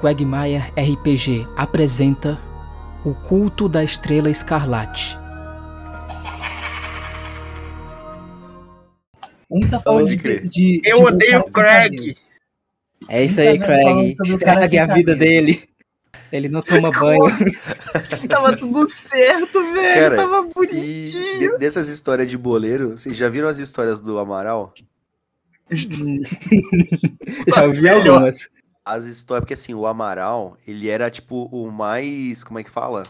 Quagmire RPG apresenta O Culto da Estrela Escarlate. Um tá falando de, de- Eu de odeio o Craig. É isso aí, tá Craig. Estrague a vida cabeça? dele. Ele não toma banho. Tava tudo certo, velho. Cara, Tava bonitinho. de- dessas histórias de boleiro, vocês já viram as histórias do Amaral? Já Melhor. algumas. As histórias, porque assim, o Amaral, ele era tipo o mais. Como é que fala?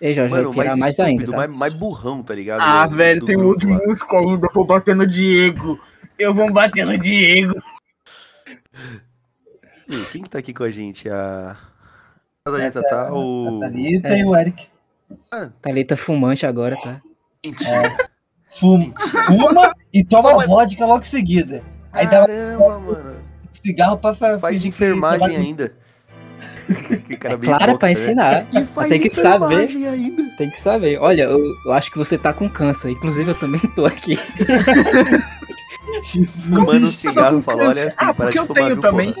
Ei, Jorge, Mano, mais mais estúpido, ainda. tá? mais, mais burrão, tá ligado? Ah, Do- velho, do tem grupo outro lá. músico ainda. Vou bater no Diego. Eu vou bater no Diego. Quem que tá aqui com a gente? A. A Thalita tá? O. A Thalita É. e o Eric. Thalita fumante agora, tá? Mentira. Fuma, fuma e toma vodka logo em seguida. Aí dá um Caramba. Cigarro pra fa- Faz enfermagem ainda. que cara bem Claro, pra hipócrita, né? ensinar. E faz Tem que saber. ainda. Tem que saber. Olha, eu, eu acho que você tá com câncer. Inclusive, eu também tô aqui. Jesus. Fumando um cigarro e com fala, olha assim, Ah, porque eu tenho também.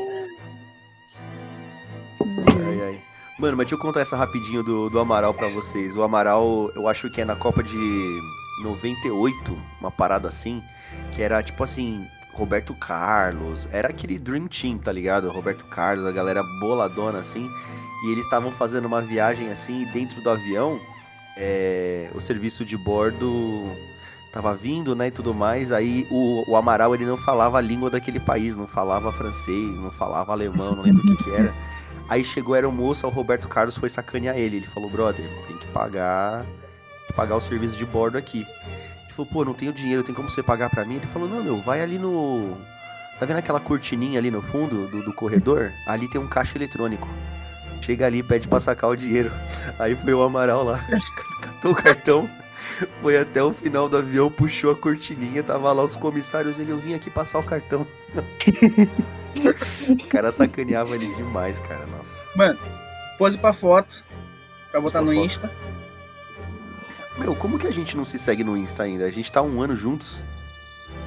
Ai, ai. Mano, mas deixa eu contar essa rapidinho do, do Amaral pra vocês. O Amaral, eu acho que é na Copa de 98, uma parada assim, que era tipo assim, Roberto Carlos, era aquele Dream Team, tá ligado? Roberto Carlos, a galera boladona assim, e eles estavam fazendo uma viagem assim, e dentro do avião, é, o serviço de bordo tava vindo, né, e tudo mais, aí o, o Amaral, ele não falava a língua daquele país, não falava francês, não falava alemão, não lembro o que que era. Aí chegou era o moço, o Roberto Carlos foi sacanear ele. Ele falou, brother, tem que pagar. Tem que pagar o serviço de bordo aqui. Ele falou, pô, não tenho dinheiro, tem como você pagar pra mim? Ele falou, não, meu, vai ali no. Tá vendo aquela cortininha ali no fundo do, do corredor? Ali tem um caixa eletrônico. Chega ali, pede pra sacar o dinheiro. Aí foi o Amaral lá, catou o cartão, foi até o final do avião, puxou a cortininha, tava lá os comissários, ele, eu vim aqui passar o cartão. o cara sacaneava ele demais, cara, nossa. Pose pra foto. Pra botar no pra Insta. Meu, como que a gente não se segue no Insta ainda? A gente tá um ano juntos.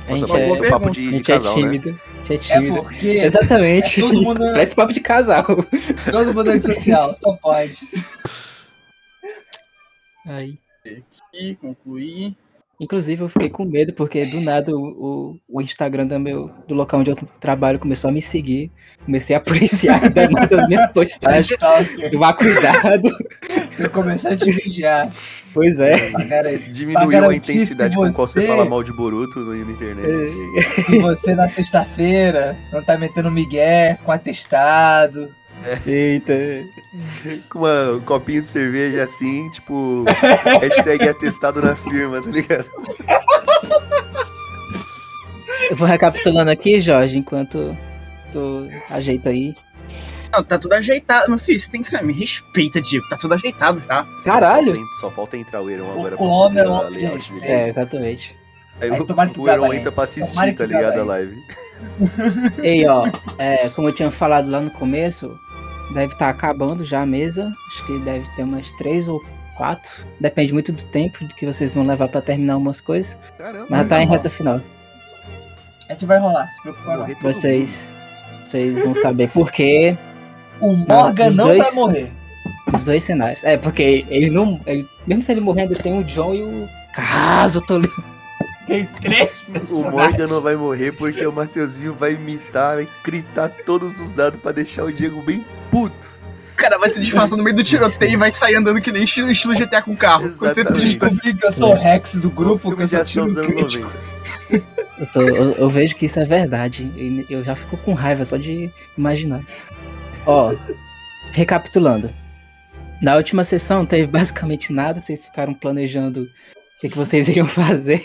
A gente é, um papo a de, de gente é casal, né? tímido. A gente é É tímido. porque Exatamente. é todo mundo- Parece papo de casal. todo mundo é antissocial, só pode. Aí. E concluir. Inclusive, eu fiquei com medo, porque do nada o, o, o Instagram do, meu, do local onde eu trabalho começou a me seguir. Comecei a policiar ainda mais as minhas postagens. Tomar cuidado. Eu comecei a te vigiar. Pra É. Diminuiu a intensidade se com qual você você- fala mal de Boruto no- na internet. Se você na sexta-feira não tá metendo migué com atestado. Eita. Com uma- um copinho de cerveja assim, tipo, hashtag atestado na firma, tá ligado? Eu vou recapitulando aqui, Jorge, enquanto tu ajeita aí. Não, tá tudo ajeitado. Meu filho, você tem que. Me respeita, Diego. Tá tudo ajeitado, tá? Caralho! Só falta, só falta entrar o Eiron O- agora o homem é fazer a homem layout respeito. dele. É, exatamente. Aí, Aí o, o grava entra pra assistir, Tomara tá ligado? A aí. live. Ei, ó, é, como eu tinha falado lá no começo, deve estar acabando já a mesa. Acho que deve ter umas três ou quatro. Depende muito do tempo de que vocês vão levar pra terminar umas coisas. Caramba. Mas tá em reta final. A gente vai rolar, se preocupa não. Vocês, vocês vão saber por quê. O Morgan não dois- vai morrer. Os dois cenários. É, porque ele não. ele- mesmo se ele morrer, ainda tem o John e o. Caso, eu tô li- Tem três O personagens. Morgan não vai morrer porque o Mateuzinho vai imitar, vai gritar todos os dados pra deixar o Diego bem puto. O cara vai se disfarçar no meio do tiroteio e vai sair andando que nem estilo, estilo GTA com carro. Quando você Exatamente. pisca- Descobri que eu sou o Rex do grupo, que eu tiro dos anos crítico. 90. Eu, tô- eu- eu vejo que isso é verdade. Eu já fico com raiva só de imaginar. Ó, recapitulando. Na última sessão teve basicamente nada, vocês ficaram planejando o que, que vocês iriam fazer.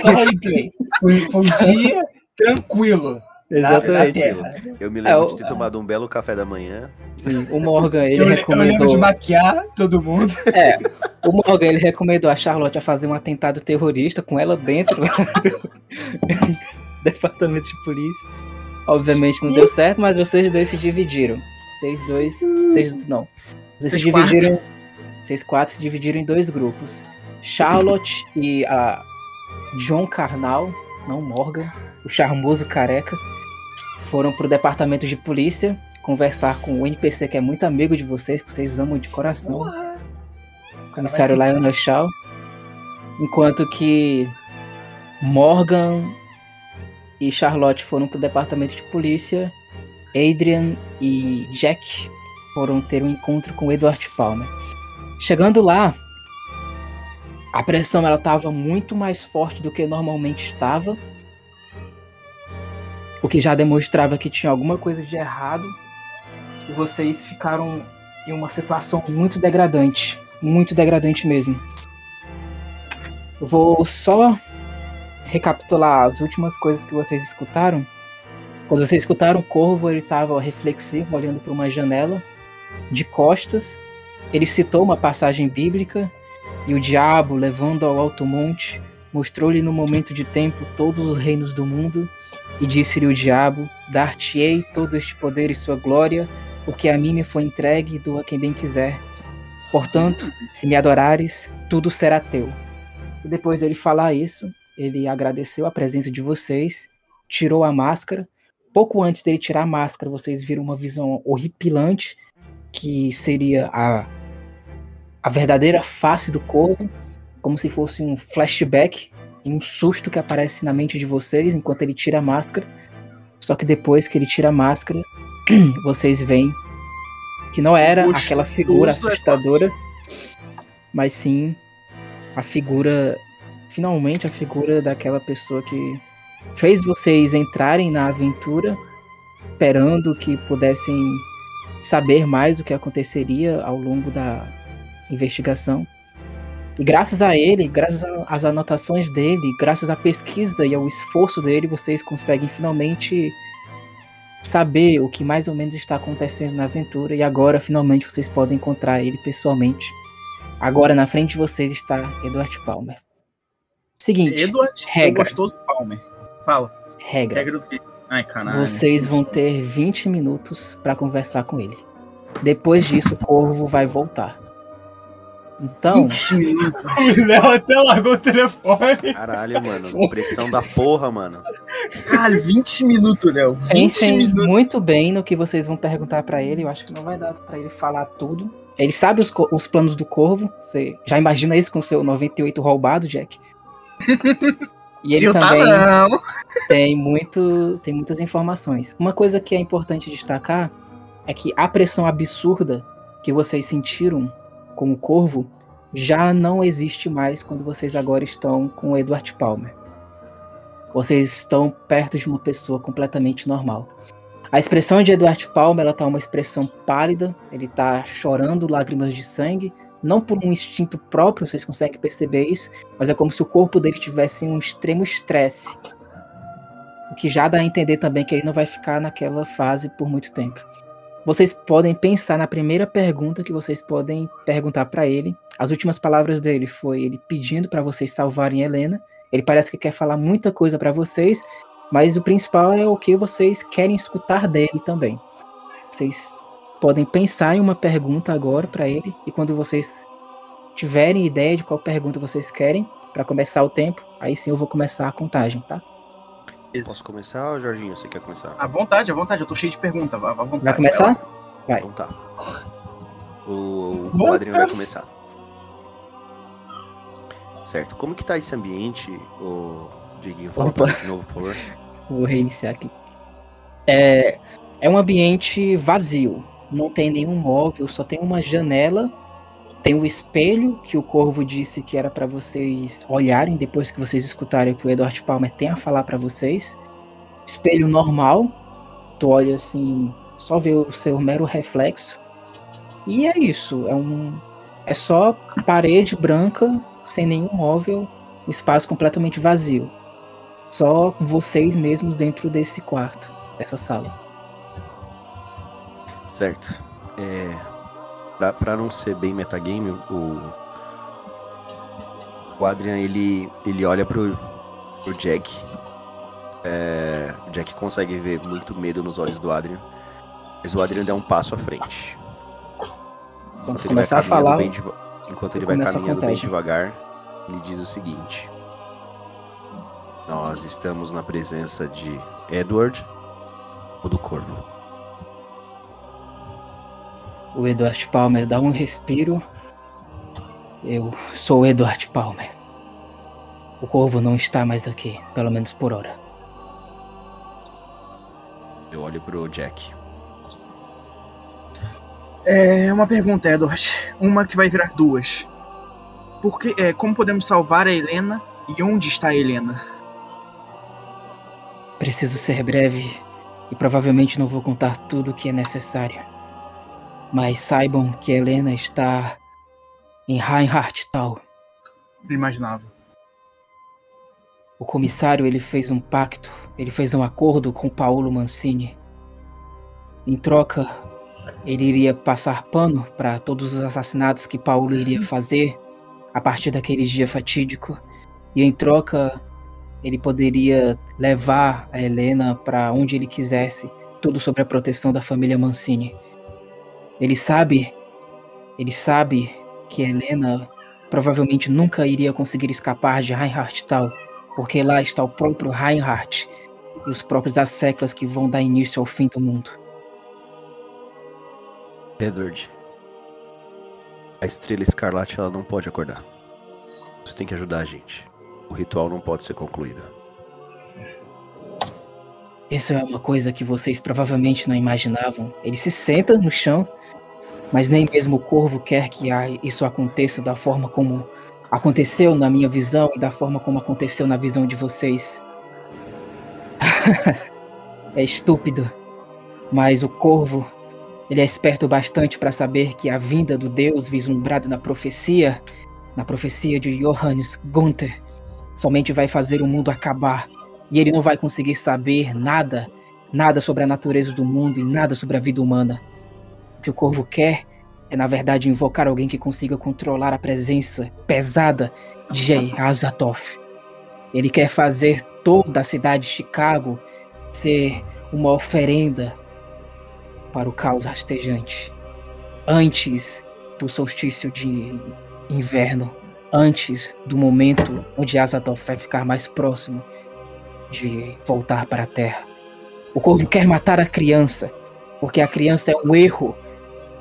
Só. Foi, foi um dia tranquilo. Exatamente. Terra. Eu me lembro É, de ter tomado um belo café da manhã. Sim, o Morgan, ele Eu, le- eu lembro recomendou. de maquiar todo mundo. É, o Morgan, ele recomendou a Charlotte a fazer um atentado terrorista com ela dentro do departamento de polícia. Obviamente não deu certo, mas vocês dois se dividiram. Vocês dois. Vocês não. Vocês se dividiram. Vocês quatro se dividiram em dois grupos. Charlotte e a John Carnal, não Morgan, o charmoso careca, foram pro departamento de polícia conversar com o NPC que é muito amigo de vocês, que vocês amam de coração, o comissário Lionel Shaw. Enquanto que Morgan e Charlotte foram pro departamento de polícia, Adrian e Jack foram ter um encontro com Edward Palmer. Chegando lá, a pressão ela estava muito mais forte do que normalmente estava, o que já demonstrava que tinha alguma coisa de errado. E vocês ficaram em uma situação muito degradante, muito degradante mesmo. Vou só recapitular as últimas coisas que vocês escutaram. Quando vocês escutaram o corvo, ele estava reflexivo, olhando para uma janela, de costas. Ele citou uma passagem bíblica e o diabo, levando ao alto monte, mostrou-lhe no momento de tempo todos os reinos do mundo e disse-lhe o diabo: Dar-te-ei todo este poder e sua glória, porque a mim me foi entregue e dou a quem bem quiser. Portanto, se me adorares, tudo será teu. E depois dele falar isso, ele agradeceu a presença de vocês, tirou a máscara. Pouco antes dele tirar a máscara, vocês viram uma visão horripilante, que seria a, a verdadeira face do corvo, como se fosse um flashback, um susto que aparece na mente de vocês enquanto ele tira a máscara. Só que depois que ele tira a máscara, vocês veem que não era aquela figura é assustadora, mas sim a figura, finalmente a figura daquela pessoa que fez vocês entrarem na aventura, esperando que pudessem saber mais o que aconteceria ao longo da investigação. E graças a ele, graças às anotações dele, graças à pesquisa e ao esforço dele, vocês conseguem finalmente saber o que mais ou menos está acontecendo na aventura e agora finalmente vocês podem encontrar ele pessoalmente. Agora na frente de vocês está Edward Palmer. Seguinte, Edward, regra. o gostoso Palmer. Fala. regra. Regra do quê? Ai, caralho. Vocês vão ter 20 minutos para conversar com ele. Depois disso, o corvo vai voltar. Então, 20 minutos. O Léo até largou o telefone. Caralho, mano. Pressão da porra, mano. Caralho, 20 minutos, Léo. 20 pensem minutos. muito bem no que vocês vão perguntar para ele. Eu acho que não vai dar para ele falar tudo. Ele sabe os, os planos do corvo. Você já imagina isso com seu 98 roubado, Jack? E ele tá também não. tem, muito, tem muitas informações. Uma coisa que é importante destacar é que a pressão absurda que vocês sentiram com o corvo já não existe mais quando vocês agora estão com o Edward Palmer. Vocês estão perto de uma pessoa completamente normal. A expressão de Edward Palmer ela tá uma expressão pálida, ele tá chorando lágrimas de sangue, não por um instinto próprio, vocês conseguem perceber isso, mas é como se o corpo dele tivesse um extremo estresse. O que já dá a entender também que ele não vai ficar naquela fase por muito tempo. Vocês podem pensar na primeira pergunta que vocês podem perguntar para ele. As últimas palavras dele foi ele pedindo para vocês salvarem Helena. Ele parece que quer falar muita coisa para vocês, mas o principal é o que vocês querem escutar dele também. Vocês podem pensar em uma pergunta agora para ele e quando vocês tiverem ideia de qual pergunta vocês querem para começar o tempo, aí sim eu vou começar a contagem, tá? Isso. Posso começar Jorginho, você quer começar? À vontade, à vontade. Eu tô cheio de perguntas. À vontade. Vai começar? Vai. Então tá. O, o Adriano vai começar. Certo. Como que tá esse ambiente, o Diguinho? Fala Opa. de novo, por favor. Vou reiniciar aqui. É, é um ambiente vazio. Não tem nenhum móvel, só tem uma janela. Tem o espelho que o Corvo disse que era para vocês olharem depois que vocês escutarem o que o Edward Palmer tem a falar para vocês. Espelho normal. Tu olha assim, só vê o seu mero reflexo. E é isso. É um, é só parede branca, sem nenhum móvel, um espaço completamente vazio. Só vocês mesmos dentro desse quarto, dessa sala. Certo. É, pra, pra não ser bem metagame, o, o Adrian ele, ele olha pro, pro Jack. É, o Jack consegue ver muito medo nos olhos do Adrian. Mas o Adrian dá um passo à frente. Quando ele vai começar a falar, enquanto ele vai caminhando bem devagar, ele diz o seguinte: Nós estamos na presença de Edward, ou do corvo? O Edward Palmer dá um respiro. Eu sou o Edward Palmer. O corvo não está mais aqui, pelo menos por hora. Eu olho pro Jack. É uma pergunta, Edward. Uma que vai virar duas. Porque, é, como podemos salvar a Helena e onde está a Helena? Preciso ser breve e provavelmente não vou contar tudo o que é necessário. Mas saibam que Helena está em Reinhardtal. Imaginava. O comissário ele fez um pacto, ele fez um acordo com Paulo Mancini. Em troca, ele iria passar pano para todos os assassinatos que Paulo iria fazer a partir daquele dia fatídico. E em troca, ele poderia levar a Helena para onde ele quisesse, tudo sobre a proteção da família Mancini. Ele sabe, ele sabe que Helena provavelmente nunca iria conseguir escapar de Reinhardtal, porque lá está o próprio Reinhardt e os próprios asseclas que vão dar início ao fim do mundo. Edward. A estrela escarlate ela não pode acordar. Você tem que ajudar a gente. O ritual não pode ser concluído. Isso é uma coisa que vocês provavelmente não imaginavam. Ele se senta no chão, mas nem mesmo o corvo quer que isso aconteça da forma como aconteceu na minha visão e da forma como aconteceu na visão de vocês. é estúpido, mas o corvo ele é esperto bastante para saber que a vinda do Deus vislumbrado na profecia, na profecia de Johannes Gunther, somente vai fazer o mundo acabar e ele não vai conseguir saber nada, nada sobre a natureza do mundo e nada sobre a vida humana. O que o corvo quer é, na verdade, invocar alguém que consiga controlar a presença pesada de Azathoth. Ele quer fazer toda a cidade de Chicago ser uma oferenda para o caos rastejante. Antes do solstício de inverno, antes do momento onde Azathoth vai ficar mais próximo de voltar para a Terra. O corvo quer matar a criança, porque a criança é um erro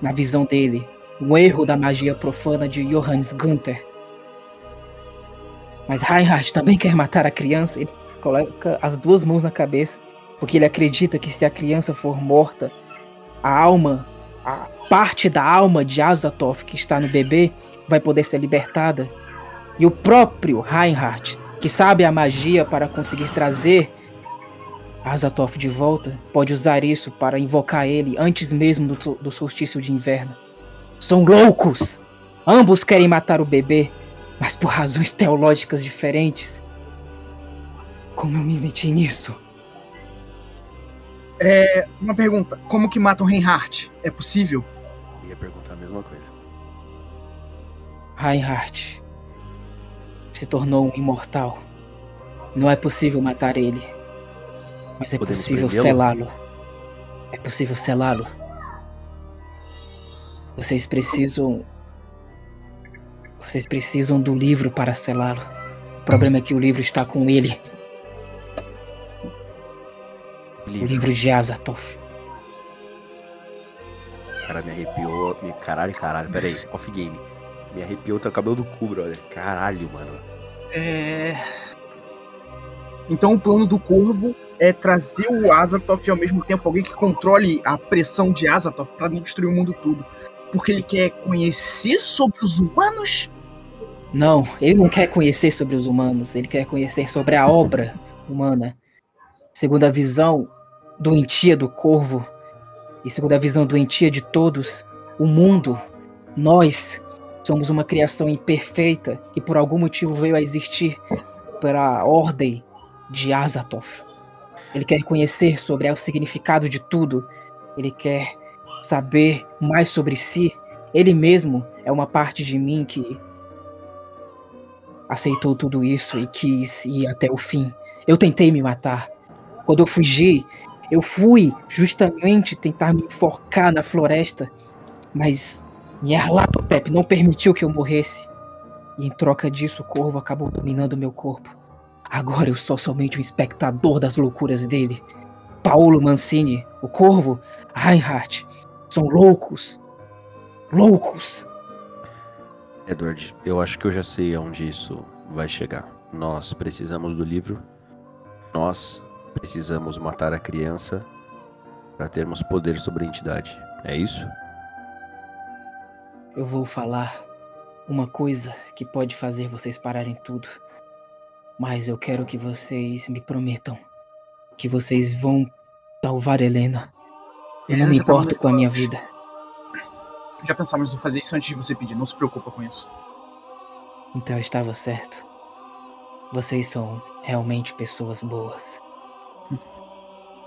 na visão dele, um erro da magia profana de Johannes Gunther. Mas Reinhardt também quer matar a criança, ele coloca as duas mãos na cabeça, porque ele acredita que se a criança for morta, a alma, a parte da alma de Azathoth que está no bebê vai poder ser libertada. E o próprio Reinhardt que sabe a magia para conseguir trazer Azathoth de volta, pode usar isso para invocar ele antes mesmo do, do solstício de inverno. São loucos! Ambos querem matar o bebê, mas por razões teológicas diferentes. Como eu me meti nisso? É. Uma pergunta: como que matam Reinhardt? É possível? Eu ia perguntar a mesma coisa. Reinhardt se tornou um imortal. Não é possível matar ele. Mas é Podemos possível selá-lo. É possível selá-lo. Vocês precisam. Vocês precisam do livro para selá-lo. O problema é que o livro está com ele. O Livro. livro de Azathoth. Cara, me arrepiou. Me... Caralho, caralho. Pera aí. Off game. Me arrepiou teu cabelo do cu, brother. Caralho, mano. É. Então o plano do Corvo é trazer o Azathoth e ao mesmo tempo alguém que controle a pressão de Azathoth para não destruir o mundo todo. Porque ele quer conhecer sobre os humanos? Não, ele não quer conhecer sobre os humanos, ele quer conhecer sobre a obra humana. Segundo a visão doentia do corvo e segundo a visão doentia de todos, o mundo, nós, somos uma criação imperfeita que por algum motivo veio a existir para a ordem de Azathoth. Ele quer conhecer sobre o significado de tudo, ele quer saber mais sobre si. Ele mesmo é uma parte de mim que aceitou tudo isso e quis ir até o fim. Eu tentei me matar. Quando eu fugi, eu fui justamente tentar me enforcar na floresta, mas Nyarlathotep não permitiu que eu morresse. E em troca disso, o corvo acabou dominando meu corpo. Agora eu sou somente um espectador das loucuras dele. Paulo Mancini, o Corvo, Reinhardt, são loucos. Loucos. Edward, eu acho que eu já sei aonde isso vai chegar. Nós precisamos do livro. Nós precisamos matar a criança para termos poder sobre a entidade. É isso? Eu vou falar uma coisa que pode fazer vocês pararem tudo. Mas eu quero que vocês me prometam que vocês vão salvar Helena. Eu não me importo com a minha vida. Já pensávamos em fazer isso antes de você pedir, não se preocupa com isso. Então eu estava certo. Vocês são realmente pessoas boas.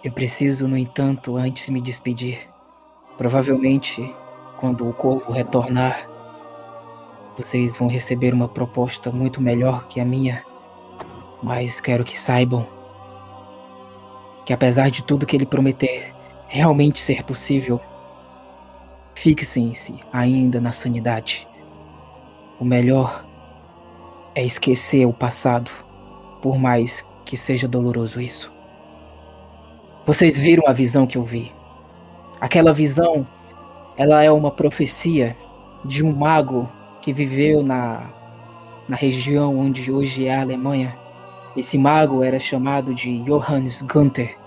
Eu preciso, no entanto, antes me despedir. Provavelmente, quando o corpo retornar, vocês vão receber uma proposta muito melhor que a minha. Mas quero que saibam que, apesar de tudo que ele prometer realmente ser possível, fixem-se ainda na sanidade. O melhor é esquecer o passado, por mais que seja doloroso isso. Vocês viram a visão que eu vi. Aquela visão, ela é uma profecia de um mago que viveu na, na região onde hoje é a Alemanha. Esse mago era chamado de Johannes Gunther.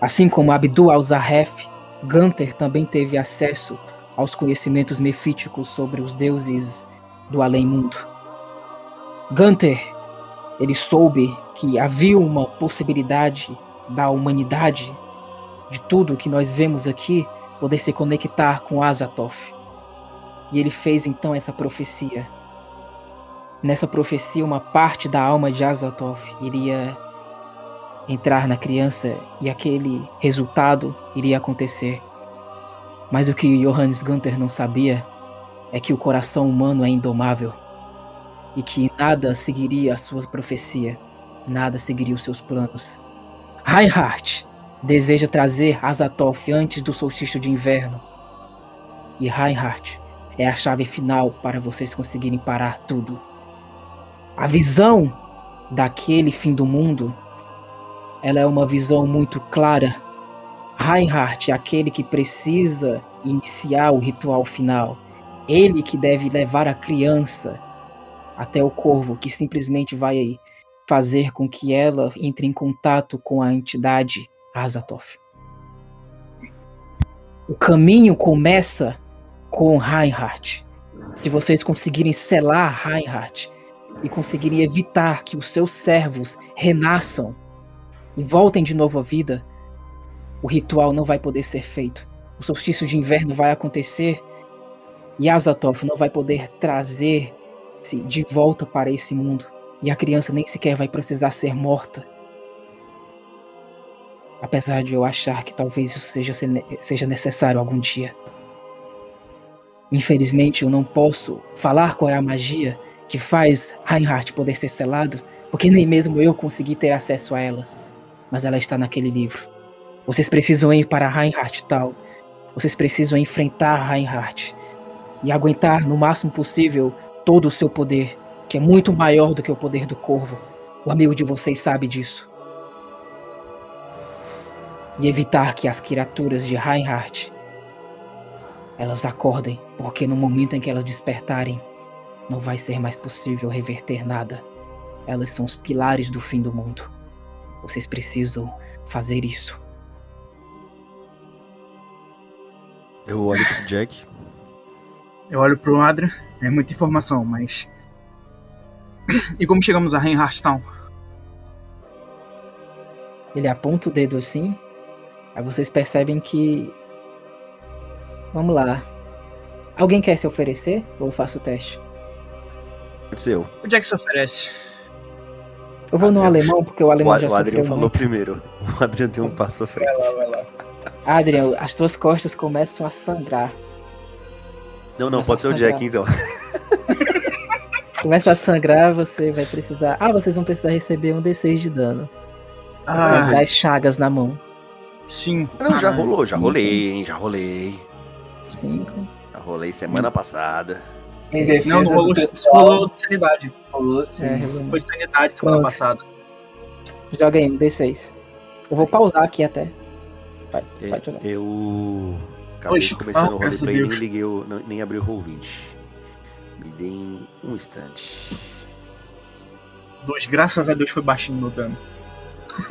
Assim como Abdul al-Zahef, Gunther também teve acesso aos conhecimentos mefíticos sobre os deuses do além-mundo. Gunther, ele soube que havia uma possibilidade da humanidade, de tudo que nós vemos aqui, poder se conectar com Azathoth. E ele fez então essa profecia. Nessa profecia, uma parte da alma de Azathoth iria entrar na criança e aquele resultado iria acontecer. Mas o que Johannes Gunther não sabia é que o coração humano é indomável e que nada seguiria a sua profecia, nada seguiria os seus planos. Reinhardt deseja trazer Azathoth antes do solstício de inverno. E Reinhardt é a chave final para vocês conseguirem parar tudo. A visão daquele fim do mundo, ela é uma visão muito clara. Reinhardt é aquele que precisa iniciar o ritual final. Ele que deve levar a criança até o corvo, que simplesmente vai fazer com que ela entre em contato com a entidade Azathoth. O caminho começa com Reinhardt. Se vocês conseguirem selar Reinhardt e conseguirem evitar que os seus servos renasçam e voltem de novo à vida, o ritual não vai poder ser feito. O solstício de inverno vai acontecer e Azathoth não vai poder trazer-se de volta para esse mundo. E a criança nem sequer vai precisar ser morta. Apesar de eu achar que talvez isso seja, seja necessário algum dia. Infelizmente, eu não posso falar qual é a magia que faz Reinhardt poder ser selado, porque nem mesmo eu consegui ter acesso a ela. Mas ela está naquele livro. Vocês precisam ir para Reinhardt tal. Vocês precisam enfrentar Reinhardt e aguentar no máximo possível todo o seu poder, que é muito maior do que o poder do corvo. O amigo de vocês sabe disso. E evitar que as criaturas de Reinhardt elas acordem, porque no momento em que elas despertarem, não vai ser mais possível reverter nada. Elas são os pilares do fim do mundo. Vocês precisam fazer isso. Eu olho pro Jack. Eu olho pro Adrian, é muita informação, mas. E como chegamos a Reinhardt Town? Ele aponta o dedo assim. Aí vocês percebem que. Vamos lá. Alguém quer se oferecer? Ou eu faço o teste? Pode ser eu. Onde é que se oferece? Eu vou no Adriano. alemão, porque o O, alemão Ad- já o Adrian falou muito. primeiro. O Adrian tem um passo à frente. Vai lá, vai lá. Adrian, as tuas costas começam a sangrar. Não, não, Começa pode ser o Jack então. Começa a sangrar, você vai precisar. Ah, vocês vão precisar receber um D6 de dano. Ah, Das chagas na mão. sim. Não, já Ah, rolou, já rolei, hein? Já rolei. Cinco. Já rolei semana passada. Em defesa Não, não do rolou, pessoal, rolou sanidade. rolou sim. É, rolou. Foi sanidade semana Pronto. passada. Joga aí um D6. Eu vou pausar aqui até. Vai, É, pode jogar. eu acabei Oxe, começando ah, o roleplay e nem liguei o, não- nem abri o Roll20. Me deem um instante. Dois, graças a Deus foi baixinho no dano.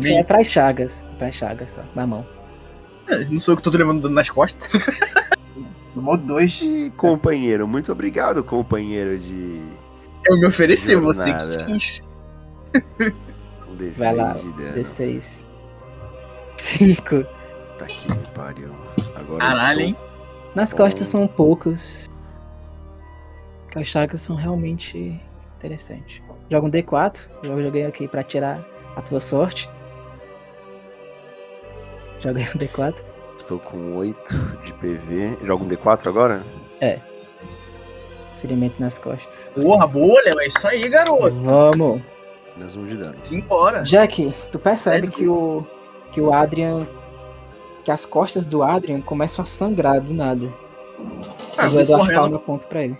Sim, é Amém. pras chagas. Pras chagas, só. Na mão. É, Não sou eu que tô levando dano nas costas. Tomou dois. E companheiro, muito obrigado, companheiro de Eu me ofereci, você que quis. um D6 Vai lá, de dano. D6. 5. Tá aqui, me pariu. Agora Caralho, eu hein? Nas Bom. costas são poucos. Porque As chagas são realmente interessantes. Joga um D4. Eu joguei aqui pra tirar a tua sorte. Joga aí um D4. Estou com 8 de PV. Joga um D4 agora? Ferimento nas costas. Porra, boa, Léo. É isso aí, garoto. Vamos. Menos um de dano. Simbora. Jack, tu percebe que o, que o Adrian. Que as costas do Adrian começam a sangrar do nada. Ah, o eu, vou Eduardo fala ponto pra ele.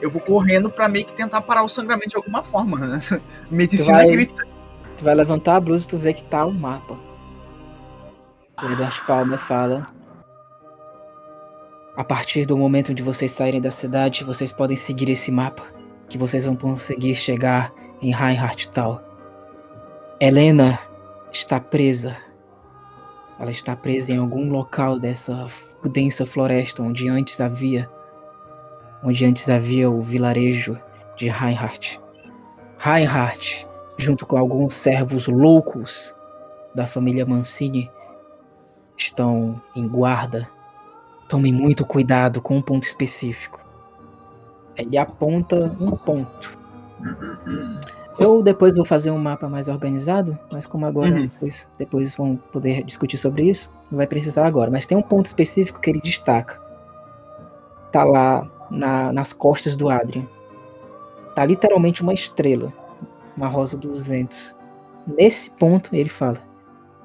eu vou correndo pra meio que tentar parar o sangramento de alguma forma. Né? Medicina vai- grita. Tu vai levantar a blusa e tu vê que tá o mapa. O Eduardo Palmer fala. A partir do momento onde vocês saírem da cidade, vocês podem seguir esse mapa. Que vocês vão conseguir chegar em Reinhardt Tal. Helena está presa. Ela está presa em algum local dessa densa floresta onde antes havia. Onde antes havia o vilarejo de Reinhardt. Reinhardt junto com alguns servos loucos da família Mancini, estão em guarda. Tomem muito cuidado com um ponto específico. Ele aponta um ponto. Eu depois vou fazer um mapa mais organizado, mas como agora Uhum. vocês depois vão poder discutir sobre isso, não vai precisar agora. Mas tem um ponto específico que ele destaca. Tá lá na- nas costas do Adrian. Tá literalmente uma estrela uma rosa dos ventos. Nesse ponto, ele fala: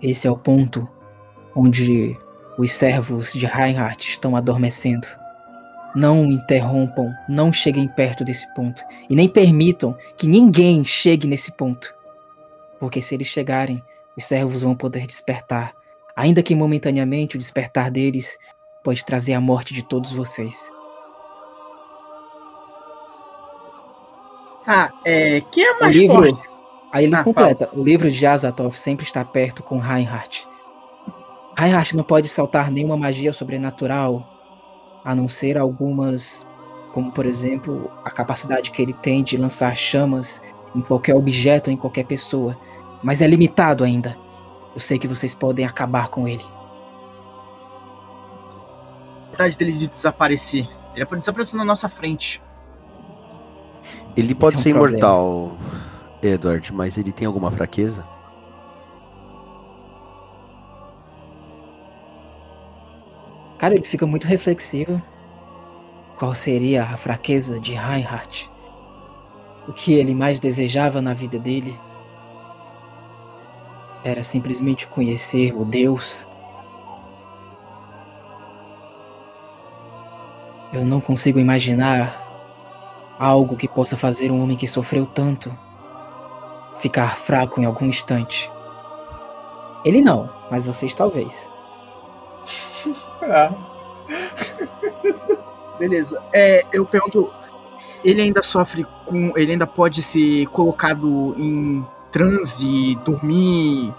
Esse é o ponto onde os servos de Reinhardt estão adormecendo. Não interrompam, não cheguem perto desse ponto. E nem permitam que ninguém chegue nesse ponto. Porque se eles chegarem, os servos vão poder despertar. Ainda que momentaneamente o despertar deles pode trazer a morte de todos vocês. Tá, é. Quem é O mais livro, forte? aí ele Ah, completa, o livro de Azathoth sempre está perto com Reinhardt. Reinhardt não pode saltar nenhuma magia sobrenatural, a não ser algumas, como por exemplo, a capacidade que ele tem de lançar chamas em qualquer objeto ou em qualquer pessoa, mas é limitado ainda. Eu sei que vocês podem acabar com ele. A vontade dele de desaparecer. Ele pode desaparecer na nossa frente. Ele pode é um ser problema. imortal, Edward, mas ele tem alguma fraqueza? Cara, ele fica muito reflexivo. Qual seria a fraqueza de Reinhardt? O que ele mais desejava na vida dele era simplesmente conhecer o Deus. Eu não consigo imaginar algo que possa fazer um homem que sofreu tanto ficar fraco em algum instante. Ele não, mas vocês talvez. Ah, Beleza. É, eu pergunto. Ele ainda sofre com. Ele ainda pode ser colocado em transe, dormir,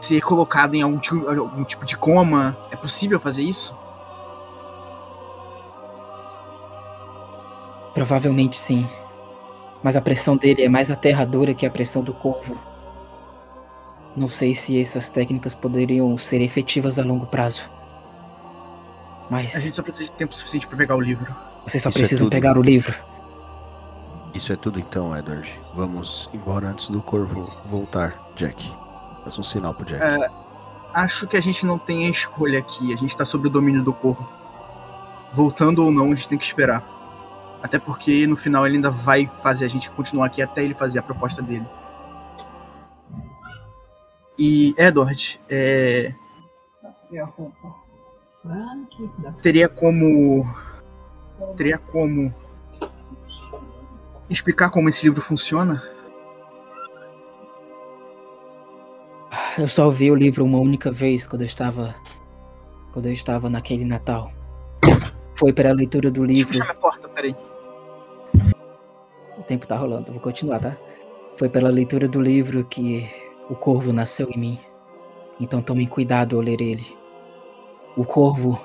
ser colocado em algum algum tipo de coma. É possível fazer isso? Provavelmente sim. Mas a pressão dele é mais aterradora que a pressão do corvo. Não sei se essas técnicas poderiam ser efetivas a longo prazo. Mas A gente só precisa de tempo suficiente pra pegar o livro. vocês só Isso é precisam tudo. pegar o livro. Isso é tudo então, Edward. Vamos embora antes do corvo voltar, Jack. Faça um sinal pro Jack. É. Acho que a gente não tem a escolha aqui. A gente tá sob o domínio do corvo. Voltando ou não, a gente tem que esperar. Até porque no final ele ainda vai fazer a gente continuar aqui até ele fazer a proposta dele. E, Edward, é, assim a roupa. Teria como. Teria como. Explicar como esse livro funciona? Eu só vi o livro uma única vez quando eu estava. Quando eu estava naquele Natal. Foi pela leitura do Deixa eu livro. fechar minha porta, peraí. O tempo tá rolando, eu vou continuar, tá? Foi pela leitura do livro que o corvo nasceu em mim. Então tomem cuidado ao ler ele. O corvo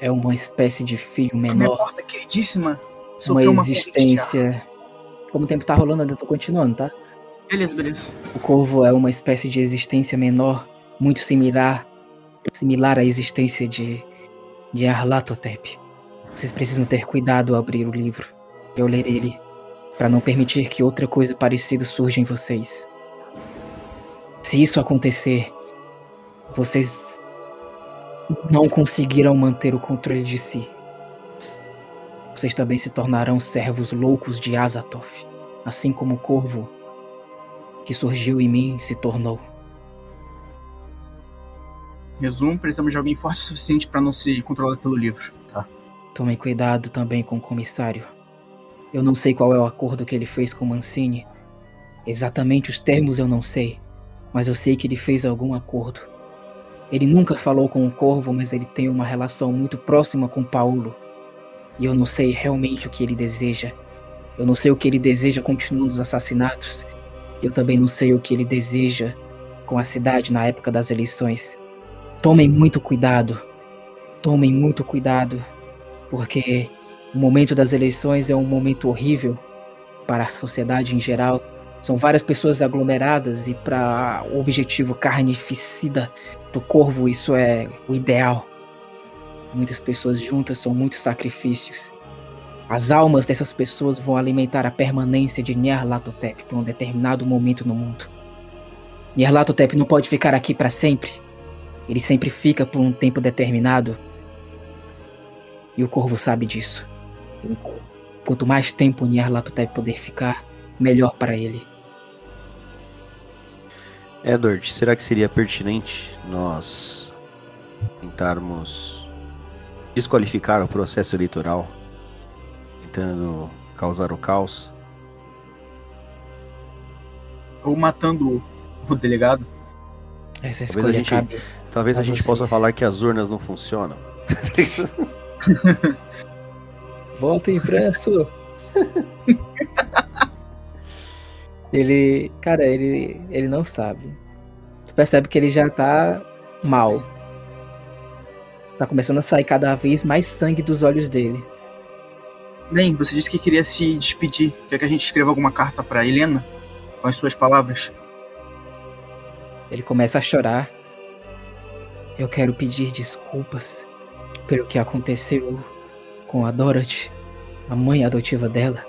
é uma espécie de filho Minha menor, porta queridíssima uma sofreu uma existência. Como o tempo tá rolando, eu tô continuando, tá? Beleza, beleza. O corvo é uma espécie de existência menor, muito similar, similar à existência de, de Arlatotep. Vocês precisam ter cuidado ao abrir o livro e ao ler ele, para não permitir que outra coisa parecida surja em vocês. Se isso acontecer, vocês não conseguirão manter o controle de si. Vocês também se tornarão servos loucos de Azathoth, assim como o corvo que surgiu em mim se tornou. Resumo, precisamos de alguém forte o suficiente pra não ser controlado pelo livro. Tá. Tomem cuidado também com o comissário. Eu não sei qual é o acordo que ele fez com Mancini. Exatamente os termos eu não sei, mas eu sei que ele fez algum acordo. Ele nunca falou com o Corvo, mas ele tem uma relação muito próxima com Paulo. E eu não sei realmente o que ele deseja. Eu não sei o que ele deseja continuando os assassinatos. Eu também não sei o que ele deseja com a cidade na época das eleições. Tomem muito cuidado. Tomem muito cuidado, porque o momento das eleições é um momento horrível para a sociedade em geral. São várias pessoas aglomeradas e para o objetivo carnificida do corvo isso é o ideal. Muitas pessoas juntas são muitos sacrifícios. As almas dessas pessoas vão alimentar a permanência de Nyarlathotep por um determinado momento no mundo. Nyarlathotep não pode ficar aqui para sempre. Ele sempre fica por um tempo determinado. E o corvo sabe disso. Quanto mais tempo Nyarlathotep poder ficar, melhor para ele. Edward, será que seria pertinente nós tentarmos desqualificar o processo eleitoral, tentando causar o caos? Ou matando o delegado. Essa a escolha gente- cabe. Talvez a A gente possa falar que as urnas não funcionam. Volta impresso! ele. Cara, ele. ele não sabe. Tu percebe que ele já tá mal. Tá começando a sair cada vez mais sangue dos olhos dele. Bem, você disse que queria se despedir. Quer que a gente escreva alguma carta pra Helena? Com as suas palavras? Ele começa a chorar. Eu quero pedir desculpas pelo que aconteceu com a Dorothy, a mãe adotiva dela.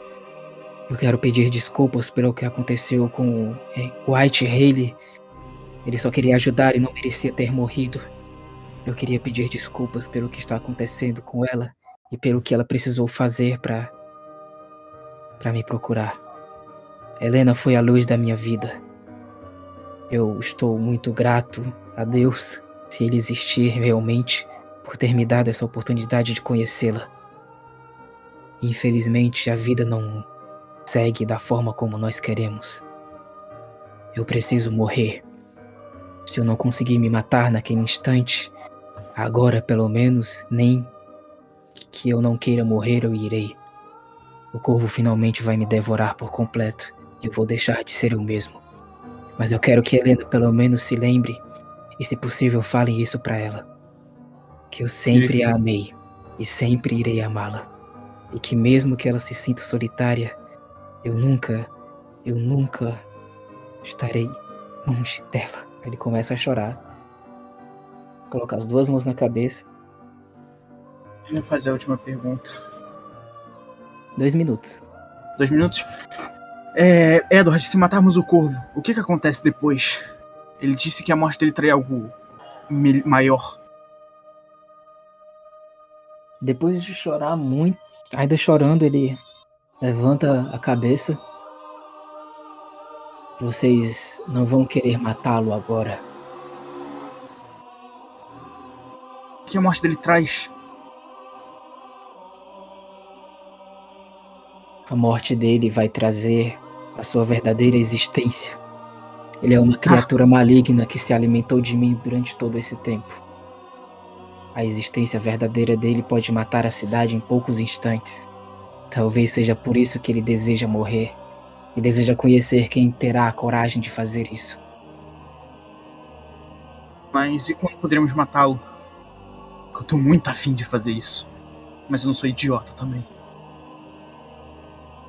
Eu quero pedir desculpas pelo que aconteceu com o eh, White Haley. Ele só queria ajudar e não merecia ter morrido. Eu queria pedir desculpas pelo que está acontecendo com ela e pelo que ela precisou fazer para para me procurar. Helena foi a luz da minha vida. Eu estou muito grato a Deus, se ele existir realmente, por ter me dado essa oportunidade de conhecê-la. Infelizmente, a vida não segue da forma como nós queremos. Eu preciso morrer. Se eu não conseguir me matar naquele instante, agora pelo menos, nem que eu não queira morrer, eu irei. O corvo finalmente vai me devorar por completo e eu vou deixar de ser eu mesmo. Mas eu quero que Helena pelo menos se lembre e, se possível, fale isso pra ela. Que eu sempre a amei e sempre irei amá-la. E que mesmo que ela se sinta solitária, eu nunca, eu nunca estarei longe dela. Ele começa a chorar. Coloca as duas mãos na cabeça. Eu vou fazer a última pergunta. Dois minutos. Dois minutos? É, Edward, se matarmos o corvo, o que que acontece depois? Ele disse que a morte dele traria algo maior. Depois de chorar muito, ainda chorando, ele levanta a cabeça. Vocês não vão querer matá-lo agora. O que a morte dele traz? A morte dele vai trazer a sua verdadeira existência. Ele é uma criatura maligna que se alimentou de mim durante todo esse tempo. A existência verdadeira dele pode matar a cidade em poucos instantes. Talvez seja por isso que ele deseja morrer e deseja conhecer quem terá a coragem de fazer isso. Mas e quando poderemos matá-lo? Eu tô muito afim de fazer isso. Mas eu não sou idiota também.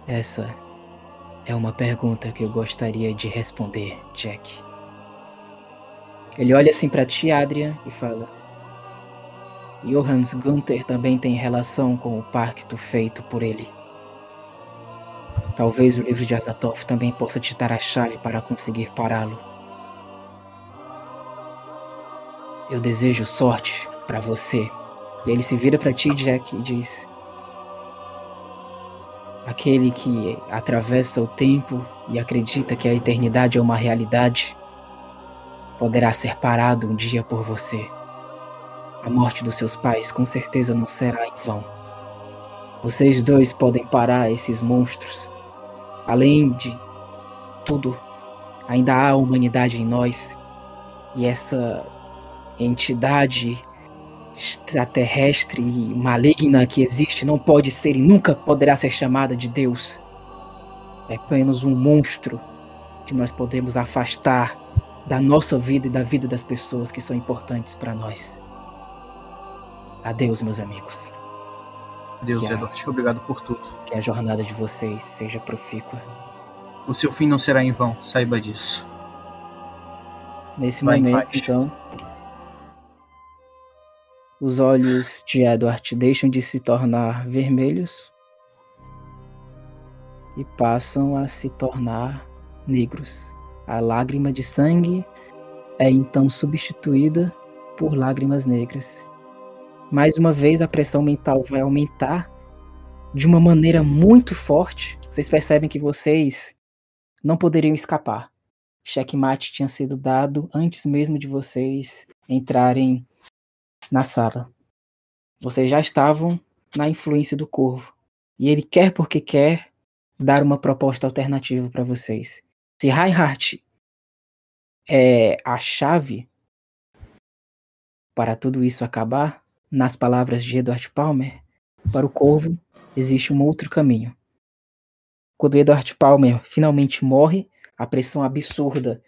Essa é uma pergunta que eu gostaria de responder, Jack. Ele olha assim para ti, Adrian, e fala: Johannes Gunther também tem relação com o pacto feito por ele. Talvez o livro de Azathoth também possa te dar a chave para conseguir pará-lo. Eu desejo sorte para você. E ele se vira para ti, Jack, e diz: Aquele que atravessa o tempo e acredita que a eternidade é uma realidade, poderá ser parado um dia por você. A morte dos seus pais com certeza não será em vão. Vocês dois podem parar esses monstros. Além de tudo, ainda há humanidade em nós. E essa entidade extraterrestre e maligna que existe não pode ser e nunca poderá ser chamada de Deus. É apenas um monstro que nós podemos afastar da nossa vida e da vida das pessoas que são importantes para nós. Adeus, meus amigos. Deus, Que a- Edward, obrigado por tudo. Que a jornada de vocês seja profícua. O seu fim não será em vão, saiba disso. Nesse Vai momento, então, os olhos de Edward deixam de se tornar vermelhos e passam a se tornar negros. A lágrima de sangue é então substituída por lágrimas negras. Mais uma vez, a pressão mental vai aumentar de uma maneira muito forte. Vocês percebem que vocês não poderiam escapar checkmate tinha sido dado antes mesmo de vocês entrarem na sala. Vocês já estavam na influência do corvo. E ele quer porque quer dar uma proposta alternativa para vocês. Se Reinhardt é a chave para tudo isso acabar, nas palavras de Edward Palmer, para o corvo existe um outro caminho. Quando Edward Palmer finalmente morre, a pressão absurda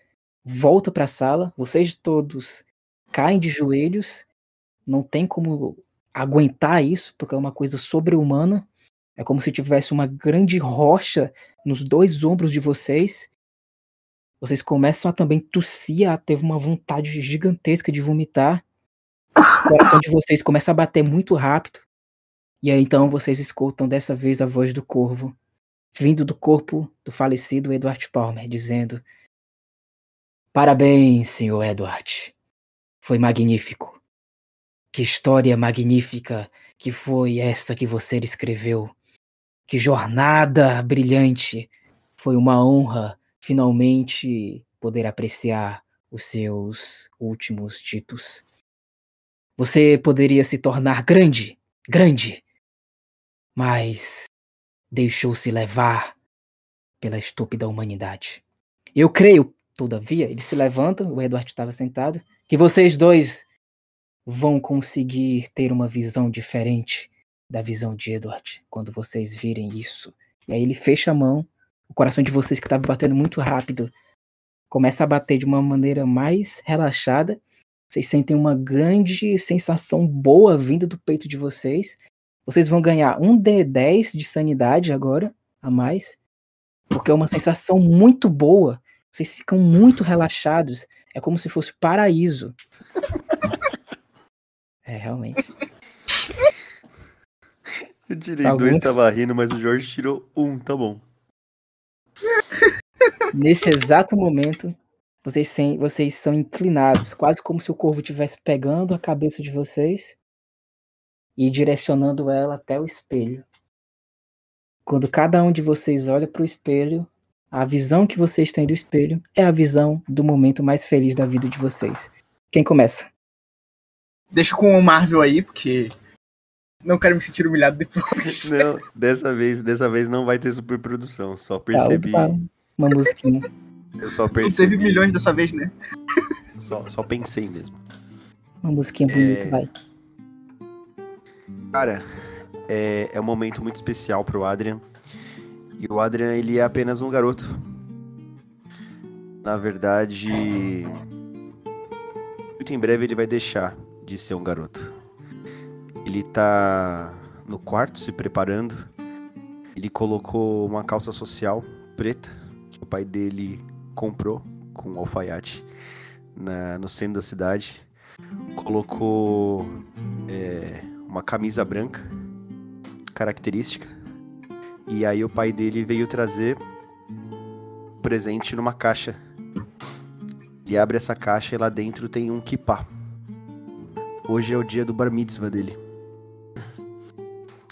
volta para a sala, vocês todos caem de joelhos, não tem como aguentar isso, porque é uma coisa sobre-humana. É como se tivesse uma grande rocha nos dois ombros de vocês. Vocês começam a também tossir, a ter uma vontade gigantesca de vomitar. O coração de vocês começa a bater muito rápido. E aí então vocês escutam dessa vez a voz do corvo vindo do corpo do falecido Edward Palmer, dizendo: Parabéns, senhor Edward. Foi magnífico. Que história magnífica que foi essa que você escreveu. Que jornada brilhante. Foi uma honra finalmente poder apreciar os seus últimos títulos. Você poderia se tornar grande, grande, mas deixou-se levar pela estúpida humanidade. Eu creio, todavia, ele se levanta, o Edward estava sentado, que vocês dois vão conseguir ter uma visão diferente da visão de Edward quando vocês virem isso. E aí ele fecha a mão, o coração de vocês que estava batendo muito rápido começa a bater de uma maneira mais relaxada. Vocês sentem uma grande sensação boa vindo do peito de vocês. Vocês vão ganhar um D10 de sanidade agora, a mais. Porque é uma sensação muito boa. Vocês ficam muito relaxados. É como se fosse paraíso. É, realmente. Eu tirei Alguns- dois, tava rindo, mas o Jorge tirou um, tá bom. Nesse exato momento, vocês, sem, vocês são inclinados, quase como se o corvo estivesse pegando a cabeça de vocês e direcionando ela até o espelho. Quando cada um de vocês olha para o espelho, a visão que vocês têm do espelho é a visão do momento mais feliz da vida de vocês. Quem começa? Deixa com o Marvel aí, porque não quero me sentir humilhado depois. Não, dessa vez, dessa vez não vai ter superprodução, só Tá, percebi. opa, uma musiquinha. Eu só Não percebi. teve milhões dessa vez, né? Só, só pensei mesmo. Uma musiquinha bonita, É. vai. Cara, é, é um momento muito especial pro Adrian. E o Adrian, ele é apenas um garoto. Na verdade, muito em breve ele vai deixar de ser um garoto. Ele tá no quarto se preparando. Ele colocou uma calça social preta que o pai dele comprou com um alfaiate na, no centro da cidade. Colocou é, uma camisa branca, característica. E aí o pai dele veio trazer presente numa caixa. Ele abre essa caixa e lá dentro tem um kippah. Hoje é o dia do bar mitzvah dele.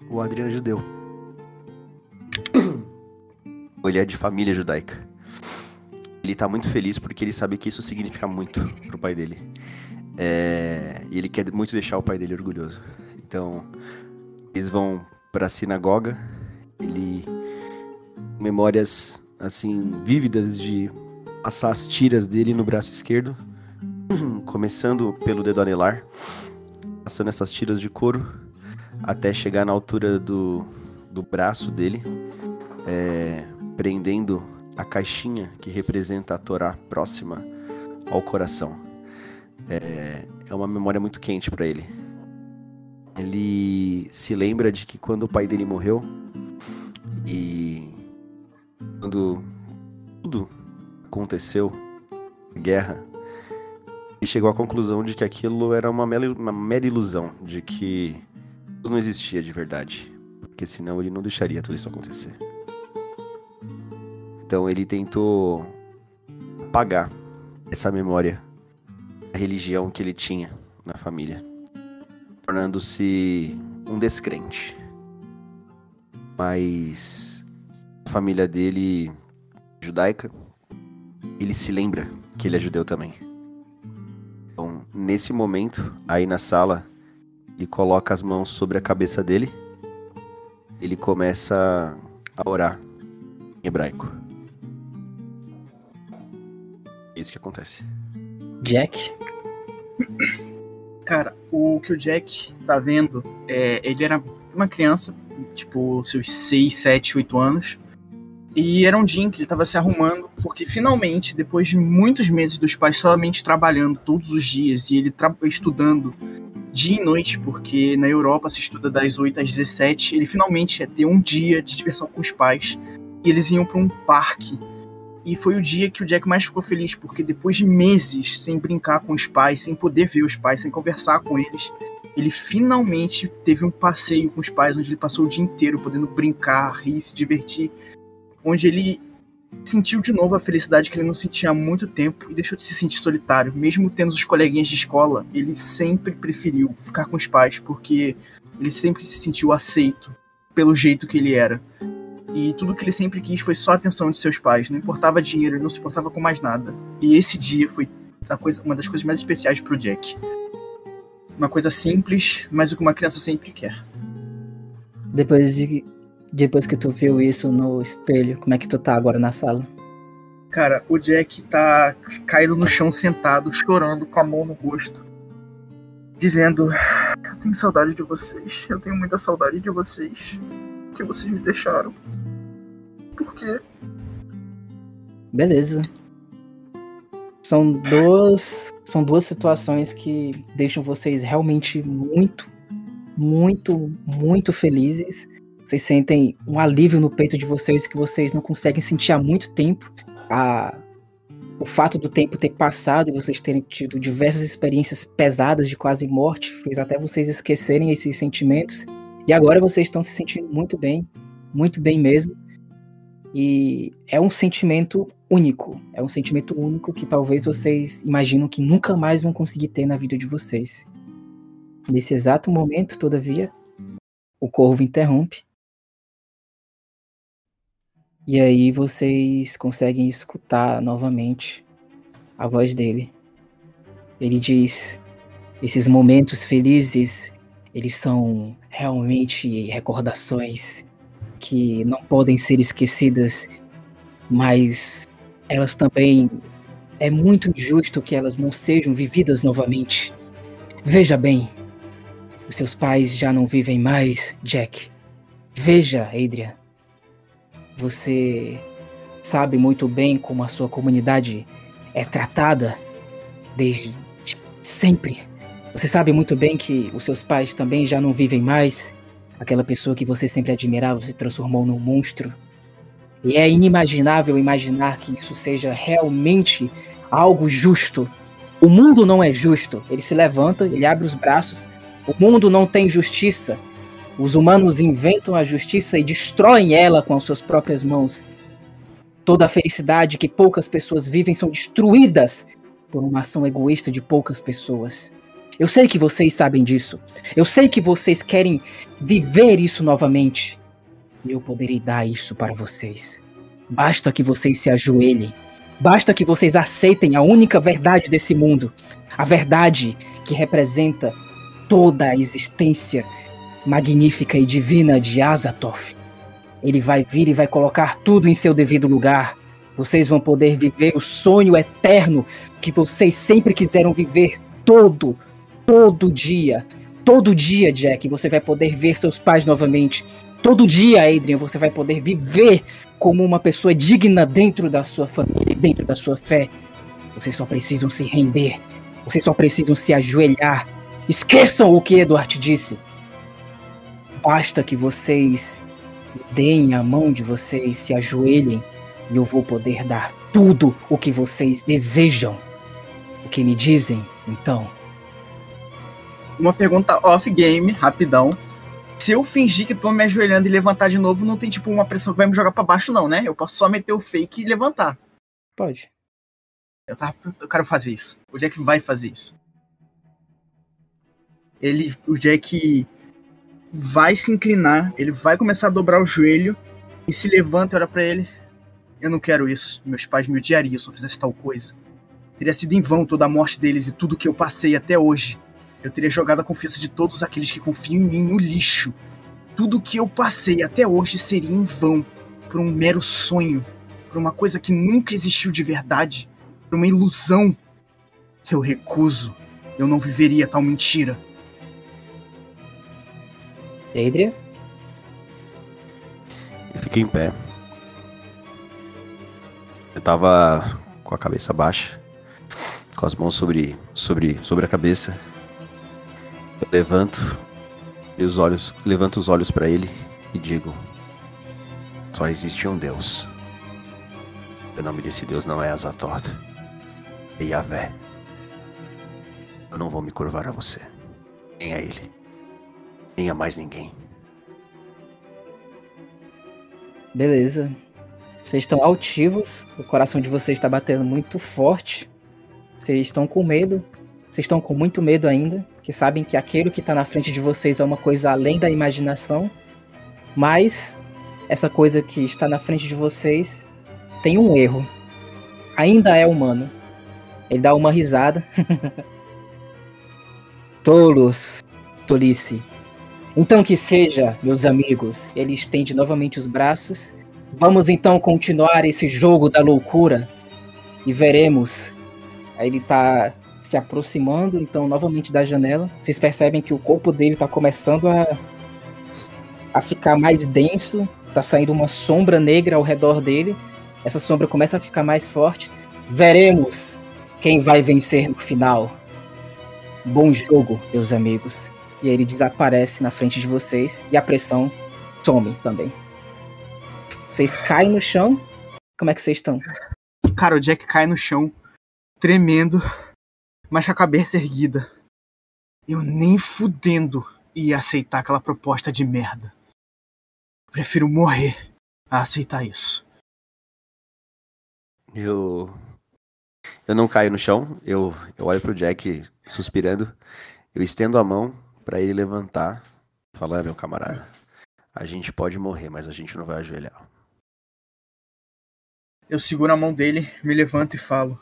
O Adriano é judeu. Ele é de família judaica. Ele tá muito feliz porque ele sabe que isso significa muito pro pai dele. É, E ele quer muito deixar o pai dele orgulhoso. Então, eles vão pra sinagoga. Ele. Memórias, assim, vívidas de passar as tiras dele no braço esquerdo. Começando pelo dedo anelar. Passando essas tiras de couro. Até chegar na altura do, do braço dele. é, prendendo a caixinha que representa a Torá próxima ao coração. É, é uma memória muito quente pra ele. Ele se lembra de que quando o pai dele morreu e quando tudo aconteceu, guerra, ele chegou à conclusão de que aquilo era uma mera, uma mera ilusão, de que Deus não existia de verdade, porque senão ele não deixaria tudo isso acontecer. Então ele tentou apagar essa memória da religião que ele tinha na família, tornando-se um descrente. Mas a família dele, judaica, ele se lembra que ele é judeu também. Então, nesse momento, aí na sala, ele coloca as mãos sobre a cabeça dele. Ele começa a orar em hebraico. É isso que acontece. Jack? Cara, o que o Jack tá vendo é. Ele era uma criança, tipo, seus 6, 7, 8 anos. E era um dia em que ele tava se arrumando, porque finalmente, depois de muitos meses dos pais somente trabalhando todos os dias e ele estudando dia e noite, porque na Europa se estuda das 8 às 17, ele finalmente ia ter um dia de diversão com os pais. E eles iam para um parque. E foi o dia que o Jack mais ficou feliz, porque depois de meses sem brincar com os pais, sem poder ver os pais, sem conversar com eles, ele finalmente teve um passeio com os pais, onde ele passou o dia inteiro podendo brincar, rir, se divertir, onde ele sentiu de novo a felicidade que ele não sentia há muito tempo e deixou de se sentir solitário. Mesmo tendo os coleguinhas de escola, ele sempre preferiu ficar com os pais, porque ele sempre se sentiu aceito pelo jeito que ele era. E tudo que ele sempre quis foi só a atenção de seus pais. Não importava dinheiro, ele não se importava com mais nada. E esse dia foi a coisa, uma das coisas mais especiais pro Jack. Uma coisa simples, mas o que uma criança sempre quer. Depois, de, depois que tu viu isso no espelho, como é que tu tá agora na sala? Cara, o Jack tá caído no chão sentado, chorando, com a mão no rosto. Dizendo: Eu tenho saudade de vocês. Eu tenho muita saudade de vocês. Que vocês me deixaram. Por quê? Beleza. São duas, são duas situações que deixam vocês realmente muito, muito, muito felizes. Vocês sentem um alívio no peito de vocês que vocês não conseguem sentir há muito tempo. A, o fato do tempo ter passado e vocês terem tido diversas experiências pesadas de quase morte fez até vocês esquecerem esses sentimentos. E agora vocês estão se sentindo muito bem, muito bem mesmo. E é um sentimento único. É um sentimento único que talvez vocês imaginam que nunca mais vão conseguir ter na vida de vocês. Nesse exato momento, todavia, o corvo interrompe. E aí vocês conseguem escutar novamente a voz dele. Ele diz: esses momentos felizes, eles são realmente recordações que não podem ser esquecidas, mas elas também. É muito injusto que elas não sejam vividas novamente. Veja bem, os seus pais já não vivem mais, Jack. Veja, Adrian. Você sabe muito bem como a sua comunidade é tratada desde sempre. Você sabe muito bem que os seus pais também já não vivem mais. Aquela pessoa que você sempre admirava se transformou num monstro. E é inimaginável imaginar que isso seja realmente algo justo. O mundo não é justo. Ele se levanta, ele abre os braços. O mundo não tem justiça. Os humanos inventam a justiça e destroem ela com as suas próprias mãos. Toda a felicidade que poucas pessoas vivem são destruídas por uma ação egoísta de poucas pessoas. Eu sei que vocês sabem disso. Eu sei que vocês querem viver isso novamente. Eu poderei dar isso para vocês. Basta que vocês se ajoelhem. Basta que vocês aceitem a única verdade desse mundo. A verdade que representa toda a existência magnífica e divina de Azathoth. Ele vai vir e vai colocar tudo em seu devido lugar. Vocês vão poder viver o sonho eterno que vocês sempre quiseram viver todo, todo dia. Todo dia, Jack, você vai poder ver seus pais novamente. Todo dia, Adrian, você vai poder viver como uma pessoa digna dentro da sua família, dentro da sua fé. Vocês só precisam se render. Vocês só precisam se ajoelhar. Esqueçam o que Edward disse. Basta que vocês deem a mão de vocês, se ajoelhem, e eu vou poder dar tudo o que vocês desejam. O que me dizem, então? Uma pergunta off-game, rapidão. Se eu fingir que tô me ajoelhando e levantar de novo, não tem tipo uma pressão que vai me jogar para baixo, não, né? Eu posso só meter o fake e levantar. Pode. Eu, tava, eu quero fazer isso. O Jack vai fazer isso. Ele, o Jack vai se inclinar, ele vai começar a dobrar o joelho e se levanta e olha para ele. Eu não quero isso. Meus pais me odiariam se eu fizesse tal coisa. Teria sido em vão toda a morte deles e tudo que eu passei até hoje. Eu teria jogado a confiança de todos aqueles que confiam em mim no lixo. Tudo que eu passei até hoje seria em vão, por um mero sonho, por uma coisa que nunca existiu de verdade, por uma ilusão. Eu recuso. Eu não viveria tal mentira. Adria? Eu fiquei em pé. Eu tava com a cabeça baixa, com as mãos sobre, sobre, sobre a cabeça. Eu levanto e os olhos, levanto os olhos para ele e digo: Só existe um Deus. O nome desse Deus não é Azathoth, é Yahvé. Eu não vou me curvar a você, nem a ele nem a mais ninguém. Beleza. Vocês estão altivos, o coração de vocês está batendo muito forte. Vocês estão com medo, vocês estão com muito medo ainda, que sabem que aquilo que está na frente de vocês é uma coisa além da imaginação. Mas essa coisa que está na frente de vocês tem um erro. Ainda é humano. Ele dá uma risada. Tolos, tolice. Então que seja, meus amigos. Ele estende novamente os braços. Vamos então continuar esse jogo da loucura e veremos. Aí ele tá se aproximando, então, novamente da janela. Vocês percebem que o corpo dele tá começando a, a ficar mais denso. Tá saindo uma sombra negra ao redor dele. Essa sombra começa a ficar mais forte. Veremos quem vai vencer no final. Bom jogo, meus amigos. E aí ele desaparece na frente de vocês e a pressão some também. Vocês caem no chão. Como é que vocês estão? Cara, o Jack cai no chão, tremendo, mas com a cabeça erguida. Eu nem fudendo ia aceitar aquela proposta de merda. Prefiro morrer a aceitar isso. Eu. Eu não caio no chão, eu, eu olho pro Jack suspirando, eu estendo a mão para ele levantar, falar, meu camarada, a gente pode morrer, mas a gente não vai ajoelhar. Eu seguro a mão dele, me levanto e falo: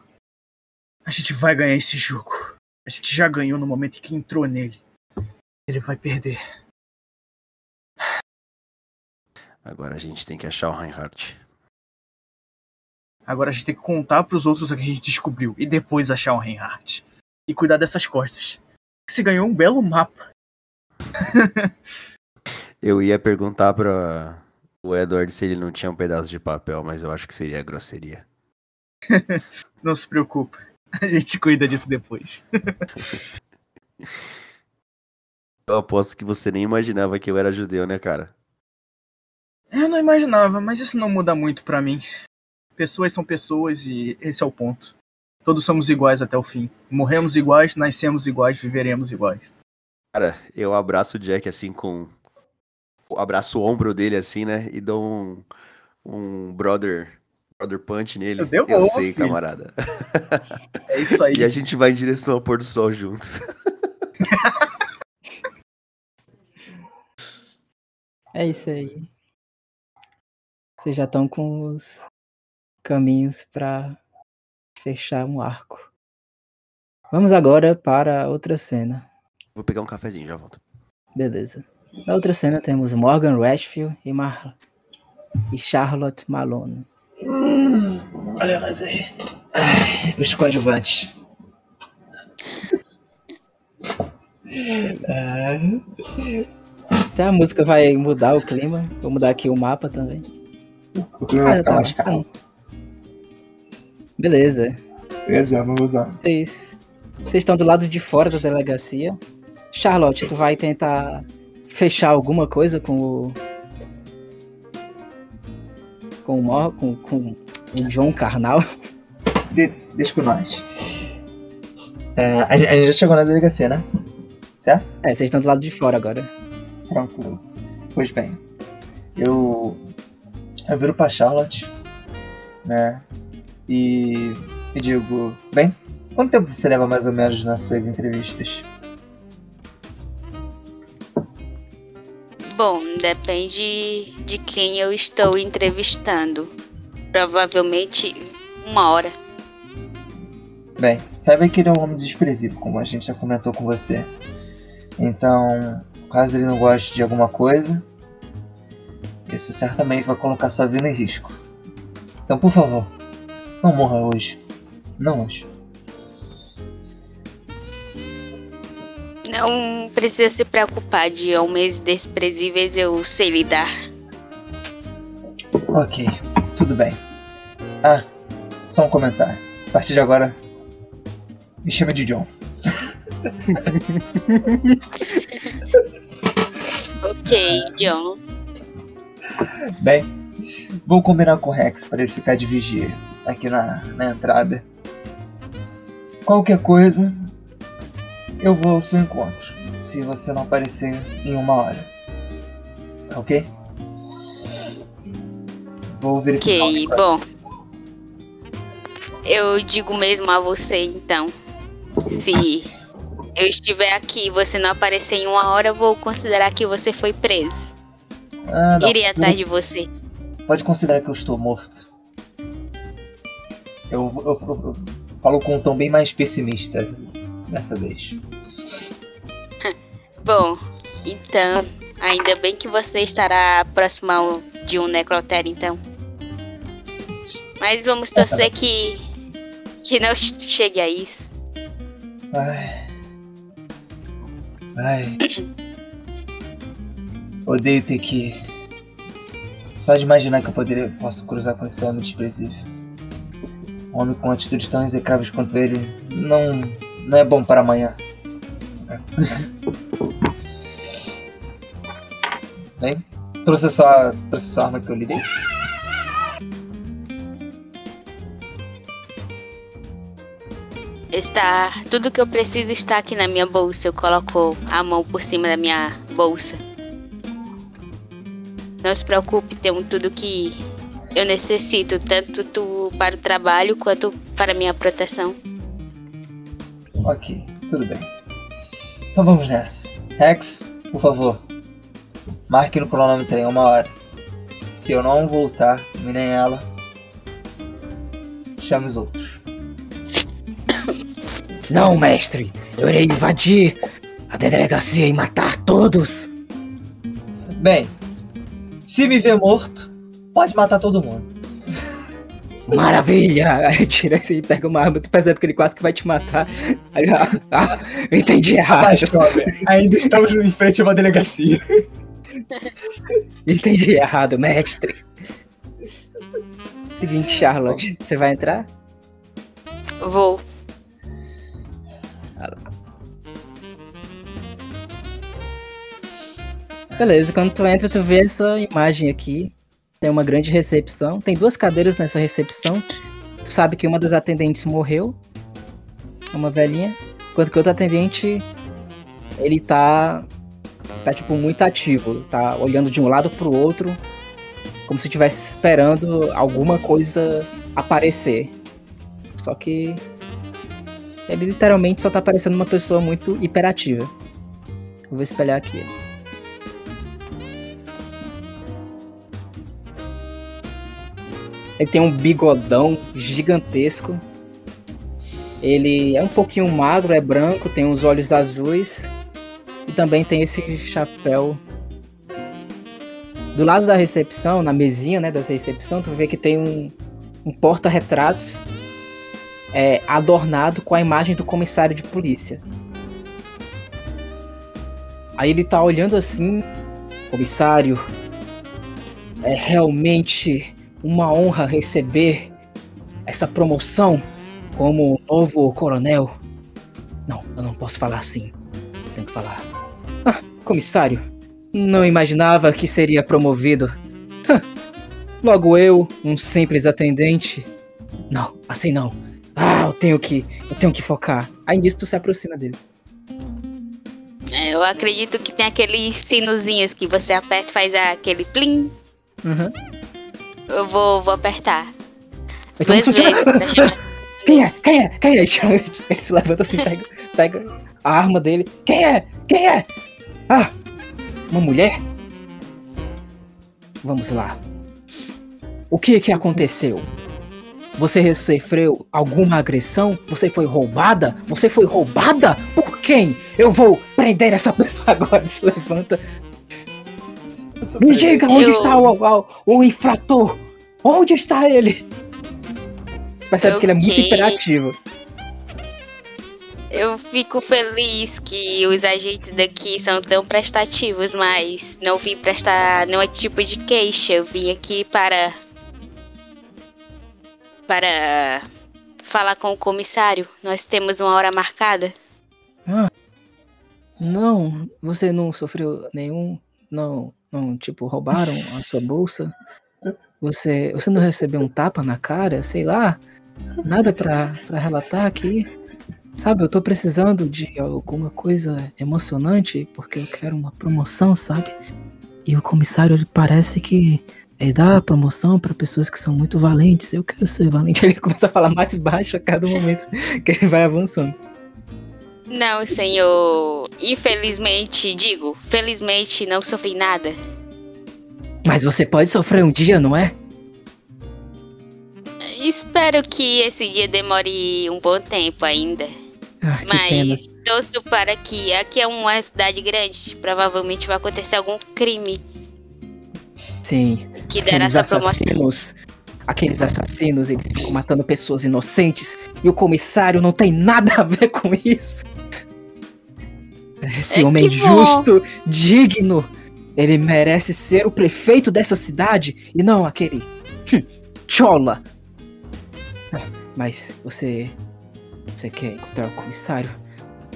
A gente vai ganhar esse jogo. A gente já ganhou no momento em que entrou nele. Ele vai perder. Agora a gente tem que achar o Reinhardt. Agora a gente tem que contar pros outros o que a gente descobriu e depois achar o Reinhardt. E cuidar dessas costas. Você ganhou um belo mapa. Eu ia perguntar pra o Edward se ele não tinha um pedaço de papel, mas eu acho que seria grosseria. Não se preocupe. A gente cuida disso depois. Eu aposto que você nem imaginava que eu era judeu, né, cara? Eu não imaginava, mas isso não muda muito pra mim. Pessoas são pessoas e esse é o ponto. Todos somos iguais até o fim. Morremos iguais, nascemos iguais, viveremos iguais. Cara, eu abraço o Jack assim com. eu Abraço o ombro dele assim, né? E dou um. Um brother. Brother punch nele. Eu devolvo, sei, filho. camarada. É isso aí. E a gente vai em direção ao pôr do sol juntos. É isso aí. Vocês já estão com os caminhos para fechar um arco. Vamos agora para outra cena. Vou pegar um cafezinho, já volto. Beleza. Na outra cena temos Morgan Rashfield e, Mar... e Charlotte Malone. Hum, olha nós aí. Ai, os coadjuvantes. Ah, Até a música vai mudar o clima. Vou mudar aqui o mapa também. o clima vai Ah, ficar tá. mais calmo. Beleza. Beleza, vamos usar. Vocês vocês estão do lado de fora da delegacia. Charlotte, tu vai tentar fechar alguma coisa com o. Com o, Mor com, com o John Carnal. De, deixa com nós. É, a, gente, a gente já chegou na delegacia, né? Certo? É, vocês estão do lado de fora agora. Tranquilo. Pois bem, eu. Eu viro pra Charlotte, né? E. E digo: Bem, quanto tempo você leva mais ou menos nas suas entrevistas? Bom, depende de quem eu estou entrevistando. Provavelmente uma hora. Bem, saiba que ele é um homem desprezível, como a gente já comentou com você. Então, caso ele não goste de alguma coisa, isso certamente vai colocar sua vida em risco. Então, por favor, não morra hoje. Não hoje. Não precisa se preocupar de homens desprezíveis, eu sei lidar. Ok, tudo bem. Ah, só um comentário. A partir de agora, me chame de John. Ok, John. Bem, vou combinar com o Rex para ele ficar de vigia aqui na, na entrada. Qualquer coisa, eu vou ao seu encontro, se você não aparecer em uma hora. Tá ok? Vou verificar. Ok, bom. Eu digo mesmo a você então. Se eu estiver aqui e você não aparecer em uma hora, eu vou considerar que você foi preso. Ah, não, Irei atrás de você. Pode considerar que eu estou morto. Eu, eu- eu- eu falo com um tom bem mais pessimista dessa vez. Bom, então, ainda bem que você estará próximo de um necrotério, então. Mas vamos torcer que que não chegue a isso. Ai. Ai. Odeio ter que. Só de imaginar que eu poderia, posso cruzar com esse homem desprezível. Um homem com atitudes tão execráveis quanto ele não, não é bom para amanhã. Bem, trouxe a sua, trouxe a sua arma que eu lhe dei. Está tudo que eu preciso está aqui na minha bolsa. Eu coloco a mão por cima da minha bolsa. Não se preocupe, tenho tudo que eu necessito, tanto tu para o trabalho quanto para minha proteção. Ok, tudo bem. Então vamos nessa. Rex, por favor, marque no cronômetro em uma hora. Se eu não voltar, e nem ela, chame os outros. Não, mestre! Eu irei invadir a delegacia e matar todos! Bem, se me ver morto, pode matar todo mundo. Maravilha! Aí tira assim e pega uma arma, tu percebe que ele quase que vai te matar. Aí, ah, ah, eu entendi errado. Mas, jovem, ainda estamos em frente a uma delegacia. Entendi errado, mestre. Seguinte, Charlotte, você vai entrar? Vou. Beleza, quando tu entra, tu vê essa imagem aqui. Tem uma grande recepção. Tem duas cadeiras nessa recepção. Tu sabe que uma das atendentes morreu. Uma velhinha. Enquanto que outro atendente. Ele tá. Tá, tipo, muito ativo. Tá olhando de um lado pro outro. Como se estivesse esperando alguma coisa aparecer. Só que. Ele literalmente só tá parecendo uma pessoa muito hiperativa. Eu vou espelhar aqui. Ele tem um bigodão gigantesco. Ele é um pouquinho magro, é branco, tem os olhos azuis. E também tem esse chapéu. Do lado da recepção, na mesinha né, dessa recepção, tu vê que tem um, um porta-retratos é, adornado com a imagem do comissário de polícia. Aí ele tá olhando assim, comissário, é realmente uma honra receber essa promoção como novo coronel. Não, eu não posso falar assim. Tenho que falar. Ah, comissário, não imaginava que seria promovido. Logo eu, um simples atendente. Não, assim não. Ah, eu tenho que, eu tenho que focar. Aí nisso tu se aproxima dele. É, eu acredito que tem aqueles sinozinhos que você aperta e faz aquele plim. Uhum. Eu vou, vou apertar. Então, Duas vezes pra chamar. Quem é? Quem é? Quem é? Ele se levanta assim, pega, pega a arma dele. Quem é? Quem é? Ah, uma mulher? Vamos lá. O que que aconteceu? Você sofreu alguma agressão? Você foi roubada? Você foi roubada? Por quem? Eu vou prender essa pessoa agora. Se levanta. Me diga onde Eu- está o, o, o infrator? Onde está ele? Percebe que ele é muito imperativo. Eu fico feliz que os agentes daqui são tão prestativos, mas não vim prestar nenhum tipo de queixa. Eu vim aqui para. para falar com o comissário. Nós temos uma hora marcada. Não, você não sofreu nenhum. Não, não, tipo, roubaram a sua bolsa? Você, você não recebeu um tapa na cara? Sei lá. Nada pra relatar aqui? Sabe, eu tô precisando de alguma coisa emocionante porque eu quero uma promoção, sabe? E o comissário, ele parece que é, dá promoção pra pessoas que são muito valentes. Eu quero ser valente. Ele começa a falar mais baixo a cada momento que ele vai avançando. Não, senhor. Infelizmente, digo, felizmente não sofri nada. Mas você pode sofrer um dia, não é? Espero que esse dia demore um bom tempo ainda. Ah, que pena. Mas torço para que aqui é uma cidade grande. Provavelmente vai acontecer algum crime Sim. que der essa promoção. Aqueles assassinos, eles ficam matando pessoas inocentes. E o comissário não tem nada a ver com isso. Esse É homem que bom. justo, digno. Ele merece ser o prefeito dessa cidade e não aquele. hum, Chola. Mas você. Você quer encontrar o comissário?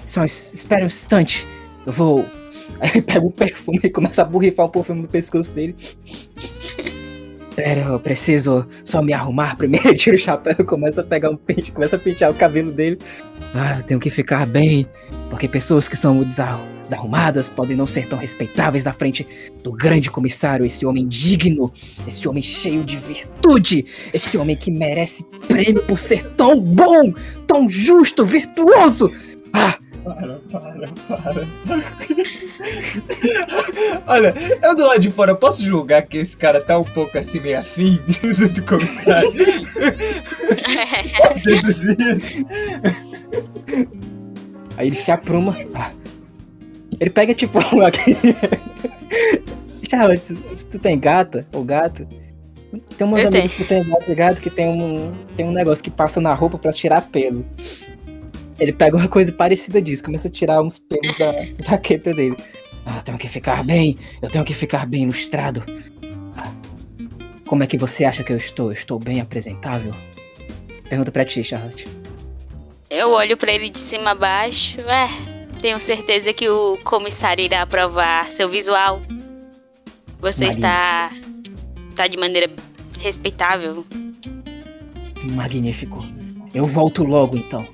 Só es- espere um instante. Eu vou. Aí ele pega o perfume e começa a borrifar o perfume no pescoço dele. Pera, eu preciso só me arrumar primeiro. Tira o chapéu começa a pegar um pente, começa a pentear o cabelo dele. Ah, eu tenho que ficar bem, porque pessoas que são desarru- desarrumadas podem não ser tão respeitáveis na frente do grande comissário, esse homem digno, esse homem cheio de virtude, esse homem que merece prêmio por ser tão bom, tão justo, virtuoso. Ah, Para, para, para. Olha, eu do lado de fora posso julgar que esse cara tá um pouco assim meio afim do comissário. Posso deduzir? Aí ele se apruma. Ah. Ele pega tipo. Charlotte, se tu tem gata ou gato, Tem umas Eu amigas que tem tá ligado que tem um, tem um negócio que passa na roupa pra tirar pelo. Ele pega uma coisa parecida disso, começa a tirar uns pelos da jaqueta dele. Ah, eu tenho que ficar bem, eu tenho que ficar bem ilustrado. Ah, como é que você acha que eu estou? Eu estou bem apresentável? Pergunta pra ti, Charlotte. Eu olho pra ele de cima a baixo. É, tenho certeza que o comissário irá aprovar seu visual. Você está. está de maneira respeitável. Magnífico. Eu volto logo então.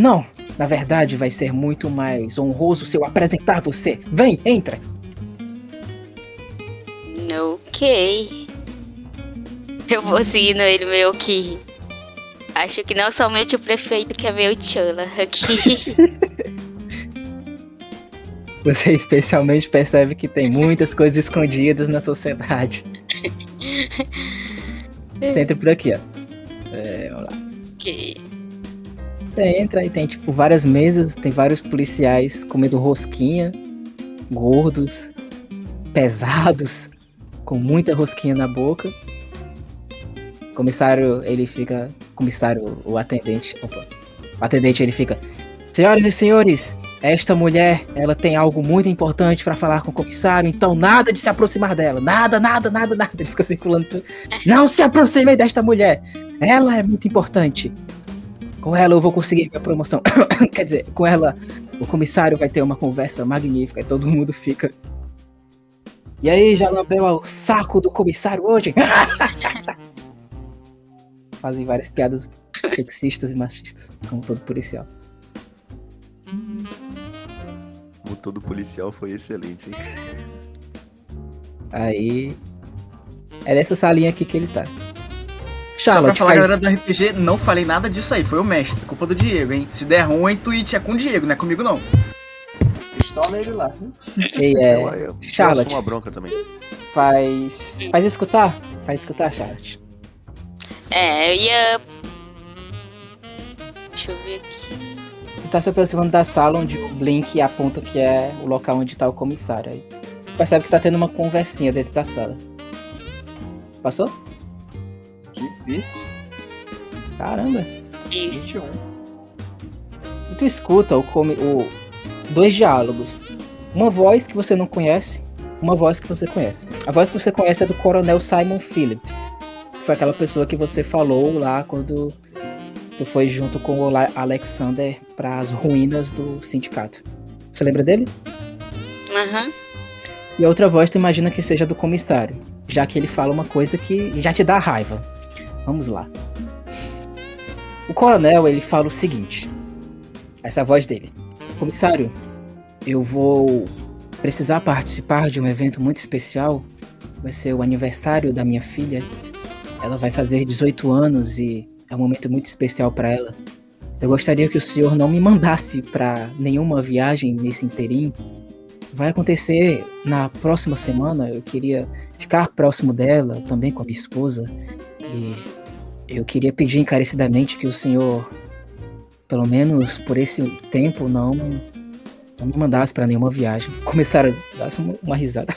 Não, na verdade vai ser muito mais honroso se eu apresentar você. Vem, entra. Ok. Eu vou seguindo ele meio que. Acho que não somente o prefeito que é meio chola aqui. Você especialmente percebe que tem muitas coisas escondidas na sociedade. Entra por aqui, ó. É, vamos lá. ok. Você entra e tem, tipo, várias mesas, tem vários policiais comendo rosquinha, gordos, pesados, com muita rosquinha na boca. O comissário, ele fica. Comissário, o atendente. Opa. O atendente, ele fica. Senhoras e senhores, esta mulher, ela tem algo muito importante pra falar com o comissário, então nada de se aproximar dela. Nada, nada, nada, nada. Ele fica circulando tudo. Não se aproximem desta mulher. Ela é muito importante. Com ela eu vou conseguir minha promoção. Quer dizer, com ela o comissário vai ter uma conversa magnífica e todo mundo fica. E aí, já lambeu o saco do comissário hoje? Fazem várias piadas sexistas e machistas, como todo policial. O todo policial foi excelente, hein? Aí. É nessa salinha aqui que ele tá. Só pra Charlotte, falar, faz... galera do RPG, não falei nada disso aí. Foi o mestre. Culpa do Diego, hein? Se der ruim, tweet é com o Diego, não é comigo não. Pistola ele lá. Ei, é, eu, eu, Charlotte. uma bronca também. faz. Faz escutar? Faz escutar, Charlotte. É, eu ia. Deixa eu ver aqui. Você tá se aproximando da sala onde o Blink aponta que é o local onde tá o comissário. Aí percebe que tá tendo uma conversinha dentro da sala. Passou? Que difícil. Caramba. Isso. 21. E tu escuta o, comi- o dois diálogos. Uma voz que você não conhece, uma voz que você conhece. A voz que você conhece é do Coronel Simon Phillips. Que foi aquela pessoa que você falou lá quando tu foi junto com o Alexander para as ruínas do sindicato. Você lembra dele? Aham. E a outra voz tu imagina que seja do comissário, já que ele fala uma coisa que já te dá raiva. Vamos lá. O coronel, ele fala o seguinte. Essa é a voz dele. Comissário, eu vou precisar participar de um evento muito especial. Vai ser o aniversário da minha filha. Ela vai fazer 18 anos e é um momento muito especial para ela. Eu gostaria que o senhor não me mandasse para nenhuma viagem nesse inteirinho vai acontecer na próxima semana. Eu queria ficar próximo dela, também com a minha esposa. E eu queria pedir encarecidamente que o senhor, pelo menos por esse tempo, não, não me mandasse para nenhuma viagem. Começaram a dar uma, uma risada.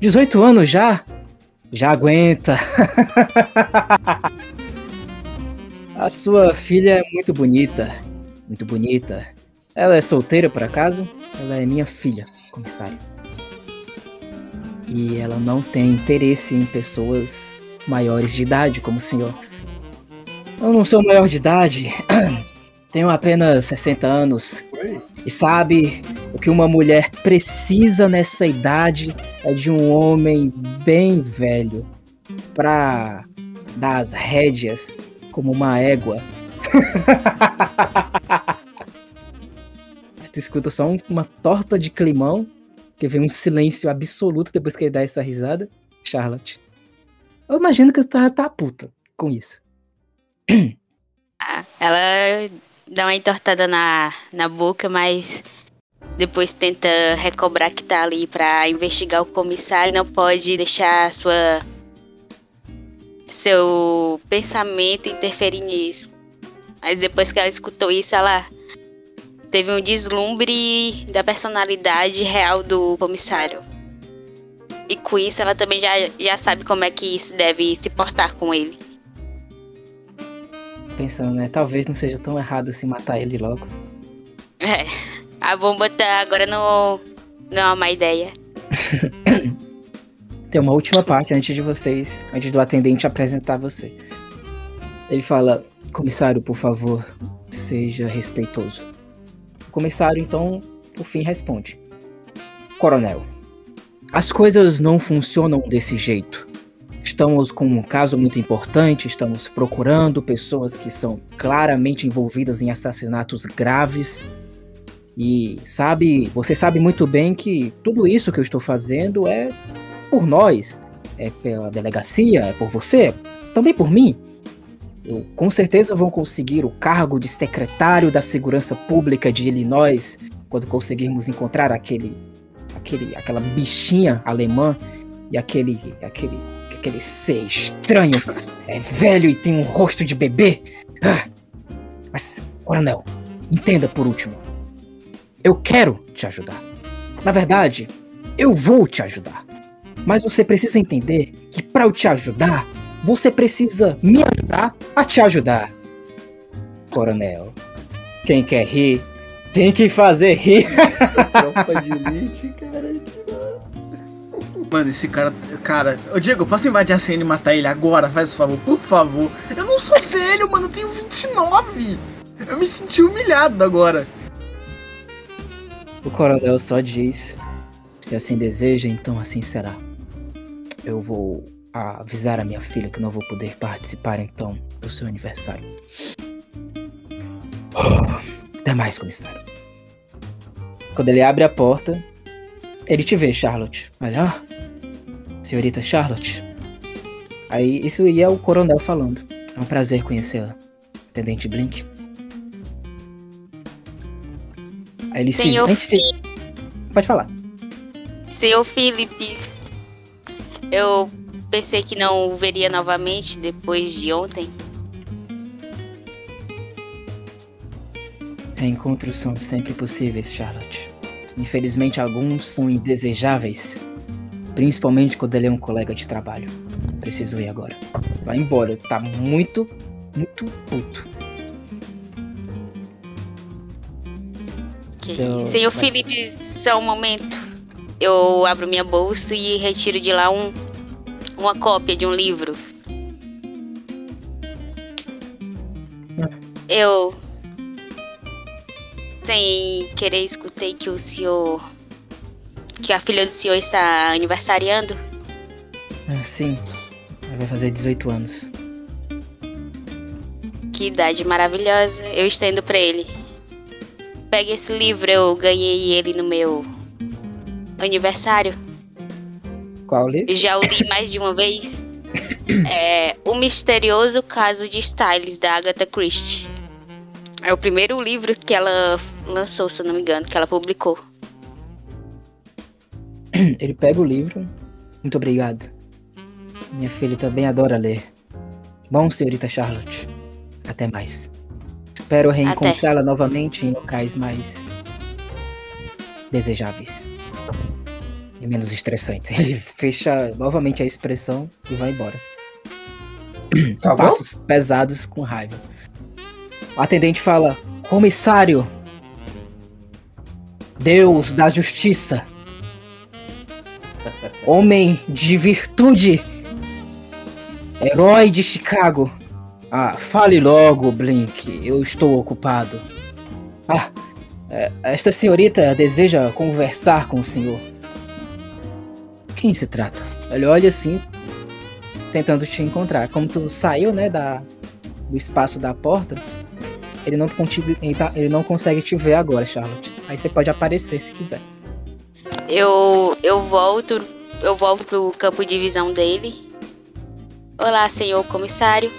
18 anos já? Já aguenta. a sua filha é muito bonita. Muito bonita. Ela é solteira, por acaso? Ela é minha filha, comissário. E ela não tem interesse em pessoas maiores de idade como o senhor. Eu não sou maior de idade. Tenho apenas 60 anos. E sabe, o que uma mulher precisa nessa idade é de um homem bem velho pra dar as rédeas como uma égua. tu escuta só um- uma torta de climão, que vem um silêncio absoluto depois que ele dá essa risada. Charlotte. Eu imagino que você tá, tá puta com isso. Ah, ela dá uma entortada na, na boca, mas depois tenta recobrar que tá ali pra investigar o comissário. Não pode deixar sua seu pensamento interferir nisso. Mas depois que ela escutou isso, ela teve um deslumbre da personalidade real do comissário. E com isso ela também já, já sabe como é que se deve se portar com ele. Pensando, né? Talvez não seja tão errado assim matar ele logo. É. A bomba tá agora não, não é uma má ideia. Tem uma última parte antes de vocês, antes do atendente apresentar você. Ele fala: Comissário, por favor, seja respeitoso. O comissário, então, por fim, responde: Coronel, as coisas não funcionam desse jeito. Estamos com um caso muito importante, estamos procurando pessoas que são claramente envolvidas em assassinatos graves. E sabe, você sabe muito bem que tudo isso que eu estou fazendo é por nós, é pela delegacia, é por você, também por mim. Eu com certeza vou conseguir o cargo de secretário da Segurança Pública de Illinois quando conseguirmos encontrar aquele, aquele, aquela bichinha alemã e aquele, aquele, aquele ser estranho, é velho e tem um rosto de bebê. Ah. Mas, coronel, entenda por último. Eu quero te ajudar. Na verdade, eu vou te ajudar. Mas você precisa entender que para eu te ajudar, você precisa me ajudar a te ajudar. Coronel, quem quer rir, tem que fazer rir. Tropa de elite, cara. Mano, esse cara. Cara, ô Diego, posso invadir a cena e matar ele agora? Faz o favor, por favor. Eu não sou velho, mano, eu tenho 29. Eu me senti humilhado agora. O coronel só diz: se assim deseja, então assim será. Eu vou avisar a minha filha que não vou poder participar então do seu aniversário. Até mais, comissário. Quando ele abre a porta, ele te vê, Charlotte. Olha, ó, senhorita Charlotte. Aí, isso ia o coronel falando. É um prazer conhecê-la, Tenente Blink. Aí ele Senhor se. De... Pode falar. Senhor Philips, eu pensei que não o veria novamente depois de ontem. Reencontros são sempre possíveis, Charlotte. Infelizmente, alguns são indesejáveis. Principalmente quando ele é um colega de trabalho. Preciso ir agora. Vai embora, tá muito, muito puto. Ok. Então, Senhor vai. Felipe, só um momento. Eu abro minha bolsa e retiro de lá um, uma cópia de um livro. Eu. Sem querer, escutei que o senhor. Que a filha do senhor está aniversariando. Ah, sim. Ela vai fazer 18 anos. Que idade maravilhosa. Eu estendo pra ele. Pegue esse livro, eu ganhei ele no meu aniversário. Qual livro? Já o li mais de uma vez. É O Misterioso Caso de Styles, da Agatha Christie. É o primeiro livro que ela lançou, se eu não me engano, que ela publicou. Ele pega o livro. Muito obrigado. Minha filha também adora ler. Bom, senhorita Charlotte. Até mais. Espero reencontrá-la novamente em locais mais desejáveis. E menos estressantes. Ele fecha novamente a expressão e vai embora. Tá bom? Passos pesados com raiva. O atendente fala: Comissário, Deus da justiça, homem de virtude, herói de Chicago. Ah, fale logo, Blink, eu estou ocupado. Ah, é, esta senhorita deseja conversar com o senhor. Quem se trata? Ele olha assim, tentando te encontrar. Como tu saiu, né, da, do espaço da porta, ele não, contigo, ele, tá- ele não consegue te ver agora, Charlotte. Aí você pode aparecer se quiser. Eu, eu volto, eu volto pro campo de visão dele. Olá, senhor comissário.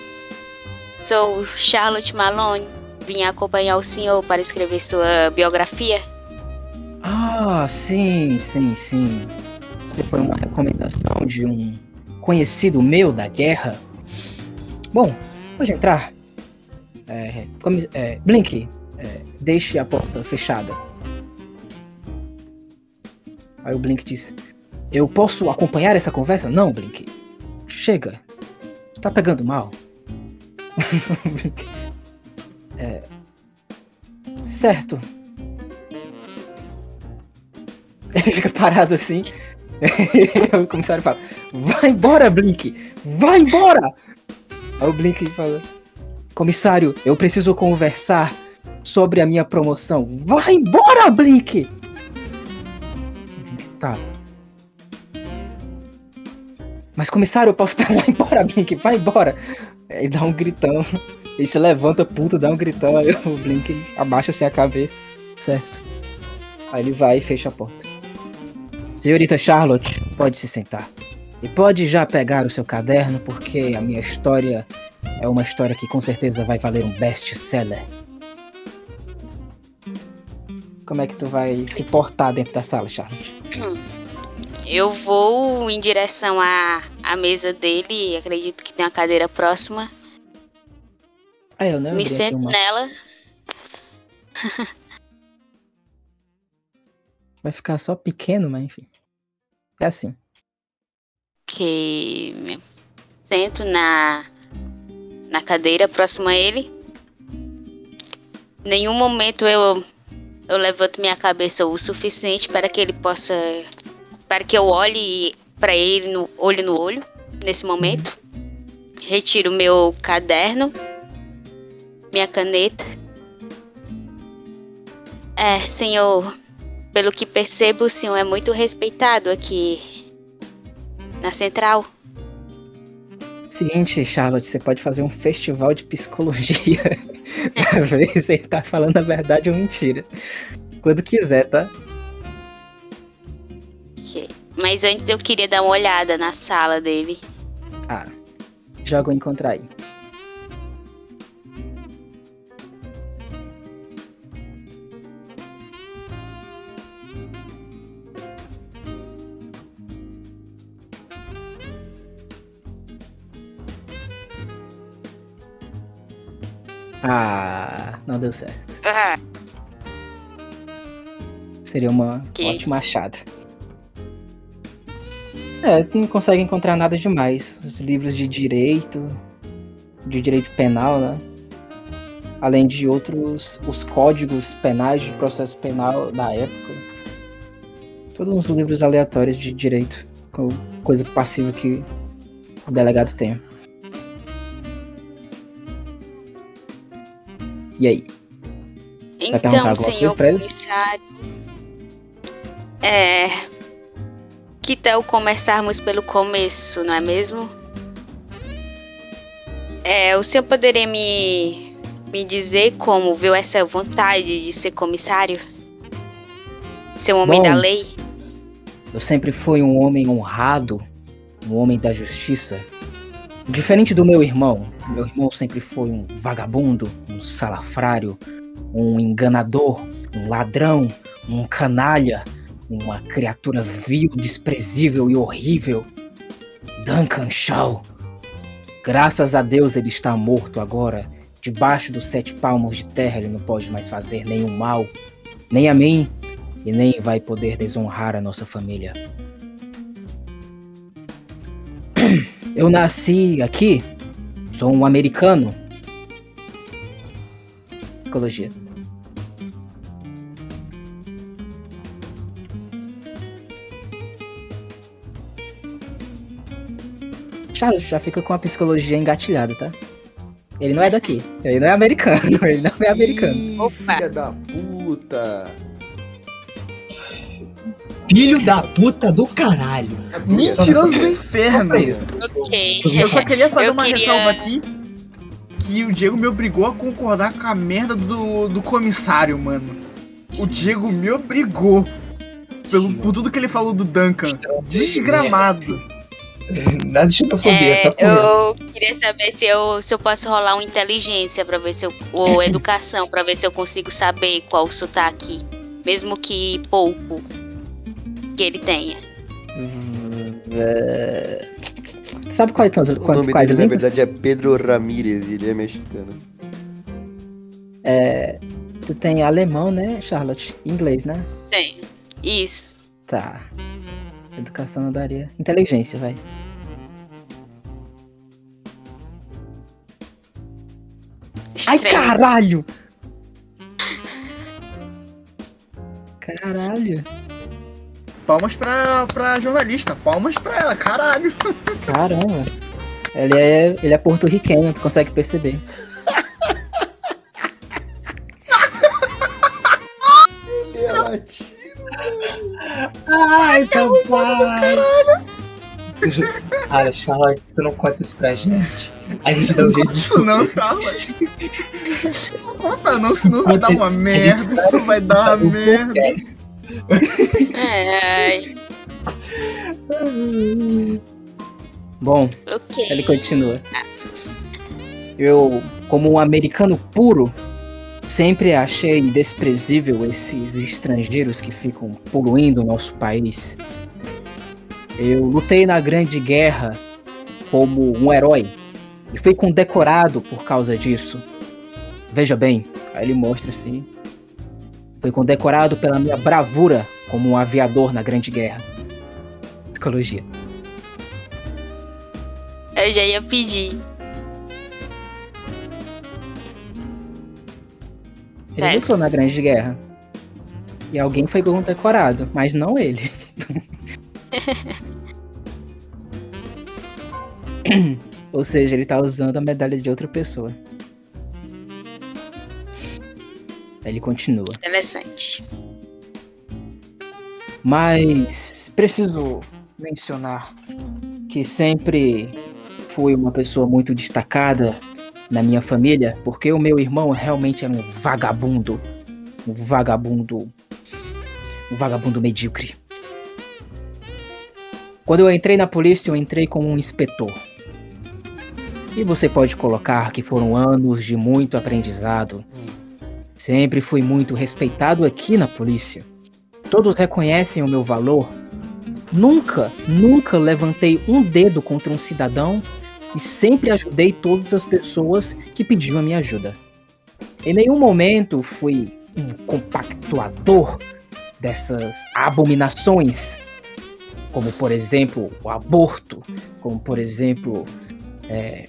Sou Charlotte Malone. Vim acompanhar o senhor para escrever sua biografia. Ah, sim, sim, sim. Você foi uma recomendação de um conhecido meu da guerra. Bom, pode entrar. É, é, Blink, é, deixe a porta fechada. Aí o Blink diz: Eu posso acompanhar essa conversa? Não, Blink. Chega. Tá pegando mal. é. Certo. Ele fica parado assim. o comissário fala: Vai embora, Blink! Vai embora! Aí o Blink fala: Comissário, eu preciso conversar sobre a minha promoção. Vai embora, Blink! Tá. Mas, comissário, eu posso vai embora, Blink, vai embora. Aí dá um gritão. Ele se levanta, puta, dá um gritão. Aí o Blink abaixa assim a cabeça. Certo. Aí ele vai e fecha a porta. Senhorita Charlotte, pode se sentar. E pode já pegar o seu caderno, porque a minha história é uma história que com certeza vai valer um best-seller. Como é que tu vai se portar dentro da sala, Charlotte? Eu vou em direção à, à mesa dele, acredito que tem uma cadeira próxima. Ah, eu não Me sento uma. nela. Vai ficar só pequeno, mas enfim. É assim. que sento na na cadeira próxima a ele. Nenhum momento eu eu levanto minha cabeça o suficiente para que ele possa para que eu olhe para ele no olho no olho nesse momento. Retiro meu caderno, minha caneta. É, senhor, pelo que percebo, o senhor é muito respeitado aqui na central. Seguinte, Charlotte, você pode fazer um festival de psicologia pra ver se ele tá falando a verdade ou mentira. Quando quiser, tá? Que- Mas antes eu queria dar uma olhada na sala dele. Ah, joga o encontrar aí. Ah, não deu certo. Ah, Seria uma Que- ótima achada. É, não consegue encontrar nada demais. Os livros de direito, de direito penal, né? Além de outros, os códigos penais de processo penal da época. Todos uns livros aleatórios de direito, coisa passiva que o delegado tem. E aí? então, senhor comissário. É. Que tal começarmos pelo começo, não é mesmo? É, o senhor poderia me, me dizer como viu essa vontade de ser comissário? Ser um homem Bom. da lei? Eu sempre fui um homem honrado, um homem da justiça. Diferente do meu irmão. Meu irmão sempre foi um vagabundo, um salafrário, um enganador, um ladrão, um canalha, uma criatura vil, desprezível e horrível. Duncan Shaw. Graças a Deus ele está morto agora. Debaixo dos sete palmos de terra ele não pode mais fazer nenhum mal, nem a mim, e nem vai poder desonrar a nossa família. Eu nasci aqui, sou um americano. Psicologia. Charles já fica com a psicologia engatilhada, tá? Ele não é daqui. Ele não é americano. Ele não é americano. Opa. Filha da puta. Filho da puta do caralho. Mentiroso do inferno. Isso. Ok. Eu só queria fazer Eu uma queria- ressalva aqui. Que o Diego me obrigou a concordar com a merda do, do comissário, mano. O Diego me obrigou. Pelo, por tudo que ele falou do Duncan. Desgramado. Nada de xenofobia, É, só por eu queria saber se eu, se eu posso rolar uma inteligência pra ver se eu. ou educação pra ver se eu consigo saber qual o sotaque. Mesmo que pouco que ele tenha. É, Sabe quais, quais, O nome quais dele, na línguas? verdade, é Pedro Ramírez e ele é mexicano. Tu tem alemão, né, Charlotte? Inglês, né? Tem. Isso. Tá. Educação não daria. Inteligência, vai. Ai, caralho! Caralho. Palmas pra, pra jornalista. Palmas pra ela, caralho. Caramba. Ele é, ele é porto-riquenho, tu consegue perceber. Ai, papai! Cara, Charlotte, tu não conta isso pra gente. A gente dá um jeito de Isso não, Charlotte. Não conta não, senão vai dar uma merda. Isso vai dar uma um merda. Ai, Bom, ok. ele continua. Eu, como um americano puro, sempre achei desprezível esses estrangeiros que ficam poluindo o nosso país. Eu lutei na Grande Guerra como um herói e fui condecorado por causa disso. Veja bem, aí ele mostra assim. Fui condecorado pela minha bravura como um aviador na Grande Guerra. Psicologia. Eu já ia pedir. Ele É. lutou na Grande Guerra. E alguém foi condecorado, mas não ele. Ou seja, ele tá usando a medalha de outra pessoa. Ele continua. Interessante. Mas preciso mencionar que sempre fui uma pessoa muito destacada na minha família, porque o meu irmão realmente era um vagabundo. Um vagabundo. Um vagabundo medíocre. Quando eu entrei na polícia, eu entrei como um inspetor. E você pode colocar que foram anos de muito aprendizado. Sempre fui muito respeitado aqui na polícia. Todos reconhecem o meu valor. Nunca, nunca levantei um dedo contra um cidadão e sempre ajudei todas as pessoas que pediam a minha ajuda. Em nenhum momento fui um compactuador dessas abominações, como por exemplo o aborto, como por exemplo é,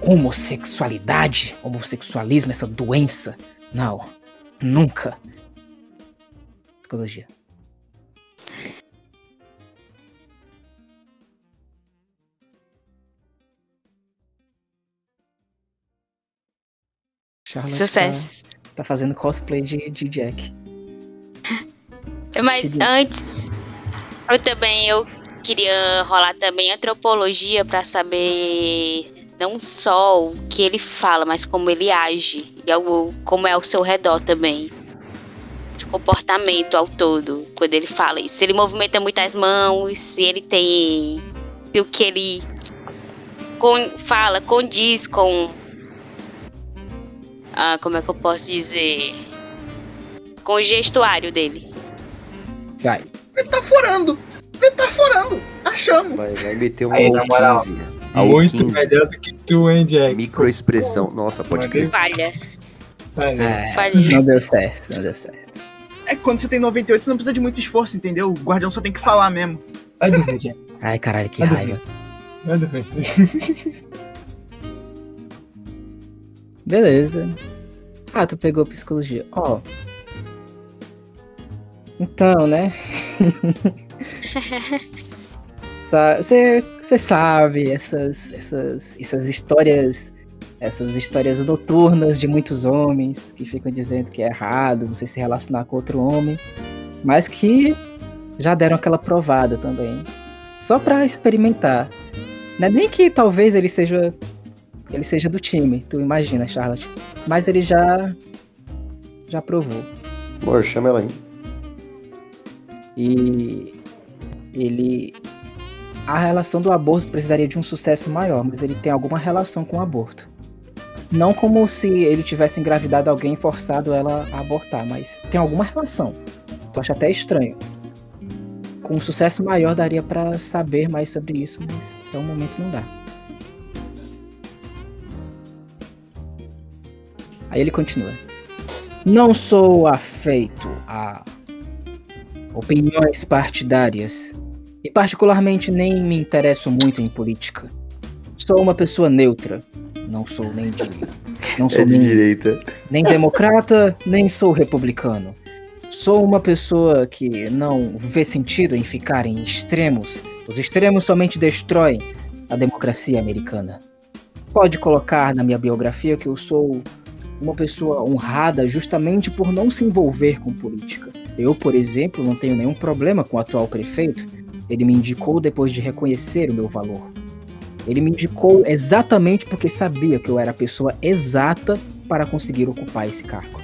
homossexualidade, homossexualismo, essa doença. Não, nunca. Psicologia. Charlotte Sucesso. Tá, tá fazendo cosplay de, de Jack. Mas Seguinte. antes, eu também eu queria rolar também antropologia pra saber não só o que ele fala, mas como ele age e algo, como é ao seu redor também. Seu comportamento ao todo, quando ele fala isso. Se ele movimenta muito as mãos, se ele tem. Se o que ele con- fala condiz com. Ah, como é que eu posso dizer? Com o gestuário dele. Vai. Metaforando. Metaforando. Achamos. Vai, vai meter um Aí, na moral, AU15. AU15, Muito melhor do que tu, hein, Jack? Microexpressão. Nossa, pode crer. Falha. Valeu. É, Falha. não deu certo, não deu certo. É que quando você tem 98, você não precisa de muito esforço, entendeu? O guardião só tem que falar mesmo. Vai dormir, Jack. Ai, caralho, que Vai raiva. Vai dormir. Beleza. Ah, tu pegou psicologia. Ó. Então, né? Você sabe essas, essas, essas histórias. Essas histórias noturnas de muitos homens que ficam dizendo que é errado você se relacionar com outro homem, mas que já deram aquela provada também. Só pra experimentar. Não é nem que talvez ele seja ele seja do time, tu imagina, Charlotte. Mas ele já já provou. Amor, chama ela aí. E ele a relação do aborto precisaria de um sucesso maior, mas ele tem alguma relação com o aborto. Não como se ele tivesse engravidado alguém e forçado ela a abortar, mas tem alguma relação. Tu acha até estranho. Com um sucesso maior daria pra saber mais sobre isso, mas até o momento não dá. Aí ele continua. Não sou afeito a opiniões partidárias. E particularmente nem me interesso muito em política. Sou uma pessoa neutra. Não sou nem de. Não sou É de nem, direita. nem democrata, nem sou republicano. Sou uma pessoa que não vê sentido em ficar em extremos. Os extremos somente destroem a democracia americana. Pode colocar na minha biografia que eu sou uma pessoa honrada justamente por não se envolver com política. Eu, por exemplo, não tenho nenhum problema com o atual prefeito. Ele me indicou depois de reconhecer o meu valor. Ele me indicou exatamente porque sabia que eu era a pessoa exata para conseguir ocupar esse cargo.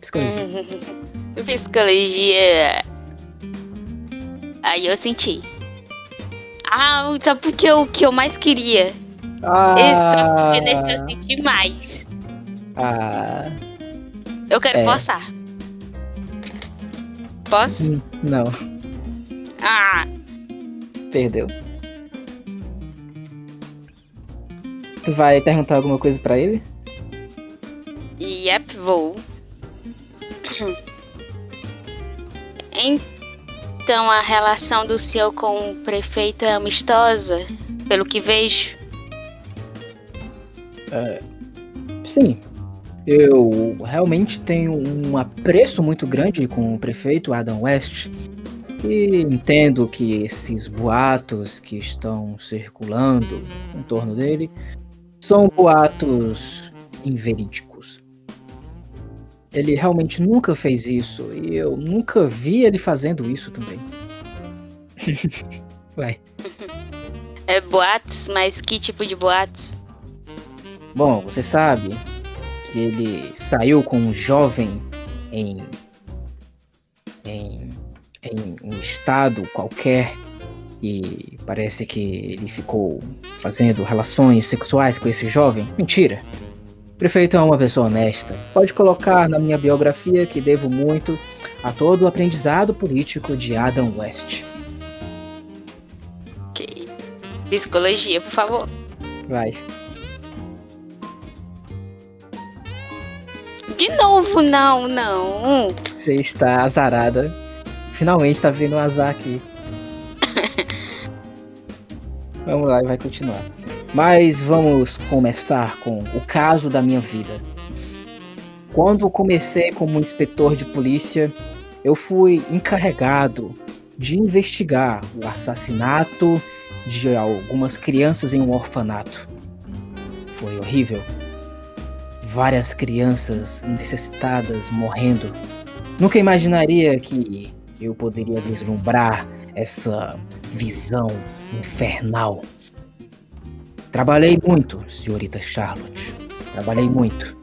Psicologia. Psicologia. Aí eu senti. Ah, sabe porque o que eu mais queria? Esse, porque nesse eu senti mais. ah, Eu quero É. forçar. Posso? hum, não, Ah, perdeu. Tu vai perguntar alguma coisa pra ele? yep, vou. Então a relação do senhor com o prefeito é amistosa, pelo que vejo. Sim. Eu realmente tenho um apreço muito grande com o prefeito Adam West. E entendo que esses boatos que estão circulando em torno dele são boatos inverídicos. Ele realmente nunca fez isso e eu nunca vi ele fazendo isso também. Vai. É boatos, mas que tipo de boatos? Bom, você sabe que ele saiu com um jovem em, em, em um estado qualquer e parece que ele ficou fazendo relações sexuais com esse jovem. Mentira. O prefeito é uma pessoa honesta. Pode colocar na minha biografia que devo muito a todo o aprendizado político de Adam West. Ok. Psicologia, por favor. Vai. De novo, não, não. Você está azarada. Finalmente tá vendo um azar aqui. vamos lá, vai continuar. Mas vamos começar com o caso da minha vida. Quando comecei como inspetor de polícia, eu fui encarregado de investigar o assassinato de algumas crianças em um orfanato. Foi horrível. Várias crianças necessitadas morrendo. Nunca imaginaria que eu poderia vislumbrar essa visão infernal. Trabalhei muito, senhorita Charlotte. Trabalhei muito.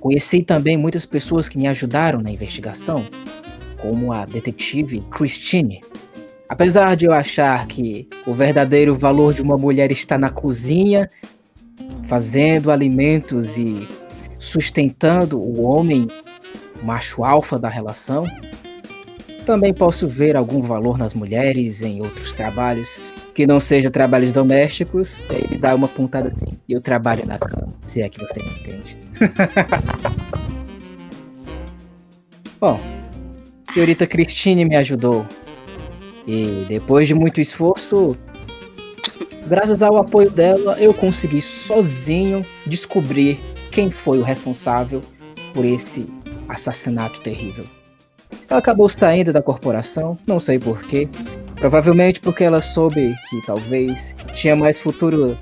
Conheci também muitas pessoas que me ajudaram na investigação, como a detetive Christine. Apesar de eu achar que o verdadeiro valor de uma mulher está na cozinha, fazendo alimentos e sustentando o homem macho alfa da relação, também posso ver algum valor nas mulheres em outros trabalhos que não seja trabalhos domésticos. Ele dá uma pontada assim. E eu trabalho na cama, se é que você me entende. Bom, senhorita Christine me ajudou. E depois de muito esforço, graças ao apoio dela, eu consegui sozinho descobrir quem foi o responsável por esse assassinato terrível. Ela acabou saindo da corporação, não sei porquê. Provavelmente porque ela soube que talvez tinha mais futuro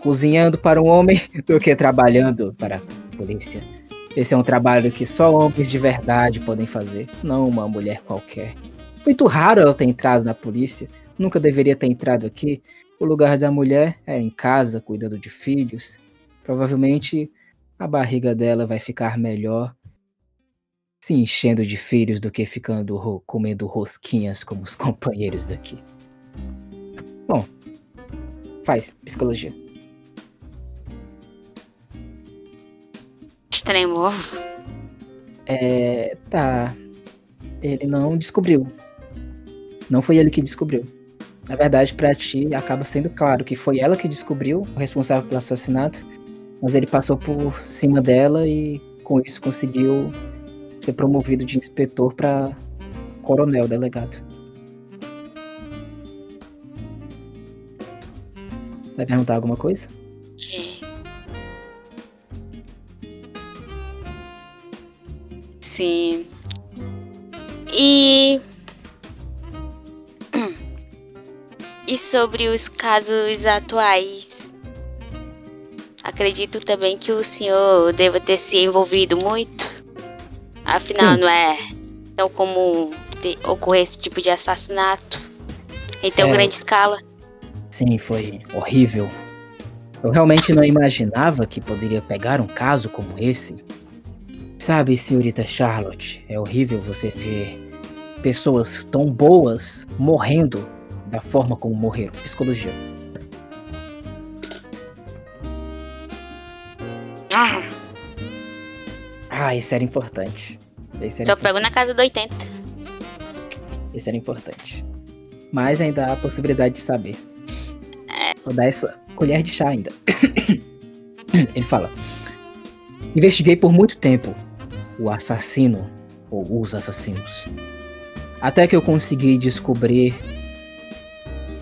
cozinhando para um homem do que trabalhando para a polícia. Esse é um trabalho que só homens de verdade podem fazer, não uma mulher qualquer. Muito raro ela ter entrado na polícia, nunca deveria ter entrado aqui. O lugar da mulher é em casa, cuidando de filhos. Provavelmente a barriga dela vai ficar melhor se enchendo de filhos do que ficando comendo rosquinhas como os companheiros daqui. Bom, faz psicologia. Extremo. É, tá. Ele não descobriu. Não foi ele que descobriu. Na verdade, pra ti, acaba sendo claro que foi ela que descobriu o responsável pelo assassinato, mas ele passou por cima dela e com isso conseguiu ser promovido de inspetor pra coronel delegado. Vai perguntar alguma coisa? Ok. Sim. E. E sobre os casos atuais? Acredito também que o senhor deva ter se envolvido muito. Afinal, Sim. não é tão comum ocorrer esse tipo de assassinato em tão É. grande escala. Sim, foi horrível. Eu realmente não imaginava que poderia pegar um caso como esse. Sabe, senhorita Charlotte, é horrível você ver pessoas tão boas morrendo da forma como morreram. Psicologia. Ah, Ah, isso era importante. Isso era, só impor- pego na casa do 80. isso era importante. Mas ainda há a possibilidade de saber. Vou dar essa colher de chá ainda. Ele fala: Investiguei por muito tempo o assassino ou os assassinos. Até que eu consegui descobrir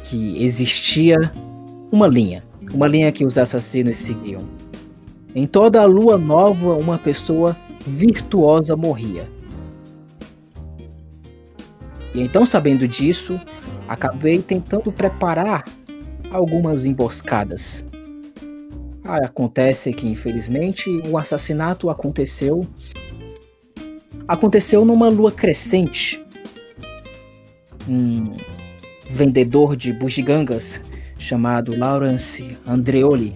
que existia uma linha. Uma linha que os assassinos seguiam. Em toda a lua nova, uma pessoa virtuosa morria. E então, sabendo disso, acabei tentando preparar algumas emboscadas. Ah, acontece que, infelizmente, o assassinato aconteceu. Aconteceu numa lua crescente. Um vendedor de bugigangas chamado Lawrence Andreoli,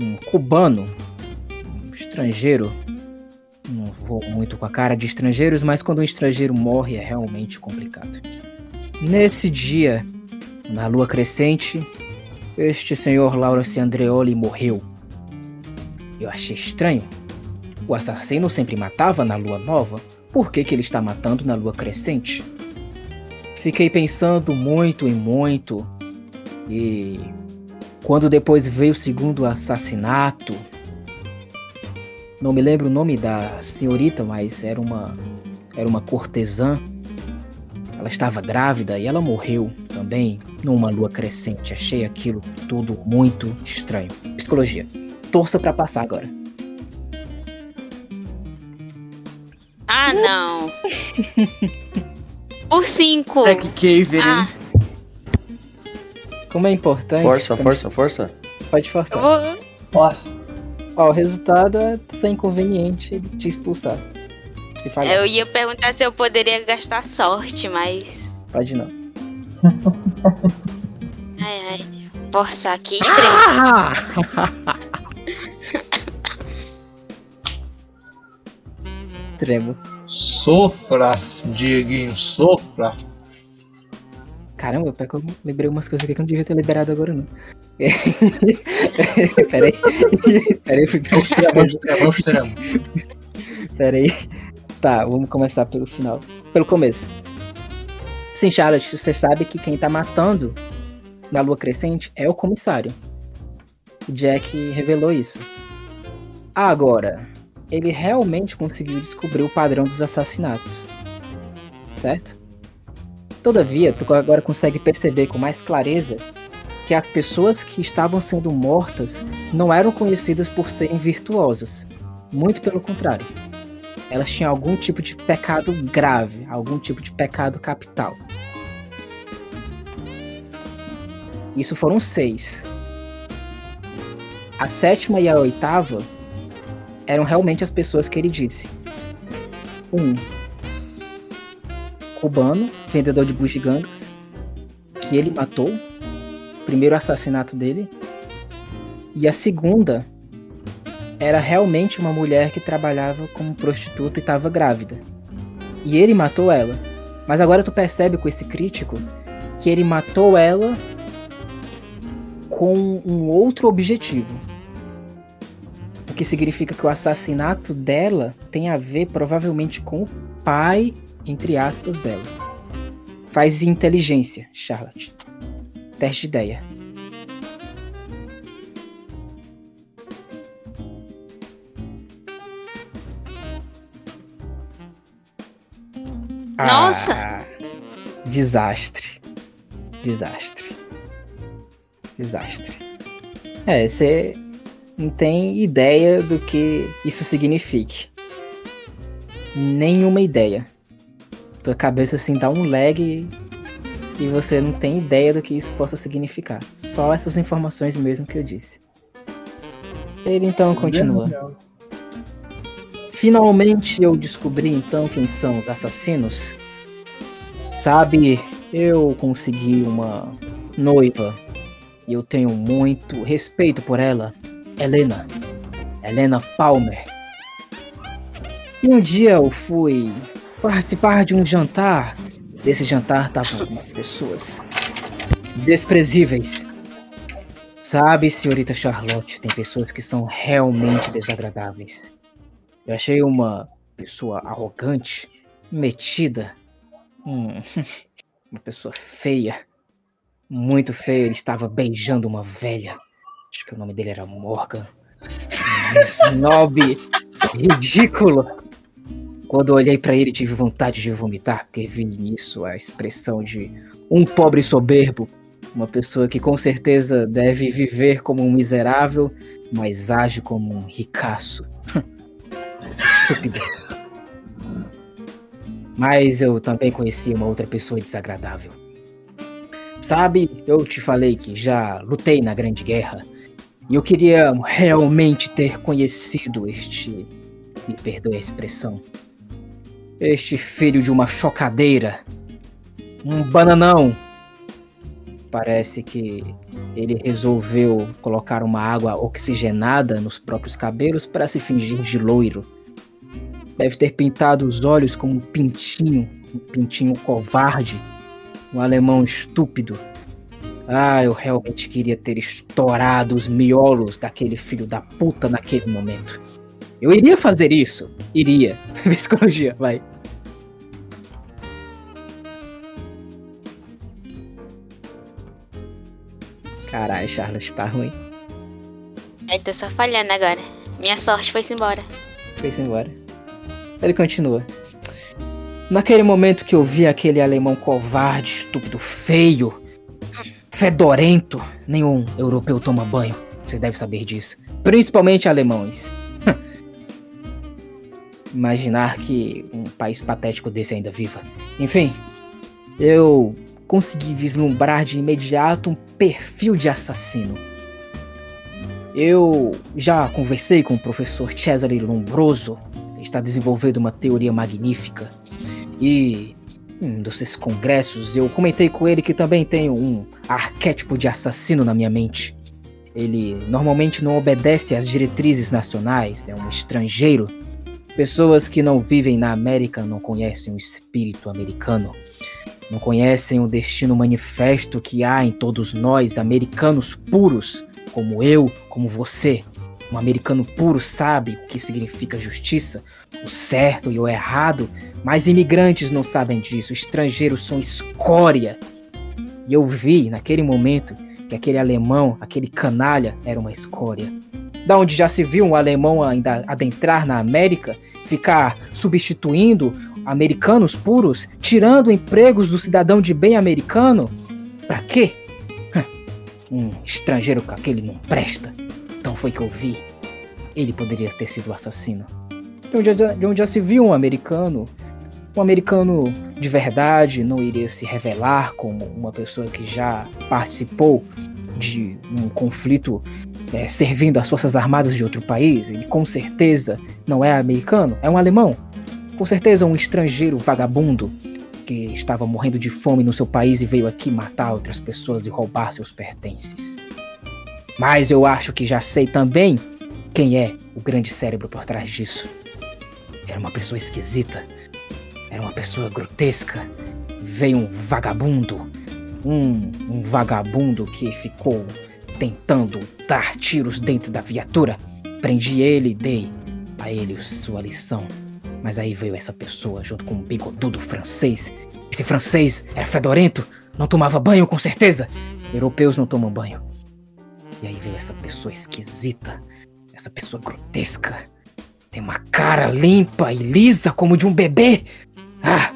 um cubano, um estrangeiro. Não vou muito com a cara de estrangeiros, mas quando um estrangeiro morre é realmente complicado. Nesse dia, na lua crescente, este senhor Lawrence Andreoli morreu. Eu achei estranho. O assassino sempre matava na lua nova. Por que, que ele está matando na lua crescente? Fiquei pensando muito e muito. E quando depois veio o segundo assassinato, não me lembro o nome da senhorita, mas era uma era uma cortesã. Ela estava grávida e ela morreu também numa lua crescente. Achei aquilo tudo muito estranho. Psicologia. Torça pra passar agora. Ah, não. Por 5. Black Caver, Ah, hein? Como é importante. Força, também força, força. Pode forçar. vou. Posso? Ó, o resultado é ser inconveniente te expulsar. Se falhar. Eu ia perguntar se eu poderia gastar sorte, mas. Pode não. Ai, ai. Força aqui extremo. Ah! Extremo. Sofra, Dieguinho, sofra. Caramba, pior que eu lembrei umas coisas aqui que eu não devia ter liberado agora, não. Peraí. Peraí, fui É o extremo, é o extremo, é o extremo. Peraí. Tá, vamos começar pelo final. Pelo começo. Sim, Charlotte, você sabe que quem tá matando na lua crescente é o comissário. O Jack revelou isso. Agora, ele realmente conseguiu descobrir o padrão dos assassinatos. Certo? Todavia, tu agora consegue perceber com mais clareza que as pessoas que estavam sendo mortas não eram conhecidas por serem virtuosas. Muito pelo contrário. Elas tinham algum tipo de pecado grave, algum tipo de pecado capital. Isso foram seis. A sétima e a oitava eram realmente as pessoas que ele disse. Um cubano, vendedor de bugigangas, que ele matou, primeiro assassinato dele. E a segunda era realmente uma mulher que trabalhava como prostituta e estava grávida. E ele matou ela. Mas agora tu percebe com esse crítico que ele matou ela com um outro objetivo. Que significa que o assassinato dela tem a ver provavelmente com o pai, entre aspas, dela. Faz inteligência, Charlotte. Teste de ideia. Nossa! Ah, desastre. Desastre. Desastre. É, você não tem ideia do que isso signifique. Nenhuma ideia. Tua cabeça assim dá um lag e e você não tem ideia do que isso possa significar. Só essas informações mesmo que eu disse. Ele então continua. Finalmente eu descobri então quem são os assassinos. Sabe, eu consegui uma noiva e eu tenho muito respeito por ela, Helena. Helena Palmer. E um dia eu fui participar de um jantar. Desse jantar estavam algumas pessoas desprezíveis. Sabe, senhorita Charlotte, tem pessoas que são realmente desagradáveis. Eu achei uma pessoa arrogante, metida, hum, uma pessoa feia, muito feia. Ele estava beijando uma velha. Acho que o nome dele era Morgan. Snob ridículo. Quando olhei para ele, tive vontade de vomitar, porque vi nisso a expressão de um pobre soberbo, uma pessoa que com certeza deve viver como um miserável, mas age como um ricaço. Estúpido. Mas eu também conheci uma outra pessoa desagradável. Sabe, eu te falei que já lutei na Grande Guerra. E eu queria realmente ter conhecido este. Me perdoe a expressão. Este filho de uma chocadeira. Um bananão. Parece que ele resolveu colocar uma água oxigenada nos próprios cabelos para se fingir de loiro. Deve ter pintado os olhos como um pintinho, um pintinho covarde, um alemão estúpido. Ah, eu realmente queria ter estourado os miolos daquele filho da puta naquele momento. Eu iria fazer isso, iria. Psicologia, vai. Caralho, Charlotte tá ruim. Aí tô só falhando agora. Minha sorte foi-se embora. Foi-se embora. Ele continua. Naquele momento que eu vi aquele alemão covarde, estúpido, feio, fedorento, nenhum europeu toma banho. Você deve saber disso. Principalmente alemães. Imaginar que um país patético desse ainda viva. Enfim, eu consegui vislumbrar de imediato um perfil de assassino. Eu já conversei com o professor Cesare Lombroso, ele está desenvolvendo uma teoria magnífica. E um desses congressos eu comentei com ele que também tenho um arquétipo de assassino na minha mente. Ele normalmente não obedece às diretrizes nacionais, é um estrangeiro. Pessoas que não vivem na América não conhecem o espírito americano. Não conhecem o destino manifesto que há em todos nós, americanos puros, como eu, como você. Um americano puro sabe o que significa justiça, o certo e o errado, mas imigrantes não sabem disso, estrangeiros são escória. E eu vi naquele momento que aquele alemão, aquele canalha, era uma escória. Da onde já se viu um alemão ainda adentrar na América, ficar substituindo americanos puros, tirando empregos do cidadão de bem americano? Pra quê? Um estrangeiro com aquele não presta. Então foi que eu vi. Ele poderia ter sido o assassino. De onde, de onde já se viu um americano, um americano de verdade não iria se revelar como uma pessoa que já participou de um conflito é, servindo as forças armadas de outro país. Ele com certeza não é americano, é um alemão. Com certeza um estrangeiro vagabundo que estava morrendo de fome no seu país e veio aqui matar outras pessoas e roubar seus pertences. Mas eu acho que já sei também quem é o grande cérebro por trás disso. Era uma pessoa esquisita. Era uma pessoa grotesca. Veio um vagabundo. Um, um vagabundo que ficou tentando dar tiros dentro da viatura. Prendi ele e dei a ele sua lição. Mas aí veio essa pessoa junto com um bigodudo francês. Esse francês era fedorento, não tomava banho com certeza. Europeus não tomam banho. E aí veio essa pessoa esquisita, essa pessoa grotesca. Tem uma cara limpa e lisa como de um bebê. Ah,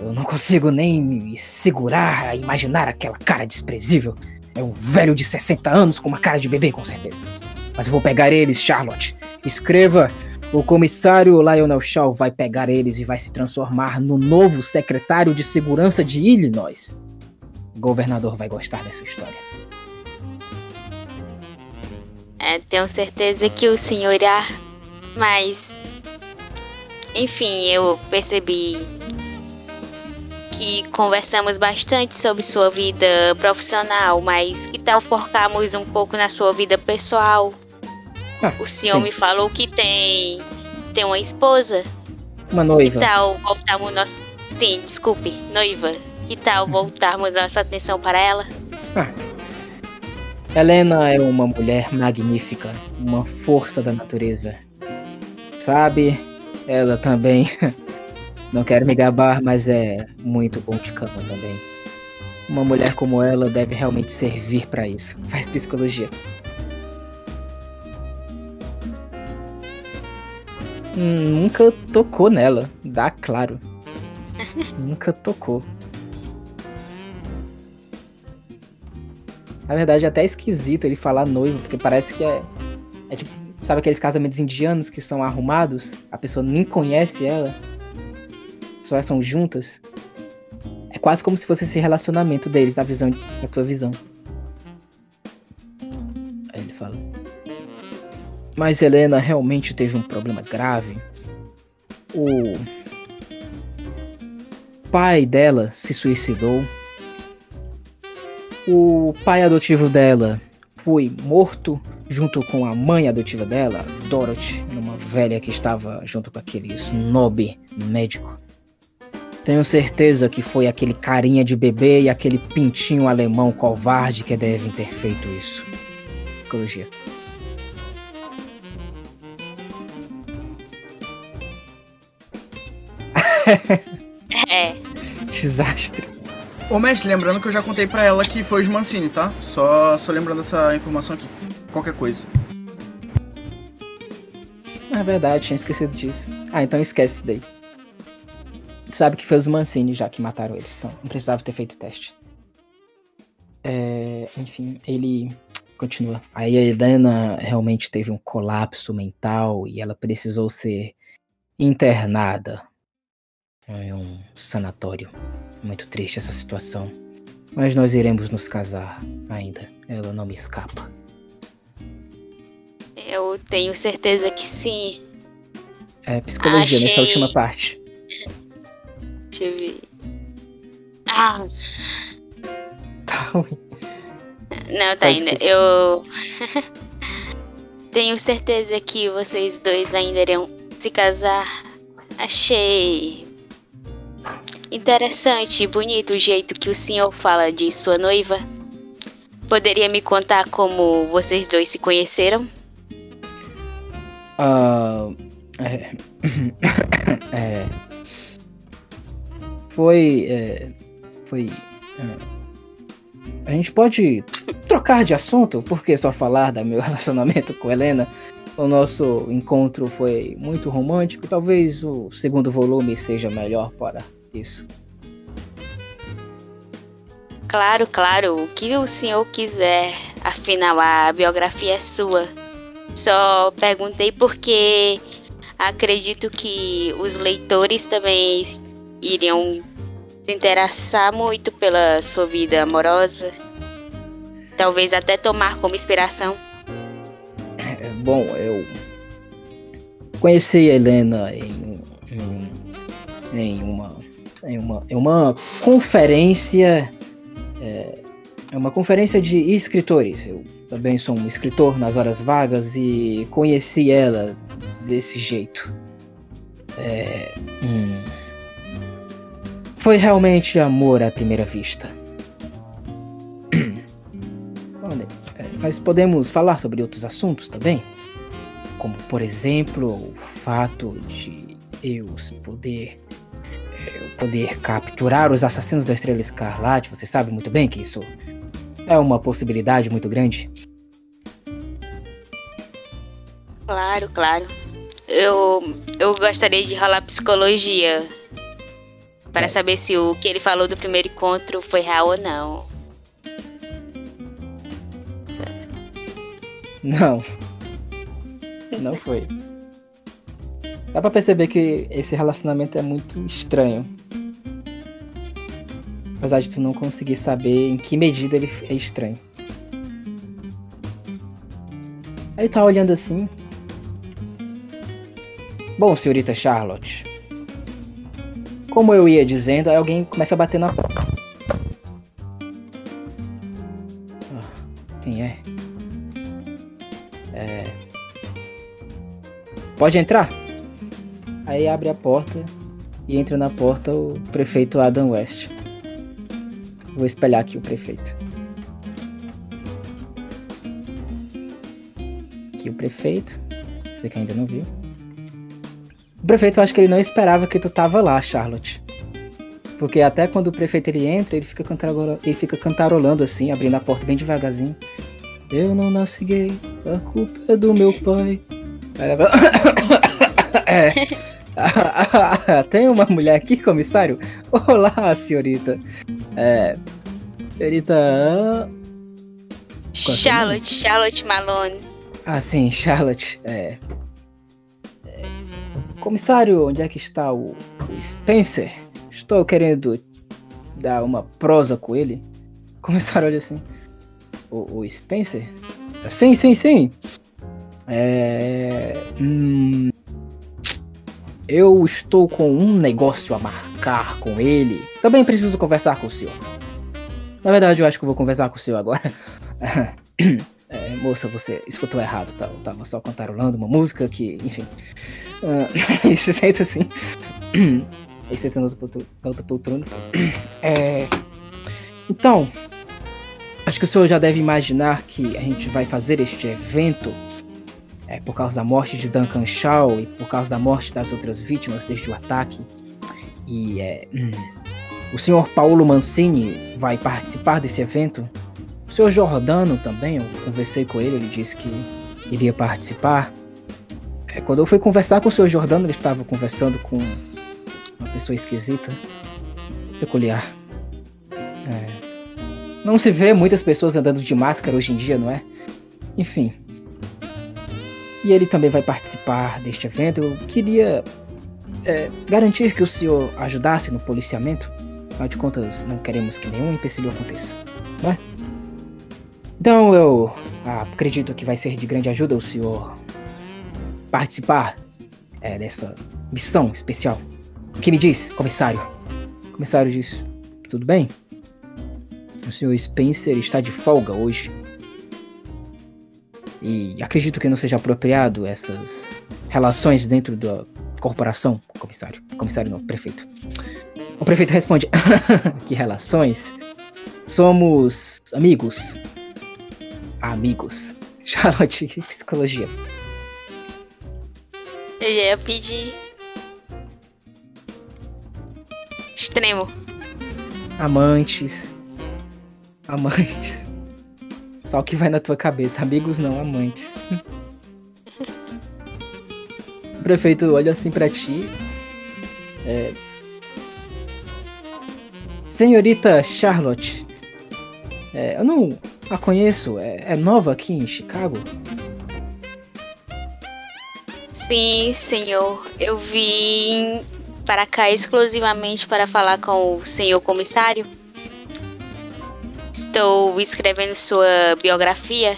Eu não consigo nem me segurar a imaginar aquela cara desprezível. É um velho de 60 anos com uma cara de bebê, com certeza. Mas eu vou pegar eles, Charlotte. Escreva. O comissário Lionel Shaw vai pegar eles e vai se transformar no novo secretário de segurança de Illinois. O governador vai gostar dessa história. É, tenho certeza que o senhor irá. Mas. Enfim, eu percebi que conversamos bastante sobre sua vida profissional, mas que tal focarmos um pouco na sua vida pessoal? Ah, O senhor sim. me falou que tem tem uma esposa. Uma Que noiva. tal voltarmos nosso Sim, desculpe, noiva. Que tal voltarmos nossa atenção para ela? Helena é uma mulher magnífica, uma força da natureza. Sabe, ela também. Não quero me gabar, mas é muito bom de cama também. Uma mulher como ela deve realmente servir pra isso. Faz psicologia. Hum, nunca tocou nela, dá claro. nunca tocou. Na verdade, é até esquisito ele falar noivo, porque parece que é. É tipo, sabe aqueles casamentos indianos que são arrumados? A pessoa nem conhece ela. Só são juntas. É quase como se fosse esse relacionamento deles, da visão, da tua visão. Aí ele fala. Mas Helena realmente teve um problema grave. O pai dela se suicidou. O pai adotivo dela foi morto junto com a mãe adotiva dela, Dorothy, uma velha que estava junto com aquele snob médico. Tenho certeza que foi aquele carinha de bebê e aquele pintinho alemão covarde que devem ter feito isso. Psicologia. É, Desastre. Ô mestre, lembrando que eu já contei pra ela que foi os Mancini, tá? Só, só lembrando essa informação aqui. Qualquer coisa. É verdade, tinha esquecido disso. Ah, então esquece isso daí. Sabe que foi os Mancini já que mataram eles, então não precisava ter feito o teste. É, enfim, ele continua. Aí a Helena realmente teve um colapso mental e ela precisou ser internada em um sanatório. Muito triste essa situação. Mas nós iremos nos casar ainda. Ela não me escapa. eu tenho certeza que sim. É psicologia nessa Achei. última parte. Deixa eu ver. Ah, Tá ruim. não, tá Pode ainda. Eu tenho certeza que vocês dois ainda irão se casar. Achei interessante e bonito o jeito que o senhor fala de sua noiva. Poderia me contar como vocês dois se conheceram? Ah, é, é, foi. é, foi. é, a gente pode trocar de assunto? Por que só falar do meu relacionamento com Helena? O nosso encontro foi muito romântico. Talvez o segundo volume seja melhor para isso. Claro, claro, o que o senhor quiser. Afinal, a biografia é sua. Só perguntei porque acredito que os leitores também iriam se interessar muito pela sua vida amorosa. Talvez até tomar como inspiração. É, bom, eu conheci a Helena em, em, em uma em uma, em uma conferência é, é uma conferência de escritores. Eu também sou um escritor nas horas vagas e conheci ela desse jeito. É, hum, foi realmente amor à primeira vista. É, mas podemos falar sobre outros assuntos também? Como, por exemplo, o fato de eu poder, poder capturar os assassinos da Estrela Escarlate. Você sabe muito bem que isso é uma possibilidade muito grande. Claro, claro. Eu, eu gostaria de rolar psicologia. Para É. saber se o que ele falou do primeiro encontro foi real ou não. Não. Não foi. Dá pra perceber que esse relacionamento é muito estranho. Apesar de tu não conseguir saber em que medida ele é estranho. Aí tá olhando assim. Bom, senhorita Charlotte. Como eu ia dizendo, aí alguém começa a bater na porta. Ah, quem é? É. Pode entrar? Aí abre a porta e entra na porta o prefeito Adam West. Vou espelhar aqui o prefeito. Aqui o prefeito. Você que ainda não viu. O prefeito, eu acho que ele não esperava que tu tava lá, Charlotte. Porque até quando o prefeito ele entra, ele fica, cantarola- ele fica cantarolando assim, abrindo a porta bem devagarzinho. Eu não nasci gay, a culpa é do meu pai. É. Tem uma mulher aqui, comissário? Olá, senhorita. É. Senhorita. É Charlotte, Charlotte Malone. Ah, sim, Charlotte. É. É. Comissário, onde é que está o, o Spencer? Estou querendo dar uma prosa com ele. Comissário olha assim. O, o Spencer? Sim, sim, sim. É. Hum, eu estou com um negócio a marcar com ele. Também preciso conversar com o senhor. Na verdade, eu acho que vou conversar com o senhor agora. É, moça, você escutou errado, tá? Eu tava só cantarolando uma música que, enfim. Ah, e se senta assim. e senta na outra poltrona. É, então, acho que o senhor já deve imaginar que a gente vai fazer este evento é, por causa da morte de Duncan Shaw e por causa da morte das outras vítimas desde o ataque. E é, hum, o senhor Paulo Mancini vai participar desse evento. O senhor Jordano também, eu conversei com ele, ele disse que iria participar. É, quando eu fui conversar com o senhor Jordano, ele estava conversando com uma pessoa esquisita, peculiar. É, não se vê muitas pessoas andando de máscara hoje em dia, não é? Enfim. E ele também vai participar deste evento. Eu queria é, garantir que o senhor ajudasse no policiamento. Afinal de contas, não queremos que nenhum empecilho aconteça, não é? Então eu acredito que vai ser de grande ajuda o senhor participar é, dessa missão especial. O que me diz, comissário? O comissário diz: Tudo bem? O senhor Spencer está de folga hoje. E acredito que não seja apropriado essas relações dentro da corporação, comissário. Comissário não, prefeito. O prefeito responde: Que relações? Somos amigos. Amigos. Charlotte, psicologia. Eu já ia pedir. Extremo. Amantes. Amantes. Só o que vai na tua cabeça. Amigos não, amantes. o prefeito olha assim pra ti. É... Senhorita Charlotte. é, eu não a conheço. É, é nova aqui em Chicago? Sim, senhor. Eu vim para cá exclusivamente para falar com o senhor comissário. Estou escrevendo sua biografia.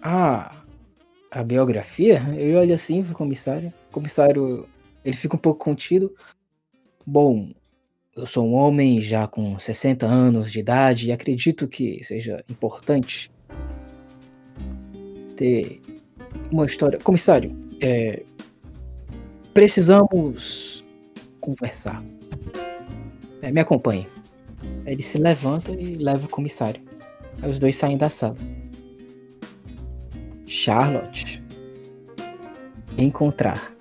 Ah, a biografia? Eu olho assim pro comissário. O comissário, ele fica um pouco contido. Bom, eu sou um homem já com 60 anos de idade e acredito que seja importante ter uma história. Comissário, é, precisamos conversar. É, me acompanhe. Ele se levanta e leva o comissário. Aí os dois saem da sala. Charlotte. Encontrar.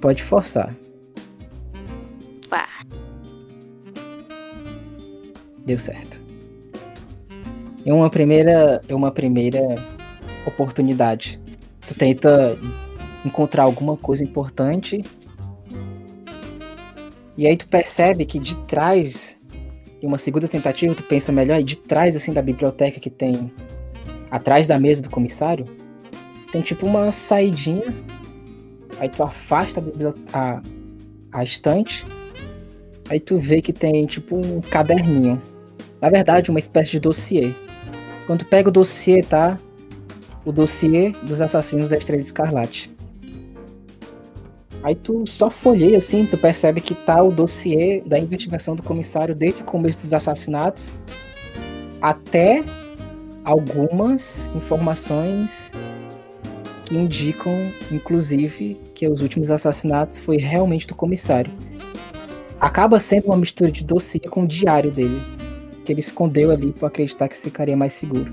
Pode forçar. Pá. Deu certo. É uma primeira, é uma primeira oportunidade. Tu tenta encontrar alguma coisa importante. E aí tu percebe que de trás, em uma segunda tentativa, tu pensa melhor, e de trás assim da biblioteca que tem atrás da mesa do comissário, tem tipo uma saidinha. Aí tu afasta a, a, a estante. Aí tu vê que tem tipo um caderninho. Na verdade, uma espécie de dossiê. Quando tu pega o dossiê, tá? O dossiê dos assassinos da Estrela Escarlate. Aí tu só folheia assim, tu percebe que tá o dossiê da investigação do comissário desde o começo dos assassinatos até algumas informações que indicam, inclusive, que os últimos assassinatos foi realmente do comissário. Acaba sendo uma mistura de dossiê com o diário dele, que ele escondeu ali para acreditar que ficaria mais seguro.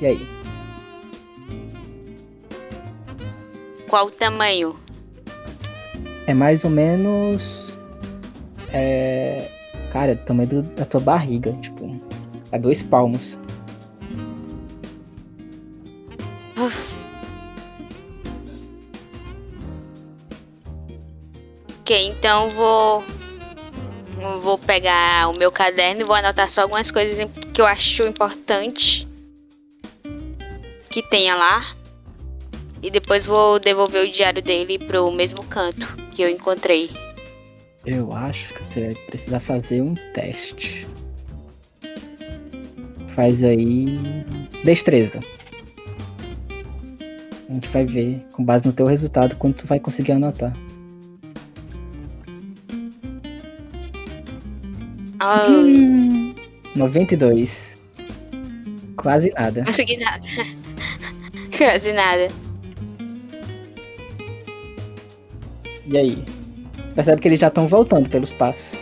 E aí? Qual o tamanho? É mais ou menos. É. Cara, é do tamanho do- da tua barriga, tipo. É dois palmos. Ok, então vou. Vou pegar o meu caderno e vou anotar só algumas coisas que eu acho importante que tenha lá. E depois vou devolver o diário dele pro mesmo canto que eu encontrei. Eu acho que você vai precisar fazer um teste. Faz aí. Destreza. A gente vai ver, com base no teu resultado, quanto tu vai conseguir anotar. Ai, 92. Quase nada. consegui nada. Quase nada. E aí? Percebe que eles já estão voltando pelos passos.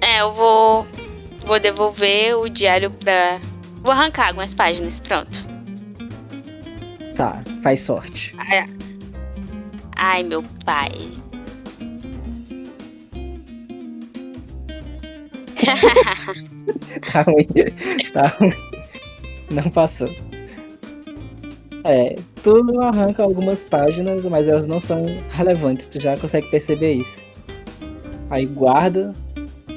É, eu vou. Vou devolver o diário pra. Vou arrancar algumas páginas, pronto. Tá, faz sorte. Ai, meu pai. Tá ruim. Tá ruim. Não passou. É, tu arranca algumas páginas, mas elas não são relevantes, tu já consegue perceber isso. Aí guarda,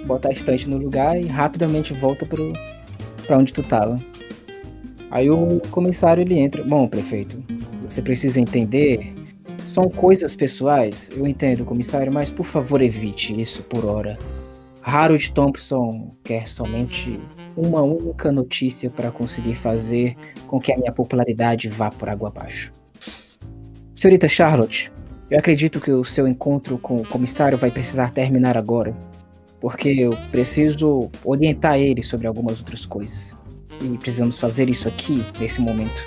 bota a estante no lugar e rapidamente volta pro, pra onde tu tava. Aí o comissário ele entra. Bom, prefeito, você precisa entender. São coisas pessoais, eu entendo, comissário, mas por favor evite isso por hora. Harold Thompson quer somente uma única notícia para conseguir fazer com que a minha popularidade vá por água abaixo. Senhorita Charlotte, eu acredito que o seu encontro com o comissário vai precisar terminar agora, porque eu preciso orientar ele sobre algumas outras coisas. E precisamos fazer isso aqui, nesse momento.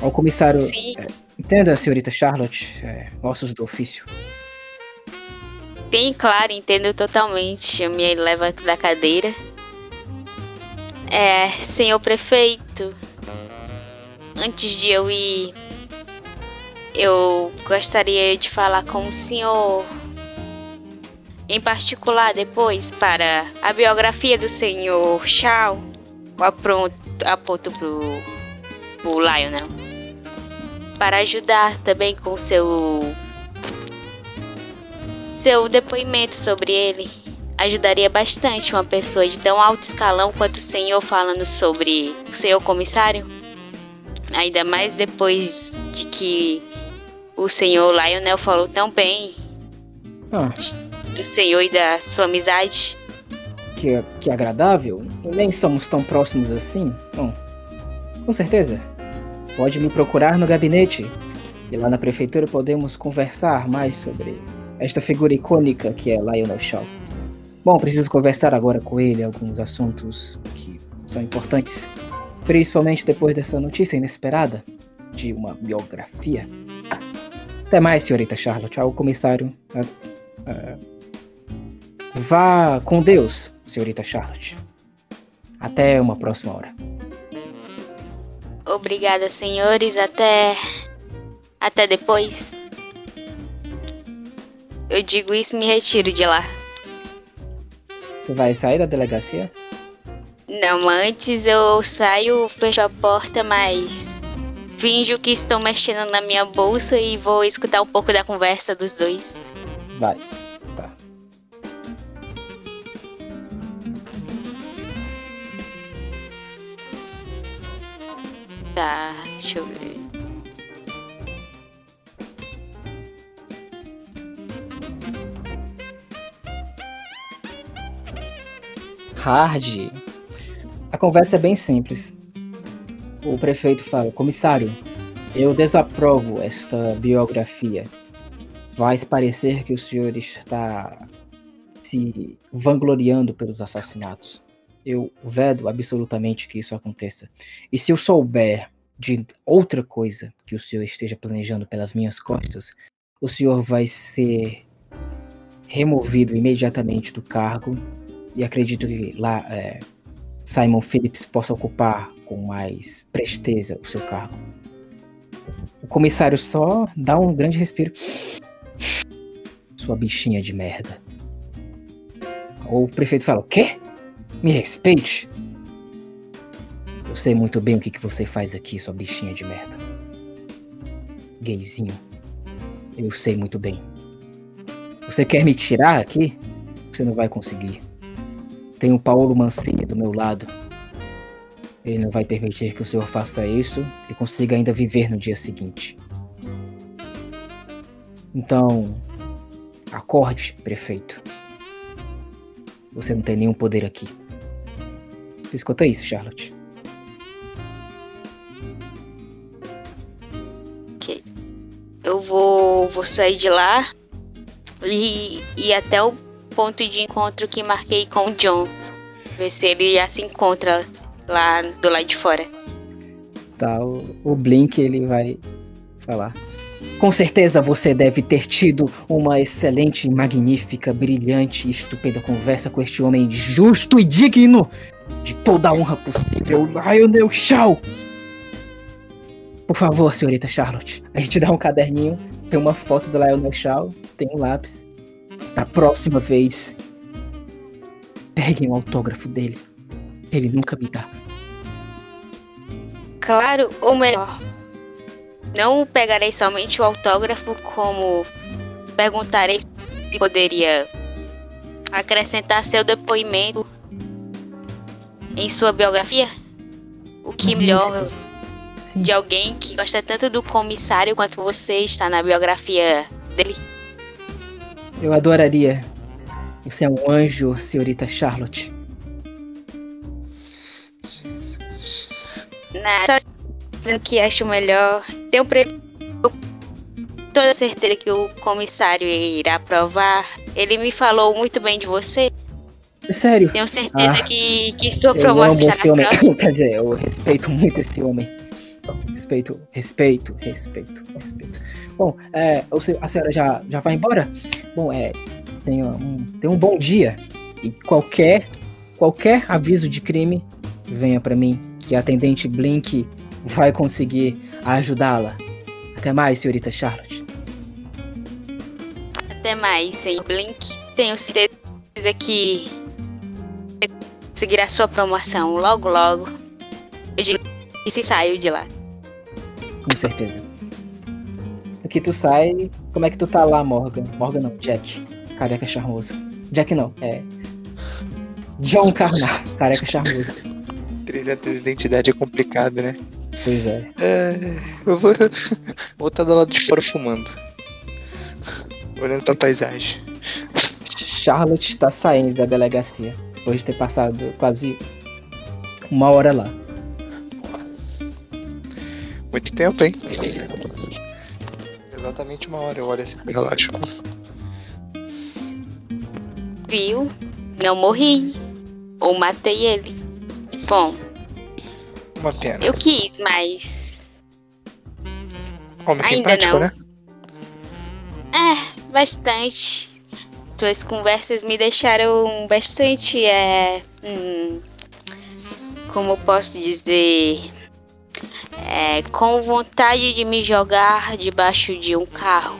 Ao comissário. Sim, Entenda, senhorita Charlotte, é, ossos do ofício. Sim, claro, entendo totalmente. Eu me levanto da cadeira. É, senhor prefeito, antes de eu ir, eu gostaria de falar com o senhor. Em particular, depois, para a biografia do senhor Shaw. Apronto, aponto pro, pro Lionel. Para ajudar também com seu seu depoimento sobre ele ajudaria bastante uma pessoa de tão alto escalão quanto o senhor falando sobre o senhor comissário. Ainda mais depois de que o senhor Lionel falou tão bem Ah, do senhor e da sua amizade. que, que agradável. E nem somos tão próximos assim. Bom, com certeza. Pode me procurar no gabinete. E lá na prefeitura podemos conversar mais sobre esta figura icônica que é Lionel Shaw. Bom, preciso conversar agora com ele alguns assuntos que são importantes. Principalmente depois dessa notícia inesperada de uma biografia. Até mais, senhorita Charlotte. Ao comissário. Vá com Deus, senhorita Charlotte. Até uma próxima hora. Obrigada, senhores. Até. Até depois. Eu digo isso e me retiro de lá. Tu vai sair da delegacia? Não, antes eu saio, fecho a porta, mas finjo que estou mexendo na minha bolsa e vou escutar um pouco da conversa dos dois. Vai. Tá. Tá, deixa eu ver. Hard. A conversa é bem simples. O prefeito fala: Comissário, eu desaprovo esta biografia. Vai parecer que o senhor está se vangloriando pelos assassinatos. Eu vedo absolutamente que isso aconteça. E se eu souber de outra coisa que o senhor esteja planejando pelas minhas costas, o senhor vai ser removido imediatamente do cargo e acredito que lá é, Simon Phillips possa ocupar com mais presteza o seu cargo. O comissário só dá um grande respiro. Sua bichinha de merda. O prefeito fala: O quê? Me respeite. Eu sei muito bem o que, que você faz aqui, sua bichinha de merda. Gayzinho. Eu sei muito bem. Você quer me tirar aqui? Você não vai conseguir. Tem o Paulo Mancini do meu lado. Ele não vai permitir que o senhor faça isso e consiga ainda viver no dia seguinte. Então, acorde, prefeito. Você não tem nenhum poder aqui. Escuta isso, Charlotte. Ok. Eu vou, vou sair de lá e ir até o ponto de encontro que marquei com o John. Ver se ele já se encontra lá do lado de fora. Tá, o, o Blink ele vai falar. Com certeza você deve ter tido uma excelente, magnífica, brilhante e estupenda conversa com este homem justo e digno de toda a honra possível, Lionel Shaw. Por favor, senhorita Charlotte, a gente dá um caderninho, tem uma foto do Lionel Shaw, tem um lápis. Da próxima vez, peguem o autógrafo dele. Ele nunca me dá. Claro, ou melhor, não pegarei somente o autógrafo, como perguntarei se poderia acrescentar seu depoimento em sua biografia. O que melhor Sim. de alguém que gosta tanto do comissário quanto você está na biografia dele. Eu adoraria. Você é um anjo, senhorita Charlotte. Nada, só dizendo que acho melhor. Tenho pre... toda certeza que o comissário irá aprovar. Ele me falou muito bem de você. Sério. Tenho certeza Ah, que, que sua amo esse estará homem. Quer dizer, eu respeito muito esse homem. Respeito, respeito, respeito, respeito. Bom, é, a senhora já, já vai embora? Bom, é, tenha um, tenha um bom dia. E qualquer, qualquer aviso de crime, venha pra mim, que a atendente Blink vai conseguir ajudá-la. Até mais, senhorita Charlotte. Até mais, senhor Blink. Tenho certeza que você conseguirá sua promoção logo, logo. Eu digo e se saiu de lá. Com certeza. Aqui tu sai. Como é que tu tá lá, Morgan? Morgan não, Jack. Careca charmoso. Jack não, é. John Carnal, careca charmoso. Trilha de identidade é complicado, né? Pois é. É, eu vou vou estar do lado de fora fumando. Olhando pra paisagem. Charlotte tá saindo da delegacia. Depois de ter passado quase uma hora lá. Muito tempo, hein? Exatamente uma hora eu olho assim pro relógio. Viu? Não morri. Ou matei ele. Bom, Uma pena. eu quis, mas. Homem Ainda simpático, não. né? É, bastante. Suas conversas me deixaram bastante. É. hum, como posso dizer? É, com vontade de me jogar debaixo de um carro.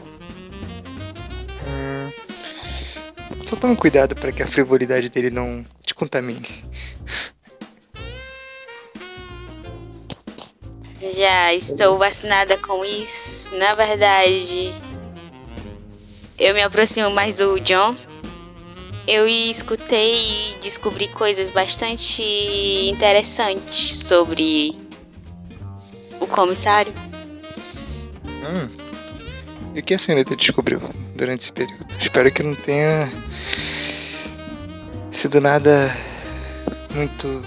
Hum, Só tome cuidado para que a frivolidade dele não te contamine. Já estou vacinada com isso. Na verdade, eu me aproximo mais do John. Eu escutei e descobri coisas bastante interessantes sobre comissário. Hum. E o que a senhorita descobriu durante esse período? Espero que não tenha sido nada muito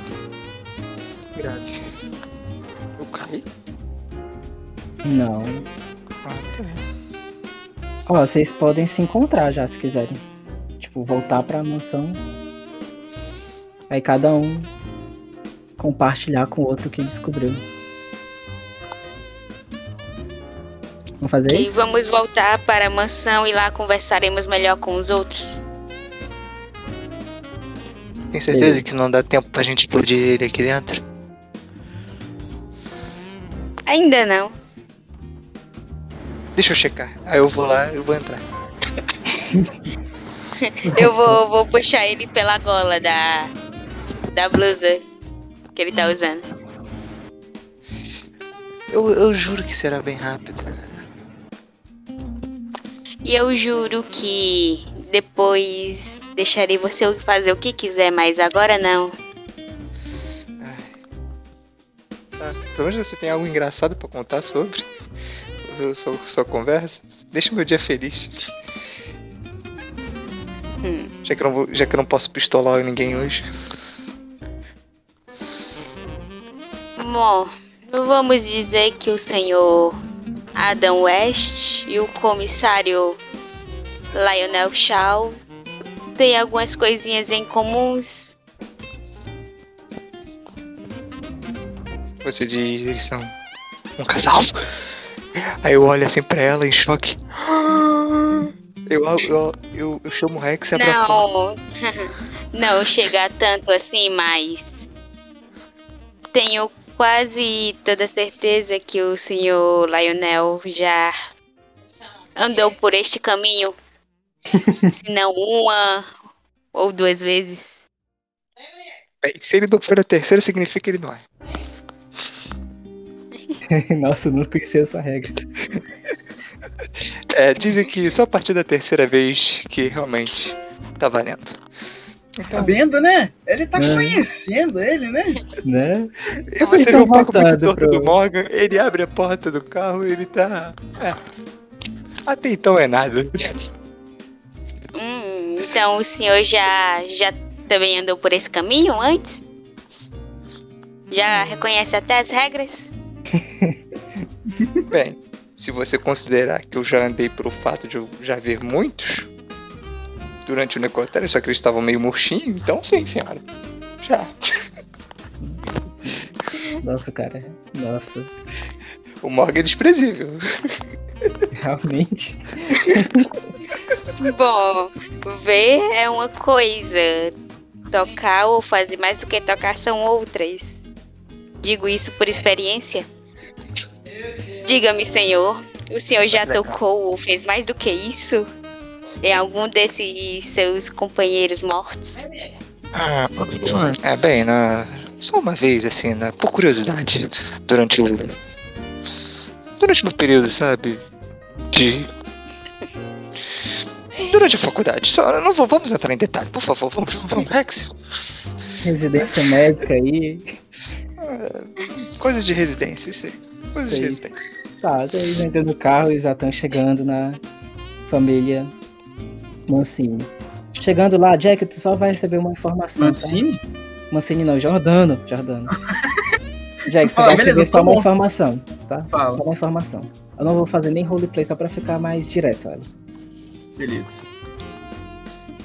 grave. Eu caí? Não. Ah, tá. Ó, vocês podem se encontrar já, se quiserem. Tipo, voltar pra mansão. Aí cada um compartilhar com o outro o que descobriu. Vamos fazer E isso? vamos voltar para a mansão e lá conversaremos melhor com os outros. Tem certeza Beleza. que não dá tempo pra gente explodir ele aqui dentro? Ainda não. Deixa eu checar. Aí eu vou lá, eu vou entrar. Eu vou, vou puxar ele pela gola da, da blusa que ele tá usando. Eu, eu juro que será bem rápido. E eu juro que depois deixarei você fazer o que quiser, mas agora não. Tá. Pelo menos você tem algo engraçado pra contar sobre sua, sua conversa. Deixa meu dia feliz. Hum. Já, que eu não já que eu não posso pistolar ninguém hoje. Bom, vamos dizer que o senhor Adam West e o comissário Lionel Shaw têm algumas coisinhas em comuns. Você diz eles são um casal. Aí eu olho assim pra ela em choque. Eu, eu, eu, eu chamo o Rex e. Não, não chega a tanto assim, mas tenho quase toda certeza que o senhor Lionel já andou por este caminho, se não uma ou duas vezes. Bem, se ele não for a terceira, significa que ele não é. Nossa, eu não conhecia essa regra. É, dizem que só a partir da terceira vez que realmente tá valendo. Tá vendo, né? Ele tá É. conhecendo ele, né? Né? E Vocês você vê estão o papo muito pro- do Morgan, ele abre a porta do carro ele tá. É. Até então é nada. Hum, então o senhor já, já também andou por esse caminho antes? Já reconhece até as regras? Bem, se você considerar que eu já andei pelo fato de eu já ver muitos durante o necrotério, só que eles estavam meio murchinhos, então sim, senhora. Já. Nossa, cara. Nossa. O Morgan é desprezível. Realmente. Bom, ver é uma coisa, tocar ou fazer mais do que tocar são outras. Digo isso por experiência. Diga-me, senhor, o senhor já tocou ou fez mais do que isso? Em algum desses seus companheiros mortos? Ah, é bem, na... só uma vez, assim, né? Por curiosidade, durante o. Durante o meu período, sabe? De. Durante a faculdade. Só, não vou, vamos entrar em detalhe, por favor. Vamos, vamos, Rex. Residência médica aí. Coisas de residência, isso aí. Coisas de residência. Tá, vocês entram no carro e já estão chegando na família Mancini. Chegando lá, Jack, tu só vai receber uma informação. tá? Mancini? Mancini não, Jordano. Jordano. Jack, tu Ah, vai beleza, receber só tá uma bom. informação, tá? Fala. Só uma informação. Eu não vou fazer nem roleplay só pra ficar mais direto, olha. Beleza.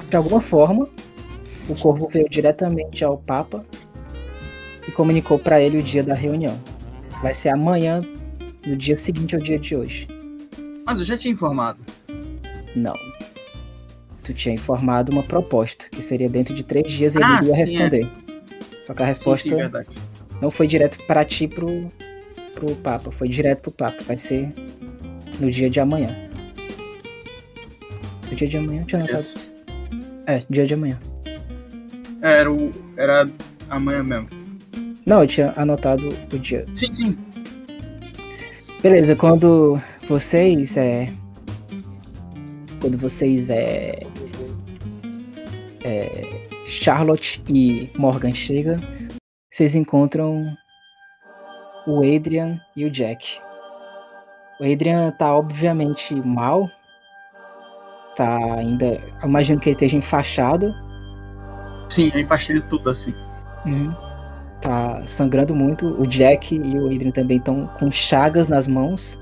De alguma forma, o Corvo veio diretamente ao Papa e comunicou pra ele o dia da reunião. Vai ser amanhã, no dia seguinte ao dia de hoje. Mas eu já tinha informado. Não. Tu tinha informado uma proposta, que seria dentro de três dias ele Ah, iria sim, responder. Só que a Sim, resposta sim, verdade. não foi direto pra ti pro, pro Papa, foi direto pro Papa. Vai ser no dia de amanhã. No dia de amanhã, tinha anotado. Isso. É, dia de amanhã. Era, o, era amanhã mesmo. Não, eu tinha anotado o dia. Sim, sim. Beleza, quando vocês é. Quando vocês é. É Charlotte e Morgan chegam, vocês encontram o Adrian e o Jack. O Adrian tá obviamente mal. Tá ainda. eu Imagino que ele esteja enfaixado. Sim, eu enfaixei ele tudo assim. Uhum. Tá sangrando muito. O Jack e o Adrian também estão com chagas nas mãos.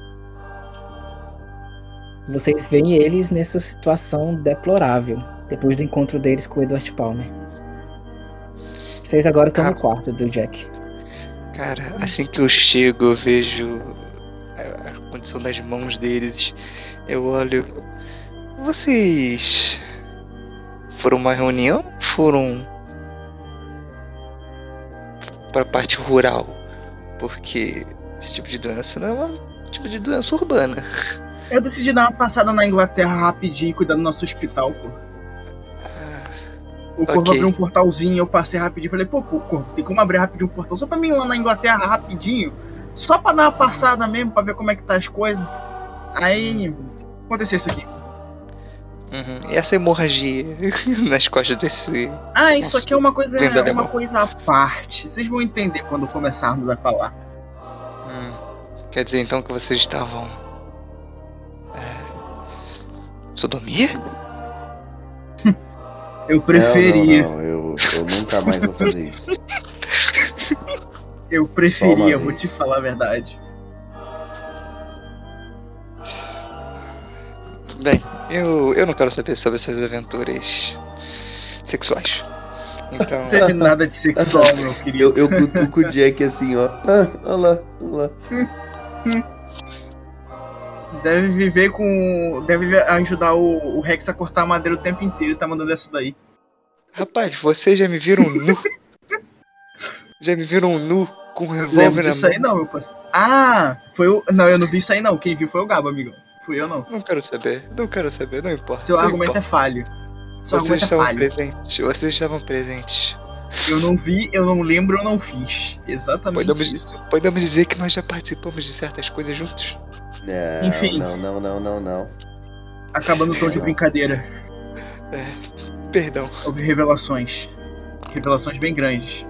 Vocês veem eles nessa situação deplorável. Depois do encontro deles com o Edward Palmer. Vocês agora estão no Ah. quarto do Jack. Cara, assim que eu chego, eu vejo a a condição das mãos deles. Eu olho. Vocês foram uma reunião? ou Foram para a parte rural? Porque esse tipo de doença não é um tipo de doença urbana. Eu decidi dar uma passada na Inglaterra rapidinho e cuidar do nosso hospital, pô. O Corvo Ok. abriu um portalzinho, eu passei rapidinho. Falei, pô, pô, Corvo, tem como abrir rapidinho um portal só pra mim ir lá na Inglaterra rapidinho? Só pra dar uma passada mesmo, pra ver como é que tá as coisas. Aí, aconteceu isso aqui. uhum. E essa hemorragia nas costas desse. Ah, isso aqui é uma coisa, lenda uma coisa à parte. Vocês vão entender quando começarmos a falar. Hum, quer dizer então que vocês estavam. É, sodomia? Eu preferia, Não, não, não, Eu, eu nunca mais vou fazer isso. eu preferia, vou te falar a verdade. Bem, eu, eu não quero saber sobre essas aventuras sexuais. Então, Não teve nada de sexual, meu querido. Eu, eu cutuco o Jack assim, ó. Ah, olha lá, olha lá. Deve viver com. Deve ajudar o, o Rex a cortar a madeira o tempo inteiro e tá mandando essa daí. rapaz, vocês já me viram nu? já me viram nu com um revólver Lembro na disso aí mão? não, meu parceiro. Ah, foi o. Não, eu não vi isso aí não. Quem viu foi o Gabo, amigo. Fui eu não. Não quero saber, não quero saber, não importa. Seu não argumento importa. é falho. Seu Vocês argumento é estavam falho. presentes, vocês estavam presentes. Eu não vi, eu não lembro, eu não fiz. Exatamente Podemos, isso. podemos dizer que nós já participamos de certas coisas juntos? Não, Enfim. Não, não, não, não, não. Acabando o tom de brincadeira. Perdão. Houve revelações. Revelações bem grandes.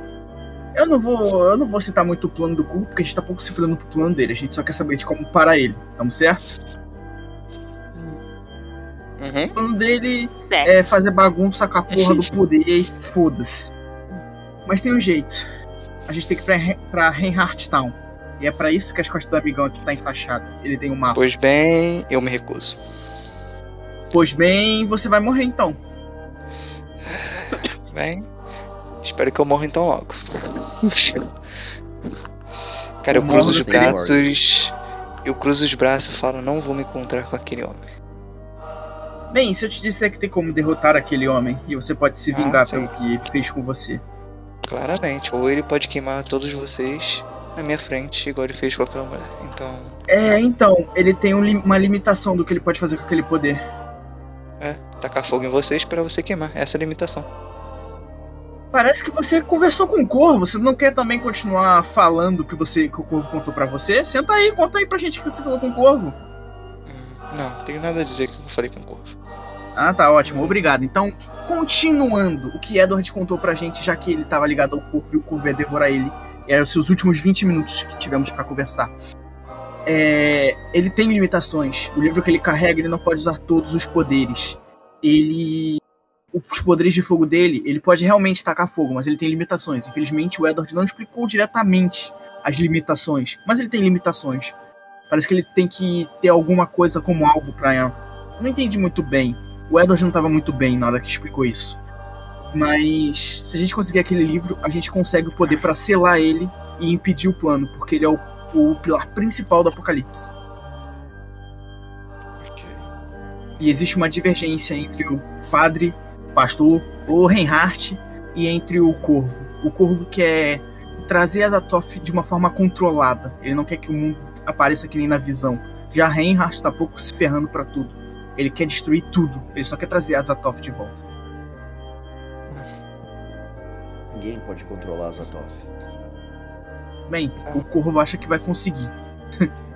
Eu não vou. Eu não vou citar muito o plano do cu, porque a gente tá pouco se fudendo pro plano dele. A gente só quer saber de como parar ele. Tamo certo? Uhum. O plano dele É. é fazer bagunça com a porra do poder e foda-se. Mas tem um jeito. A gente tem que ir pra, pra Reinhardt Town. E é pra isso que as costas do amigão aqui tá enfaixado. Ele tem um mapa. Pois bem, eu me recuso. Pois bem, você vai morrer então. Bem, espero que eu morra então logo. Cara, eu Eu cruzo os braços. Eu cruzo os braços e falo, não vou me encontrar com aquele homem. Bem, se eu te disser que tem como derrotar aquele homem e você pode se Ah, vingar sim. pelo que ele fez com você. Claramente. Ou ele pode queimar todos vocês na minha frente, igual ele fez com aquela mulher. Então, É, então, ele tem um uma limitação do que ele pode fazer com aquele poder. é, tacar fogo em vocês pra você queimar. Essa é a limitação. Parece que você conversou com o Corvo. Você não quer também continuar falando que você que o Corvo contou pra você? Senta aí, conta aí pra gente que você falou com o Corvo. Hum, Não, tenho nada a dizer que eu falei com o corvo. Ah, tá ótimo, obrigado. Então, continuando o que Edward contou pra gente, já que ele tava ligado ao Corvo e o Corvo ia devorar ele. Eram os seus últimos 20 minutos que tivemos pra conversar. É, ele tem limitações. O livro que ele carrega, ele não pode usar todos os poderes. Ele. Os poderes de fogo dele, ele pode realmente tacar fogo, mas ele tem limitações. Infelizmente, o Edward não explicou diretamente as limitações, mas ele tem limitações. Parece que ele tem que ter alguma coisa como alvo pra. Não entendi muito bem. O Edward não estava muito bem na hora que explicou isso. Mas se a gente conseguir aquele livro, a gente consegue o poder para selar ele e impedir o plano, porque ele é o, o pilar principal do Apocalipse. Ok. E existe uma divergência entre o padre, pastor, o Reinhardt, e entre o Corvo. O Corvo quer trazer Azathoth de uma forma controlada. Ele não quer que o mundo apareça que nem na visão. Já Reinhardt está pouco se ferrando para tudo. Ele quer destruir tudo. Ele só quer trazer Azathoth de volta. Ninguém pode controlar Azatoth. Bem, o Corvo acha que vai conseguir.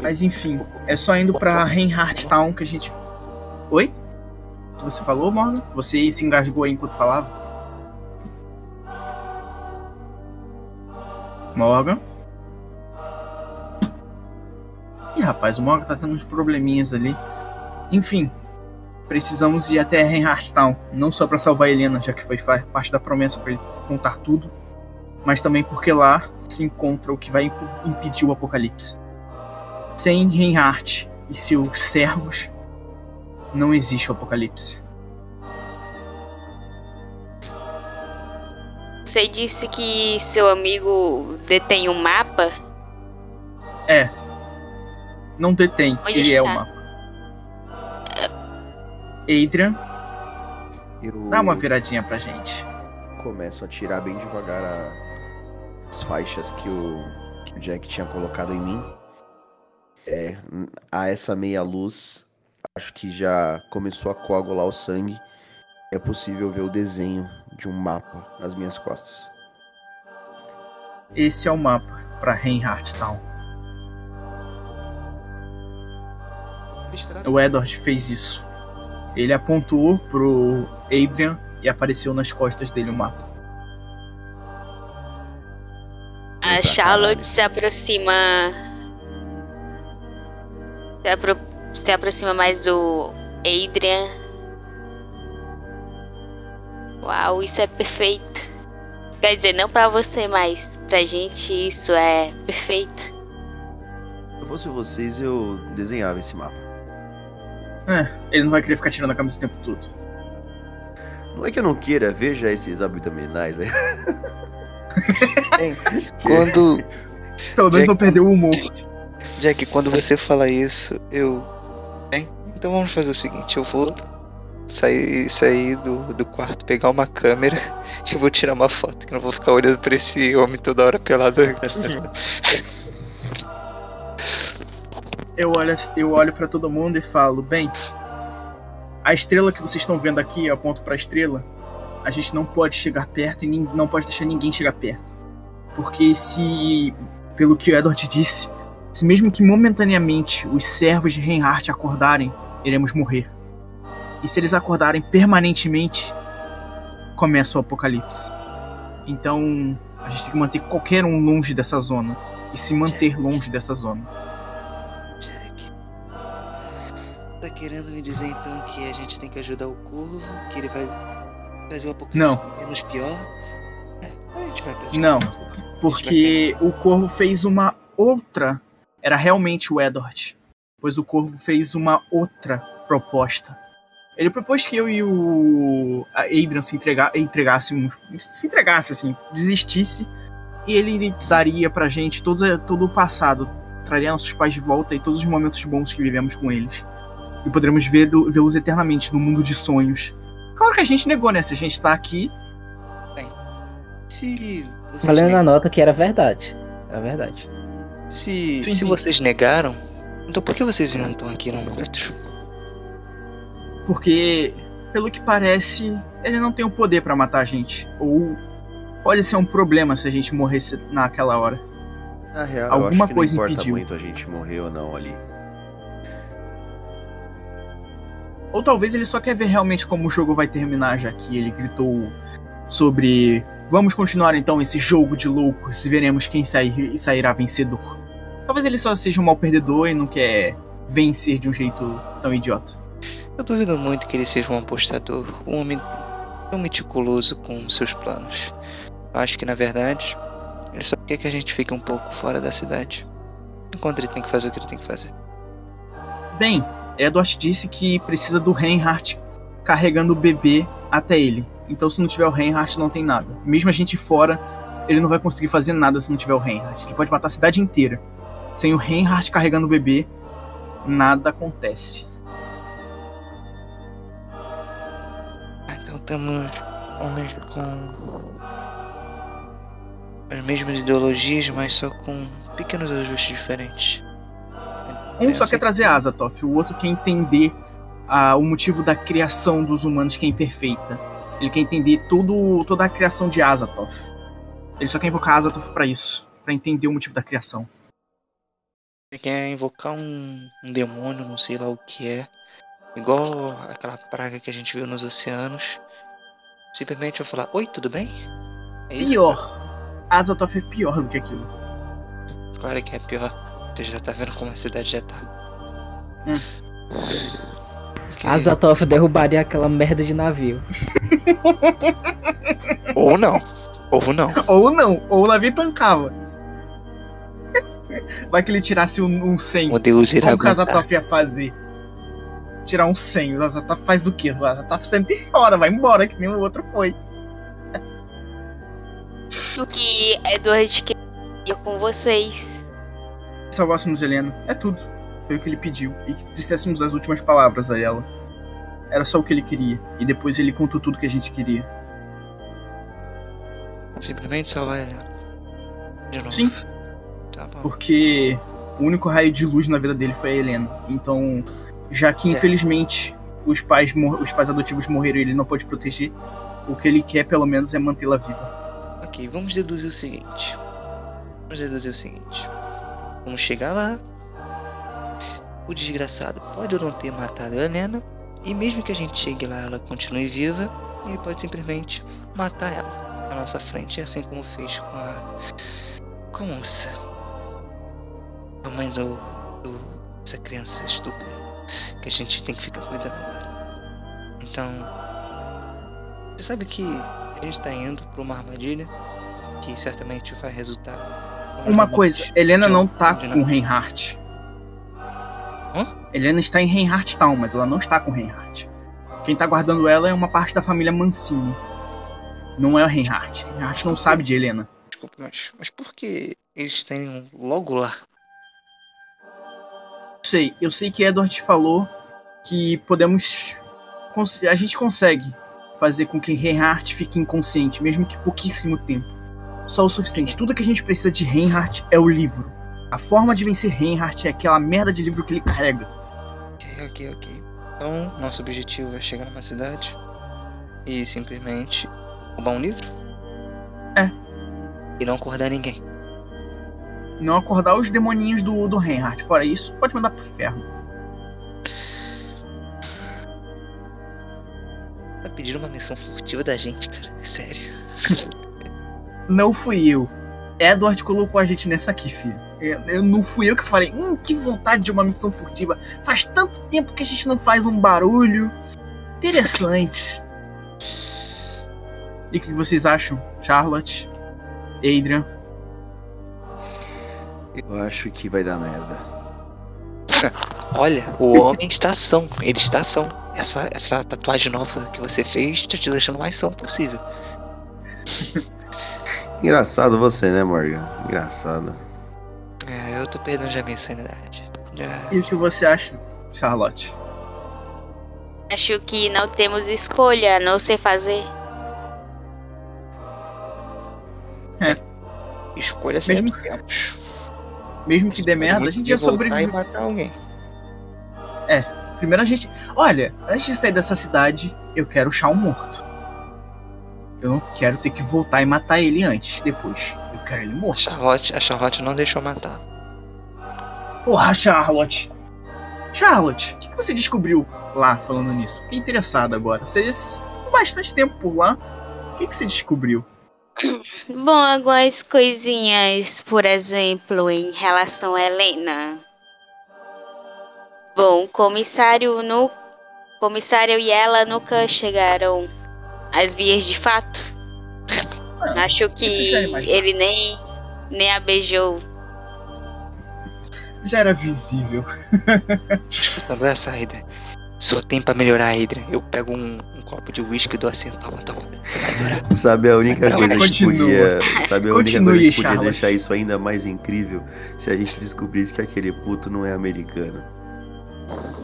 Mas enfim, é só indo pra Reinhardt Town que a gente. Oi? Você falou, Morgan? Você se engasgou aí enquanto falava? Morgan? Ih, rapaz, o Morgan tá tendo uns probleminhas ali. Enfim, precisamos ir até Reinhardt Town. Não só pra salvar Helena, já que foi parte da promessa pra ele contar tudo, mas também porque lá se encontra o que vai imp- impedir o apocalipse. Sem Reinhardt e seus servos, não existe o apocalipse. Você disse que seu amigo detém um mapa? É. Não detém, Onde ele é está? o mapa. Adrian, Eu dá uma viradinha pra gente. começo a tirar bem devagar a- as faixas que o, que o Jack tinha colocado em mim. É, a essa meia luz, acho que já começou a coagular o sangue. É possível ver o desenho de um mapa nas minhas costas. Esse é o mapa pra Reinhardt Town. O Edward fez isso. Ele apontou pro Adrian e apareceu nas costas dele o mapa. A Charlotte se aproxima. Se, apro- se aproxima mais do Adrian. Uau, isso é perfeito. Quer dizer, não pra você, mas pra gente isso é perfeito. Se eu fosse vocês, eu desenhava esse mapa. É, ele não vai querer ficar tirando a camisa o tempo todo. Não é que eu não queira, veja esses abdominais aí. Quando. Pelo menos Jack- não perdeu o humor. Jack, quando você fala isso, eu. Bem, então vamos fazer o seguinte, eu vou sair, sair do, do quarto, pegar uma câmera e vou tirar uma foto, que eu não vou ficar olhando pra esse homem toda hora pelado. Eu olho, eu olho para todo mundo e falo: bem, a estrela que vocês estão vendo aqui, eu aponto para a estrela, a gente não pode chegar perto e não pode deixar ninguém chegar perto. Porque se, pelo que o Edward disse, se mesmo que momentaneamente os servos de Reinhardt acordarem, iremos morrer. E se eles acordarem permanentemente, começa o apocalipse. Então, a gente tem que manter qualquer um longe dessa zona. E se manter longe dessa zona. Tá querendo me dizer então que a gente tem que ajudar o corvo, que ele vai trazer o apocalipse Não. menos pior? É, a gente vai. Não, Porque o Corvo fez uma outra. Era realmente o Edward. Pois o Corvo fez uma outra proposta. Ele propôs que eu e o Adrian se entrega, entregássemos. Se entregasse, assim, desistisse. E ele daria pra gente todos, todo o passado. Traria nossos pais de volta e todos os momentos bons que vivemos com eles. E poderemos vê-los eternamente no mundo de sonhos. Claro que a gente negou, né? Se a gente tá aqui. Se vocês, Valendo ne- a nota que era verdade. Era verdade. se, Sim, se sim. vocês negaram, então por que vocês não estão aqui no outro? Porque, pelo que parece, ele não tem o poder pra matar a gente. Ou pode ser um problema se a gente morresse naquela hora. Na real, Alguma eu acho que coisa não importa impediu. muito a gente morrer ou não ali. Ou talvez ele só quer ver realmente como o jogo vai terminar, já que ele gritou sobre vamos continuar então esse jogo de loucos e veremos quem sair, sairá vencedor. Talvez ele só seja um mau perdedor e não quer vencer de um jeito tão idiota. Eu duvido muito que ele seja um apostador, um homem tão meticuloso com seus planos. Eu acho que na verdade, ele só quer que a gente fique um pouco fora da cidade. Enquanto ele tem que fazer o que ele tem que fazer. Bem, Edward disse que precisa do Reinhardt carregando o bebê até ele. Então, se não tiver o Reinhardt, não tem nada. Mesmo a gente fora, ele não vai conseguir fazer nada se não tiver o Reinhardt. Ele pode matar a cidade inteira. Sem o Reinhardt carregando o bebê, nada acontece. Ah, Então temos homens com as mesmas ideologias, mas só com pequenos ajustes diferentes. Um É, só eu sei quer trazer Azatoth, o outro quer entender a- o motivo da criação dos humanos que é imperfeita. Ele quer entender tudo, toda a criação de Azathoth. Ele só quer invocar Azathoth pra isso, Pra entender o motivo da criação. Ele quer invocar um, um demônio, não sei lá o que é. Igual aquela praga que a gente viu nos oceanos. Simplesmente vai falar, oi, tudo bem? É? Pior. Azathoth é pior do que aquilo. Claro que é pior. Você já tá vendo como a cidade já tá. Hum. Ok. Azathoth derrubaria aquela merda de navio. Ou não. Ou não. Ou não, ou o navio tancava. Vai que ele tirasse um, um 100. O Deus irá Como que o. Azathoth ia fazer? Tirar um 100. O Azathoth faz o quê? O Azathoth senta e chora, vai embora, que nem o outro foi. O que Edward queria com vocês. Salvássemos Helena. É tudo. Foi o que ele pediu. E que dissessemos as últimas palavras a ela. Era só o que ele queria. E depois ele contou tudo que a gente queria. Simplesmente salvar ele. De novo. Sim. Tá. Porque o único raio de luz na vida dele foi a Helena. Então, já que É. infelizmente os pais, os pais adotivos morreram e ele não pode proteger, o que ele quer pelo menos é mantê-la viva. Ok, vamos deduzir o seguinte. Vamos deduzir o seguinte. Vamos chegar lá. O desgraçado pode ou não ter matado a Helena. E mesmo que a gente chegue lá ela continue viva, ele pode simplesmente matar ela na nossa frente, assim como fez com a. com a. A mãe do. do dessa criança estúpida. Que a gente tem que ficar cuidando agora. Então. Você sabe que a gente tá indo pra uma armadilha que certamente vai resultar. Uma os coisa, Helena não um- tá com Reinhardt. Hã? Helena está em Reinhardt Town, mas ela não está com Reinhardt. Quem tá guardando ela é uma parte da família Mancini. Não é o Reinhardt. Reinhardt não sabe de Helena. Desculpa, mas, mas por que eles têm logo lá? sei, eu sei que Edward falou que podemos. A gente consegue fazer com que Reinhardt fique inconsciente, mesmo que pouquíssimo tempo. Só o suficiente. Tudo que a gente precisa de Reinhardt é o livro. A forma de vencer Reinhardt é aquela merda de livro que ele carrega. Ok, ok, ok. Então, nosso objetivo é chegar numa cidade e simplesmente roubar um livro? É. E não acordar ninguém. Não acordar os demoninhos do, do Reinhardt. Fora isso, pode mandar pro ferro. Tá pedindo uma missão furtiva da gente, cara. Sério. Não fui eu. Edward colocou a gente nessa aqui, filho. Eu, eu- não fui eu que falei, hum, que vontade de uma missão furtiva. Faz tanto tempo que a gente não faz um barulho. Interessante. E o que vocês acham? Charlotte? Adrian? Eu acho que vai dar merda. Olha, o homem está são. Ele está são. Essa, essa tatuagem nova que você fez tá te deixando mais são possível. Engraçado você, né, Morgan? Engraçado. É, eu tô perdendo já minha sanidade. Já... E o que você acha, Charlotte? Acho que não temos escolha, não sei fazer. Escolha Mesmo- sempre temos. Mesmo que dê merda, a gente já De voltar sobrevive. E matar alguém. Primeiro a gente. Olha, antes de sair dessa cidade, eu quero o Shao morto. Eu não quero ter que voltar e matar ele antes, depois. Eu quero ele A morto. Charlotte, a Charlotte não deixou matar. Porra, Charlotte! Charlotte, o que, que você descobriu lá falando nisso? Fiquei interessado agora. Você ficou bastante tempo por lá. O que, que você descobriu? Bom, algumas coisinhas, por exemplo, em relação a Helena. Bom, o comissário no comissário e ela nunca chegaram às vias de fato. Acho que é ele nem nem a beijou. Já era visível. Agora essa Aida. Só tem pra melhorar, Adrian. Eu pego um, um copo de uísque e dou assim, toma, toma. Você vai adorar. Sabe a única coisa que podia. Sabe a única Continue, coisa que podia deixar isso ainda mais incrível? Se a gente descobrisse que aquele puto não é americano.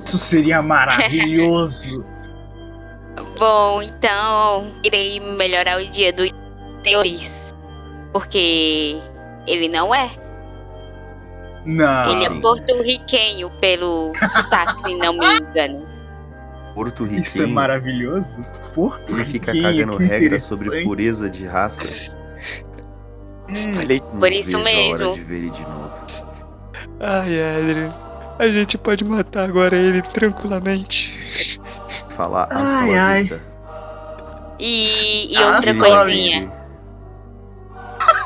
Isso seria maravilhoso. Bom, então irei melhorar o dia dos senhores. Porque ele não é. Não. ele é porto-riquenho pelo sotaque, se não me engano. Porto Riquenho. Isso é maravilhoso. Porto Ele fica cagando que regra sobre pureza de raça. Hum, Por isso a hora mesmo. de ver ele de novo. Ai, Adrian. A gente pode matar agora ele tranquilamente. Falar Ai, ai. vista. E, e outra coisinha.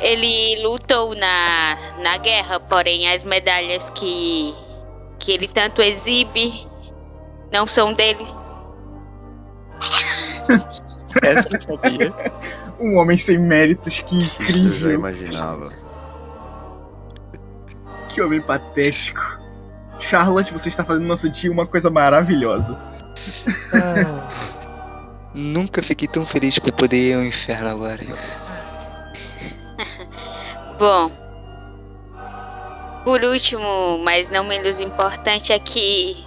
Ele lutou na, na guerra, porém as medalhas que, que ele tanto exibe não são dele. Essa eu sabia. Um homem sem méritos, que Isso eu já incrível. imaginava. Que homem patético. Charlotte, você está fazendo nosso dia uma coisa maravilhosa. Ah, nunca fiquei tão feliz por poder ir ao inferno agora. Bom, por último, mas não menos importante, é que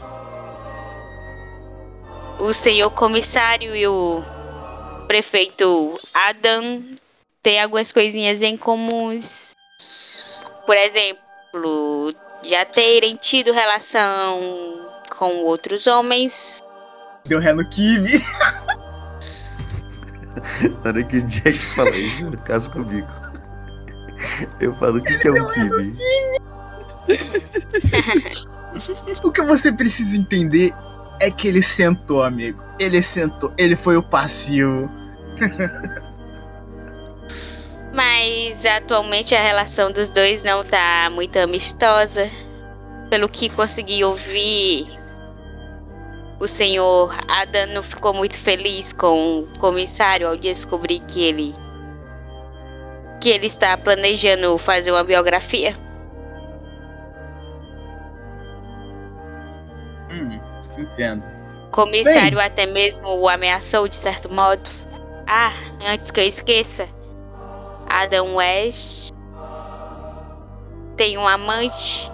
o senhor comissário e o prefeito Adam têm algumas coisinhas em comuns. Por exemplo, já terem tido relação com outros homens. Deu ré no kibe. Na hora que o Jack fala isso, eu caso comigo. Eu falo, o que, que é um kibe? O que você precisa entender é que ele sentou, amigo. Ele sentou. Ele foi o passivo. Mas atualmente a relação dos dois não tá muito amistosa. Pelo que consegui ouvir, o senhor Adam não ficou muito feliz com o comissário ao descobrir que ele que ele está planejando fazer uma biografia. Hum, entendo. O comissário até mesmo o ameaçou de certo modo. Ah, antes que eu esqueça, Adam West tem um amante.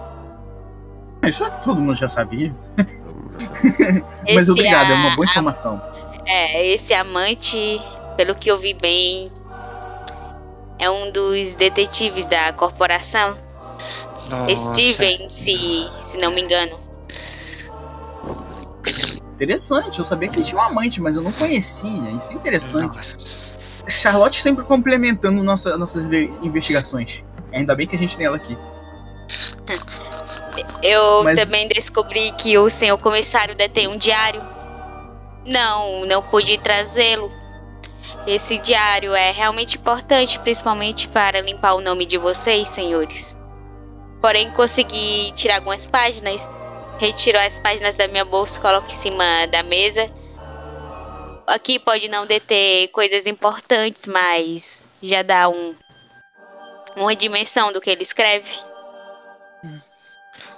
Isso todo mundo já sabia. Mas obrigado, é uma boa a- informação. É, esse amante, pelo que eu vi bem, é um dos detetives da corporação. Nossa. Steven, se, se não me engano. Interessante, eu sabia que ele tinha um amante, mas eu não conhecia. Isso é interessante. Nossa. Charlotte sempre complementando nossa, nossas ve- investigações. Ainda bem que a gente tem ela aqui. Eu Mas- também descobri que o senhor comissário detém um diário. Não, não pude trazê-lo. Esse diário é realmente importante, principalmente para limpar o nome de vocês, senhores. Porém, consegui tirar algumas páginas. Retirou as páginas da minha bolsa, coloco em cima da mesa. Aqui pode não deter coisas importantes, mas já dá um uma dimensão do que ele escreve.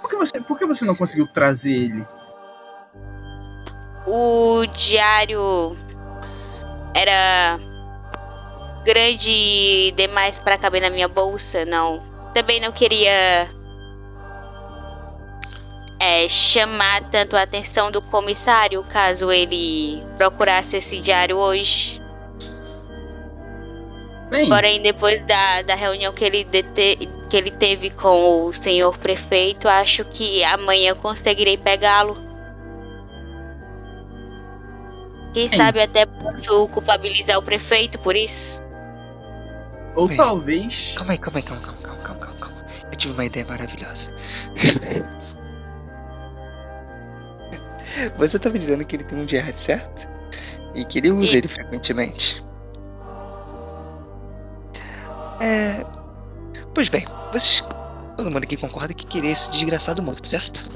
Por que você, por que você não conseguiu trazer ele? o diário era grande demais para caber na minha bolsa, não. Também não queria é, chamar tanto a atenção do comissário caso ele procurasse esse diário hoje. Bem, Porém, depois da, da reunião que ele, dete- que ele teve com o senhor prefeito, acho que amanhã conseguirei pegá-lo. Quem sabe até posso culpabilizar o prefeito por isso. ou bem. talvez. Calma aí, calma aí, calma, calma, calma, calma, calma, calma. Eu tive uma ideia maravilhosa. Você tá me dizendo que ele tem um diário, certo? E que ele usa Isso. ele frequentemente. É. Pois bem, vocês. Todo mundo aqui concorda que queria esse desgraçado morto, certo?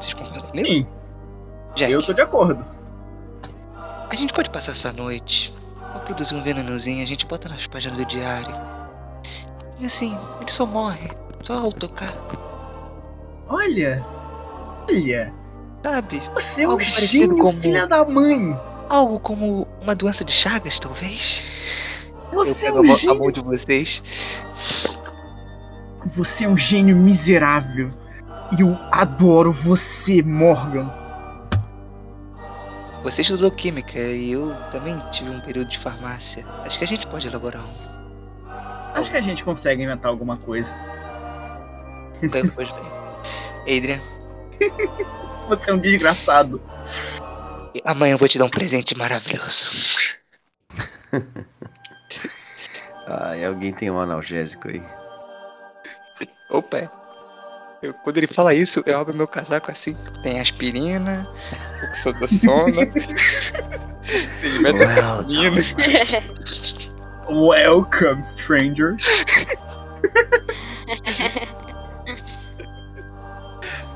Vocês concordam comigo? Sim, Jack, eu tô de acordo. a gente pode passar essa noite. Vou produzir um venenozinho, a gente bota nas páginas do diário. E assim, ele só morre. Só ao tocar, Olha. Olha. sabe? Você é um gênio, como- filha da mãe. Algo como uma doença de Chagas, talvez? Você é eu pego um a mão- a mão de vocês. Você é um gênio miserável. E eu adoro você, Morgan. Você estudou química e eu também tive um período de farmácia. Acho que a gente pode elaborar um. Acho que a gente consegue inventar alguma coisa. Então, pois bem. Adrian, Você é um desgraçado. Amanhã eu vou te dar um presente maravilhoso. Ai, alguém tem um analgésico aí. Opa. é. Eu, quando ele fala isso, eu abro meu casaco assim. Tem aspirina, oxodossona, tem metafamina. Welcome, stranger.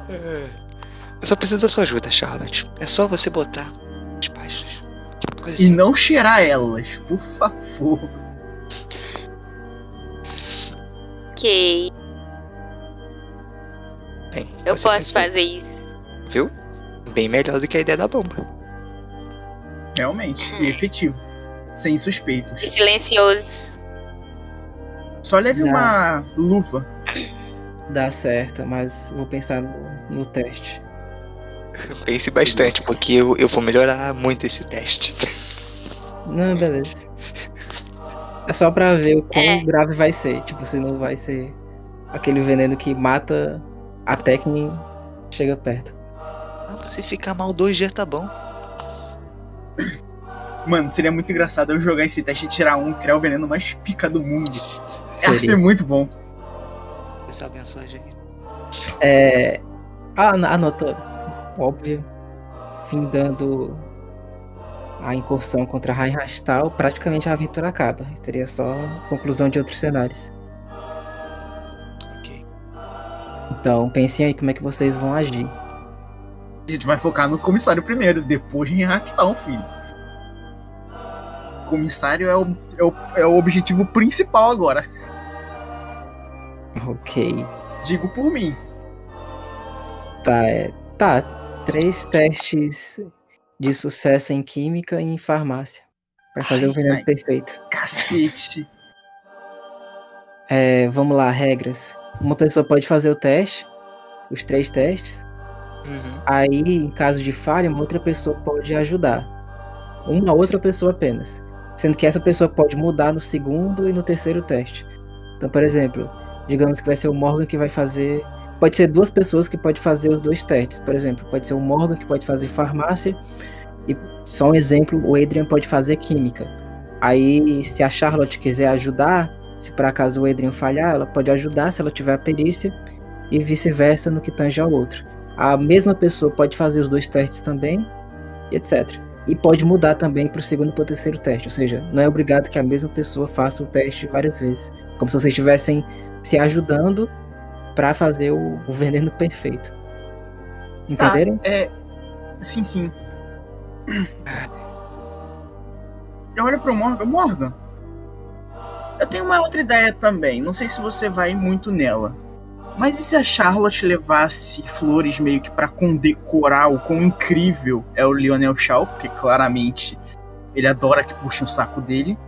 É. Eu só preciso da sua ajuda, Charlotte. É só você botar as páginas. Coisa E assim. não cheirar elas, por favor. ok. Bem, Eu você posso fazer isso. Viu? Bem melhor do que a ideia da bomba. Realmente. E efetivo. Sem suspeitos. Silencioso. Só leve Não. uma luva. Dá certo, mas vou pensar no, no teste. Pense bastante, Nossa. porque eu, eu vou melhorar muito esse teste. Não, beleza. É só pra ver o quão É. grave vai ser. Tipo, se não vai ser aquele veneno que mata até quem chega perto. Não, você ficar mal dois dias tá bom. Mano, seria muito engraçado eu jogar esse teste e tirar um, criar o veneno mais pica do mundo. Ia ser Seria. muito bom. Deus abençoe a gente. É. A, a nota óbvia, findando a incursão contra Rai Rastal, praticamente a aventura acaba. Seria só conclusão de outros cenários. Então, pensem aí como é que vocês vão agir. A gente vai focar no comissário primeiro, depois em Hearthstone, filho. O comissário é o, é, o, é o objetivo principal agora. Ok. Digo por mim. Tá, é. Tá. Três testes de sucesso em química e em farmácia. Pra fazer Ai, o veneno ai. perfeito. Cacete. É, vamos lá, regras. Uma pessoa pode fazer o teste, os três testes. Uhum. Aí, em caso de falha, uma outra pessoa pode ajudar. Uma outra pessoa apenas. Sendo que essa pessoa pode mudar no segundo e no terceiro teste. Então, por exemplo, digamos que vai ser o Morgan que vai fazer. Pode ser duas pessoas que pode fazer os dois testes. Por exemplo, pode ser o Morgan que pode fazer farmácia. E só um exemplo, o Adrian pode fazer química. Aí, se a Charlotte quiser ajudar, se por acaso o Adrian falhar, ela pode ajudar se ela tiver a perícia. E vice-versa no que tange ao outro a mesma pessoa pode fazer os dois testes também, e etc. E pode mudar também para o segundo e para o terceiro teste. Ou seja, não é obrigado que a mesma pessoa faça o teste várias vezes. Como se vocês estivessem se ajudando para fazer o, o veneno perfeito. Entenderam? Tá, é. Sim, sim. Eu olho pro Morgan. Morgan, eu tenho uma outra ideia também. Não sei se você vai muito nela. Mas e se a Charlotte levasse flores meio que pra condecorar o quão incrível é o Lionel Shaw? Porque claramente ele adora que puxe o saco dele.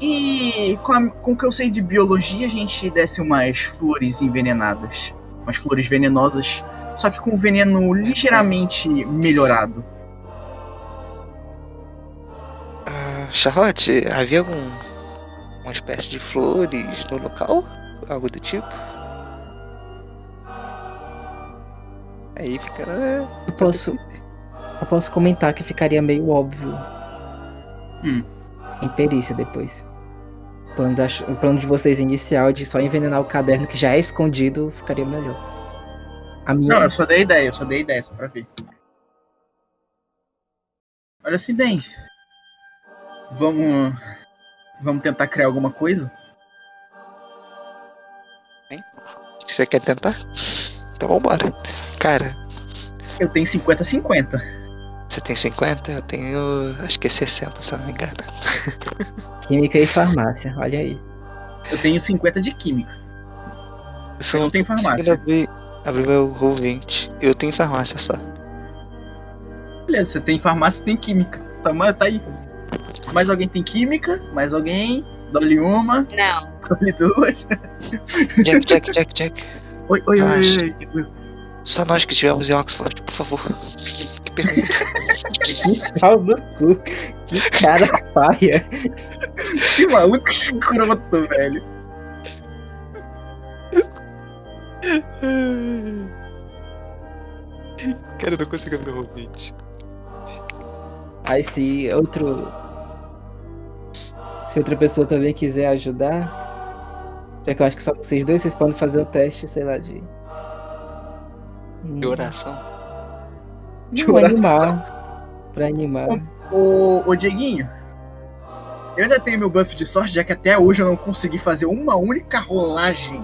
E com o que eu sei de biologia, a gente desse umas flores envenenadas. Umas flores venenosas só que com veneno ligeiramente melhorado. Ah, Charlotte, havia algum. Uma espécie de flores no local? Algo do tipo? Aí fica. né? Eu posso, eu posso comentar que ficaria meio óbvio Hum. em perícia depois. O plano, da- o plano de vocês inicial de só envenenar o caderno que já é escondido ficaria melhor. A minha. Não, eu só dei ideia, eu só dei ideia, só pra ver. Olha se bem. Vamos. Vamos tentar criar alguma coisa? Você quer tentar? Então vambora. Cara, Eu tenho 50-50. você tem 50? Eu tenho. acho que é 60, se não me engano. Química e farmácia, olha aí. Eu tenho 50 de química. Isso Eu não tenho farmácia. Abrir abri meu roll 20. Eu tenho farmácia só. Beleza, você tem farmácia, eu tenho química. Tá, tá aí. Mais alguém tem química? Mais alguém? Dole uma, Não. dole duas. Jack, Jack, Jack, Jack. Oi, oi, oi, oi, oi. Só nós que estivemos em Oxford, por favor. Que pergunta. Pau no cu. Que cara paia. Que maluco escroto, velho. Cara, eu não consigo abrir o 20. Aí se outro. Se outra pessoa também quiser ajudar. Já que eu acho que só vocês dois, vocês podem fazer o teste, sei lá, de. De oração. De Não, oração. animar. Pra animar. Ô, ô Dieguinho, eu ainda tenho meu buff de sorte, já que até hoje eu não consegui fazer uma única rolagem.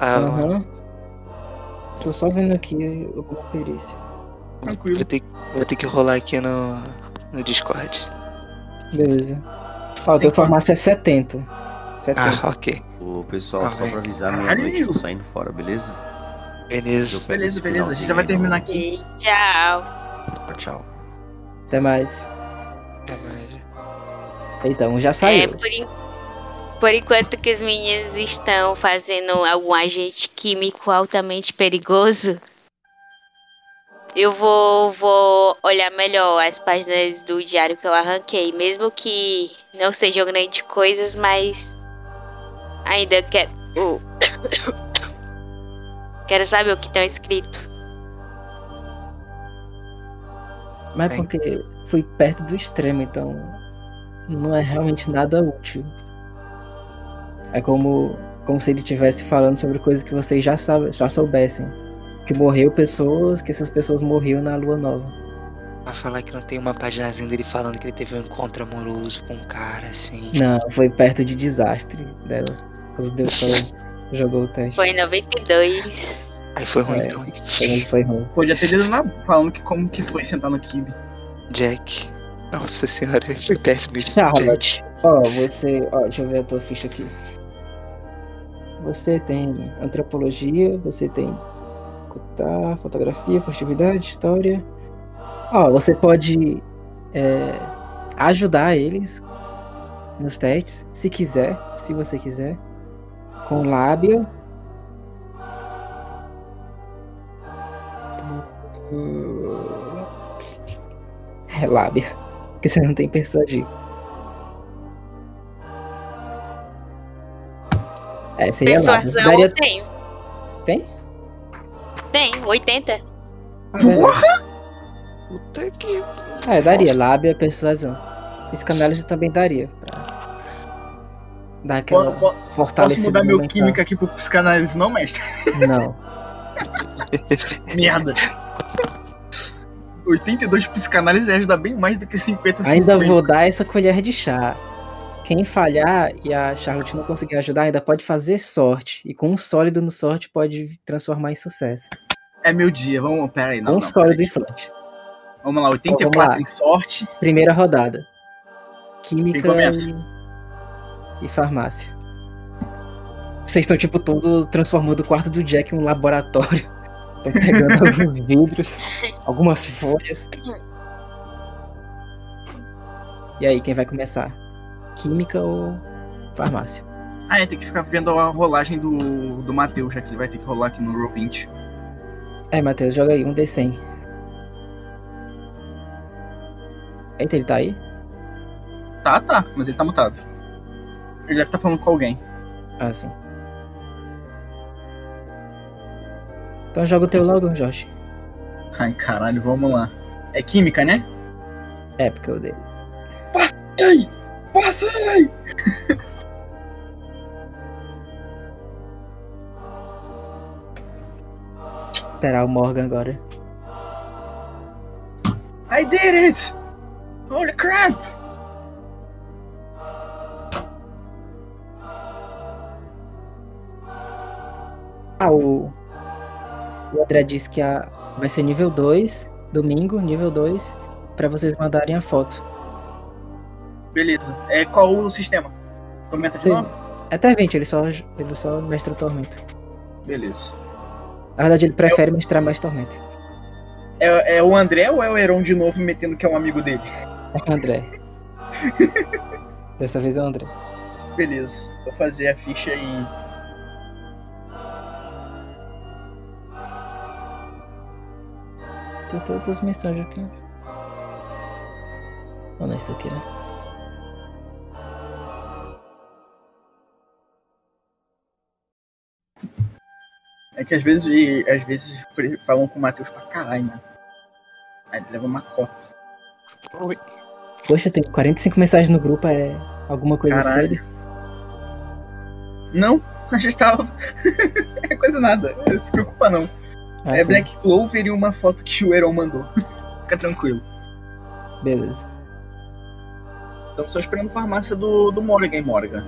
Ah, Aham. Tô só vendo aqui alguma perícia. Tranquilo. vou, ter, vou ter que rolar aqui no, no Discord. Beleza. Ó, o teu farmácia é 70. 70. Ah, ok. O pessoal, Ah, só pra avisar, Caralho. meia-noite tô saindo fora, beleza? Beleza. Beleza, beleza, a gente já vai terminar aqui. E tchau. Tchau. Até mais. Até mais. Então, já É, saiu. por, en- por enquanto que os meninos estão fazendo algum agente químico altamente perigoso, eu vou, vou olhar melhor as páginas do diário que eu arranquei. Mesmo que não sejam grandes coisas, mas ainda quero. oh. quero saber o que está escrito. Mas Bem. porque fui perto do extremo, então não é realmente nada útil. É como, como se ele estivesse falando sobre coisas que vocês já, sabe, já soubessem. Que morreu pessoas, que essas pessoas morriam na lua nova. Vai falar que não tem uma paginazinha dele falando que ele teve um encontro amoroso com um cara assim. Não, foi perto de desastre dela. Quando deu jogou o teste. Foi em 92. Aí foi ruim É. então. Foi foi ruim. Podia ter lido na falando que como que foi sentar no kibe. Jack. Nossa senhora, foi péssimo isso. Jack. Charlotte, ó, você. Ó, deixa eu ver a tua ficha aqui. Você tem antropologia, você tem escutar, fotografia, festividade, história. Ó, você pode é, ajudar eles nos testes, se quiser, se você quiser. Com lábio. É lábia. Porque você não tem persuadir. É, seria lábia. Persuasão Daria... eu tenho. Tem? Tem, 80. Ah, verdade. Puta que. É, daria. Lábia, persuasão. Psicanálise também daria. Pra dar aquela Po- po- fortalecida Posso mudar meu mental. química aqui pro psicanálise, não, mestre? Não. Merda. 82 psicanálise ajuda bem mais do que 50 Ainda 50. vou dar essa colher de chá. Quem falhar e a Charlotte não conseguir ajudar, ainda pode fazer sorte. E com um sólido no sorte pode transformar em sucesso. É meu dia, vamos. Pera aí, não. um não sólido em sorte. Vamos lá, Então, 84 vamos lá. em sorte. Primeira rodada. Química e... e farmácia. Vocês estão, tipo, todo transformando o quarto do Jack em um laboratório. Estão pegando alguns vidros, algumas folhas. E aí, quem vai começar? Química ou farmácia? Ah, é, tem que ficar vendo a rolagem do, do Matheus, já que ele vai ter que rolar aqui no Roll 20. É, Matheus, joga aí, um D100. Eita, ele tá aí? Tá, tá, mas ele tá mutado. Ele deve estar falando com alguém. Ah, sim. Então joga o teu logo, Josh. Ai, caralho, vamos lá. É química, né? É, porque eu dei. Ai! Passei! Esperar o Morgan agora. I did it! Holy crap! Ah, o. O André disse que a... vai ser nível 2, domingo, nível 2, pra vocês mandarem a foto. Beleza. É qual o sistema? Tormenta de Sim. novo? Até 20, ele só, ele só mestra o Tormenta. Beleza. Na verdade, ele prefere mestrar mais Tormenta. É, é o André ou é o Heron de novo metendo que é um amigo dele? É o André. Dessa vez é o André. Beleza. Vou fazer a ficha e. Tem todas as mensagens aqui. É isso aqui, né? É que às vezes, às vezes falam com o Matheus pra caralho, mano. Aí ele leva uma cota. Oi. Poxa, tem 45 mensagens no grupo, é alguma coisa Caralho. séria? Não, a gente tava. é coisa nada. Não se preocupa não. Ah, é sim. Black Clover e uma foto que o Heron mandou. Fica tranquilo. Beleza. Estamos só esperando a farmácia do, do Morgan, Morgan.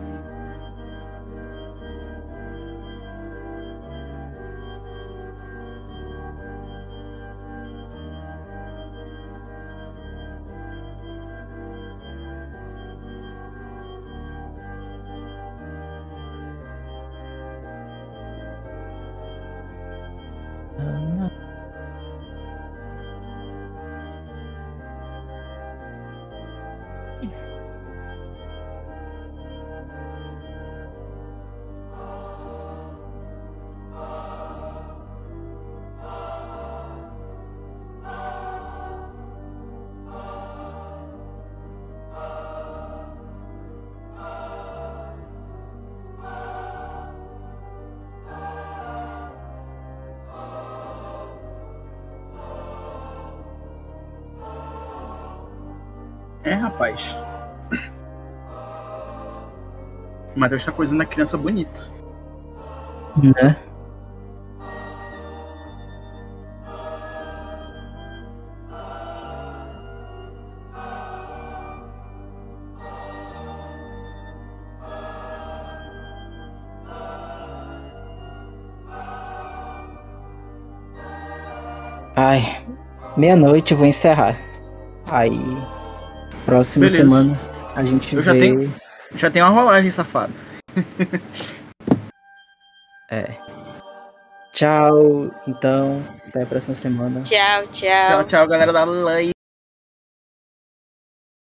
Rapaz. O Matheus tá coisando a criança bonito. Né? Ai, meia-noite vou encerrar. Aí, próxima Beleza. semana a gente Eu vê. já tenho- Já tem uma rolagem, safado. É. Tchau, então, até a próxima semana. Tchau, tchau. Tchau, tchau, galera da Lei.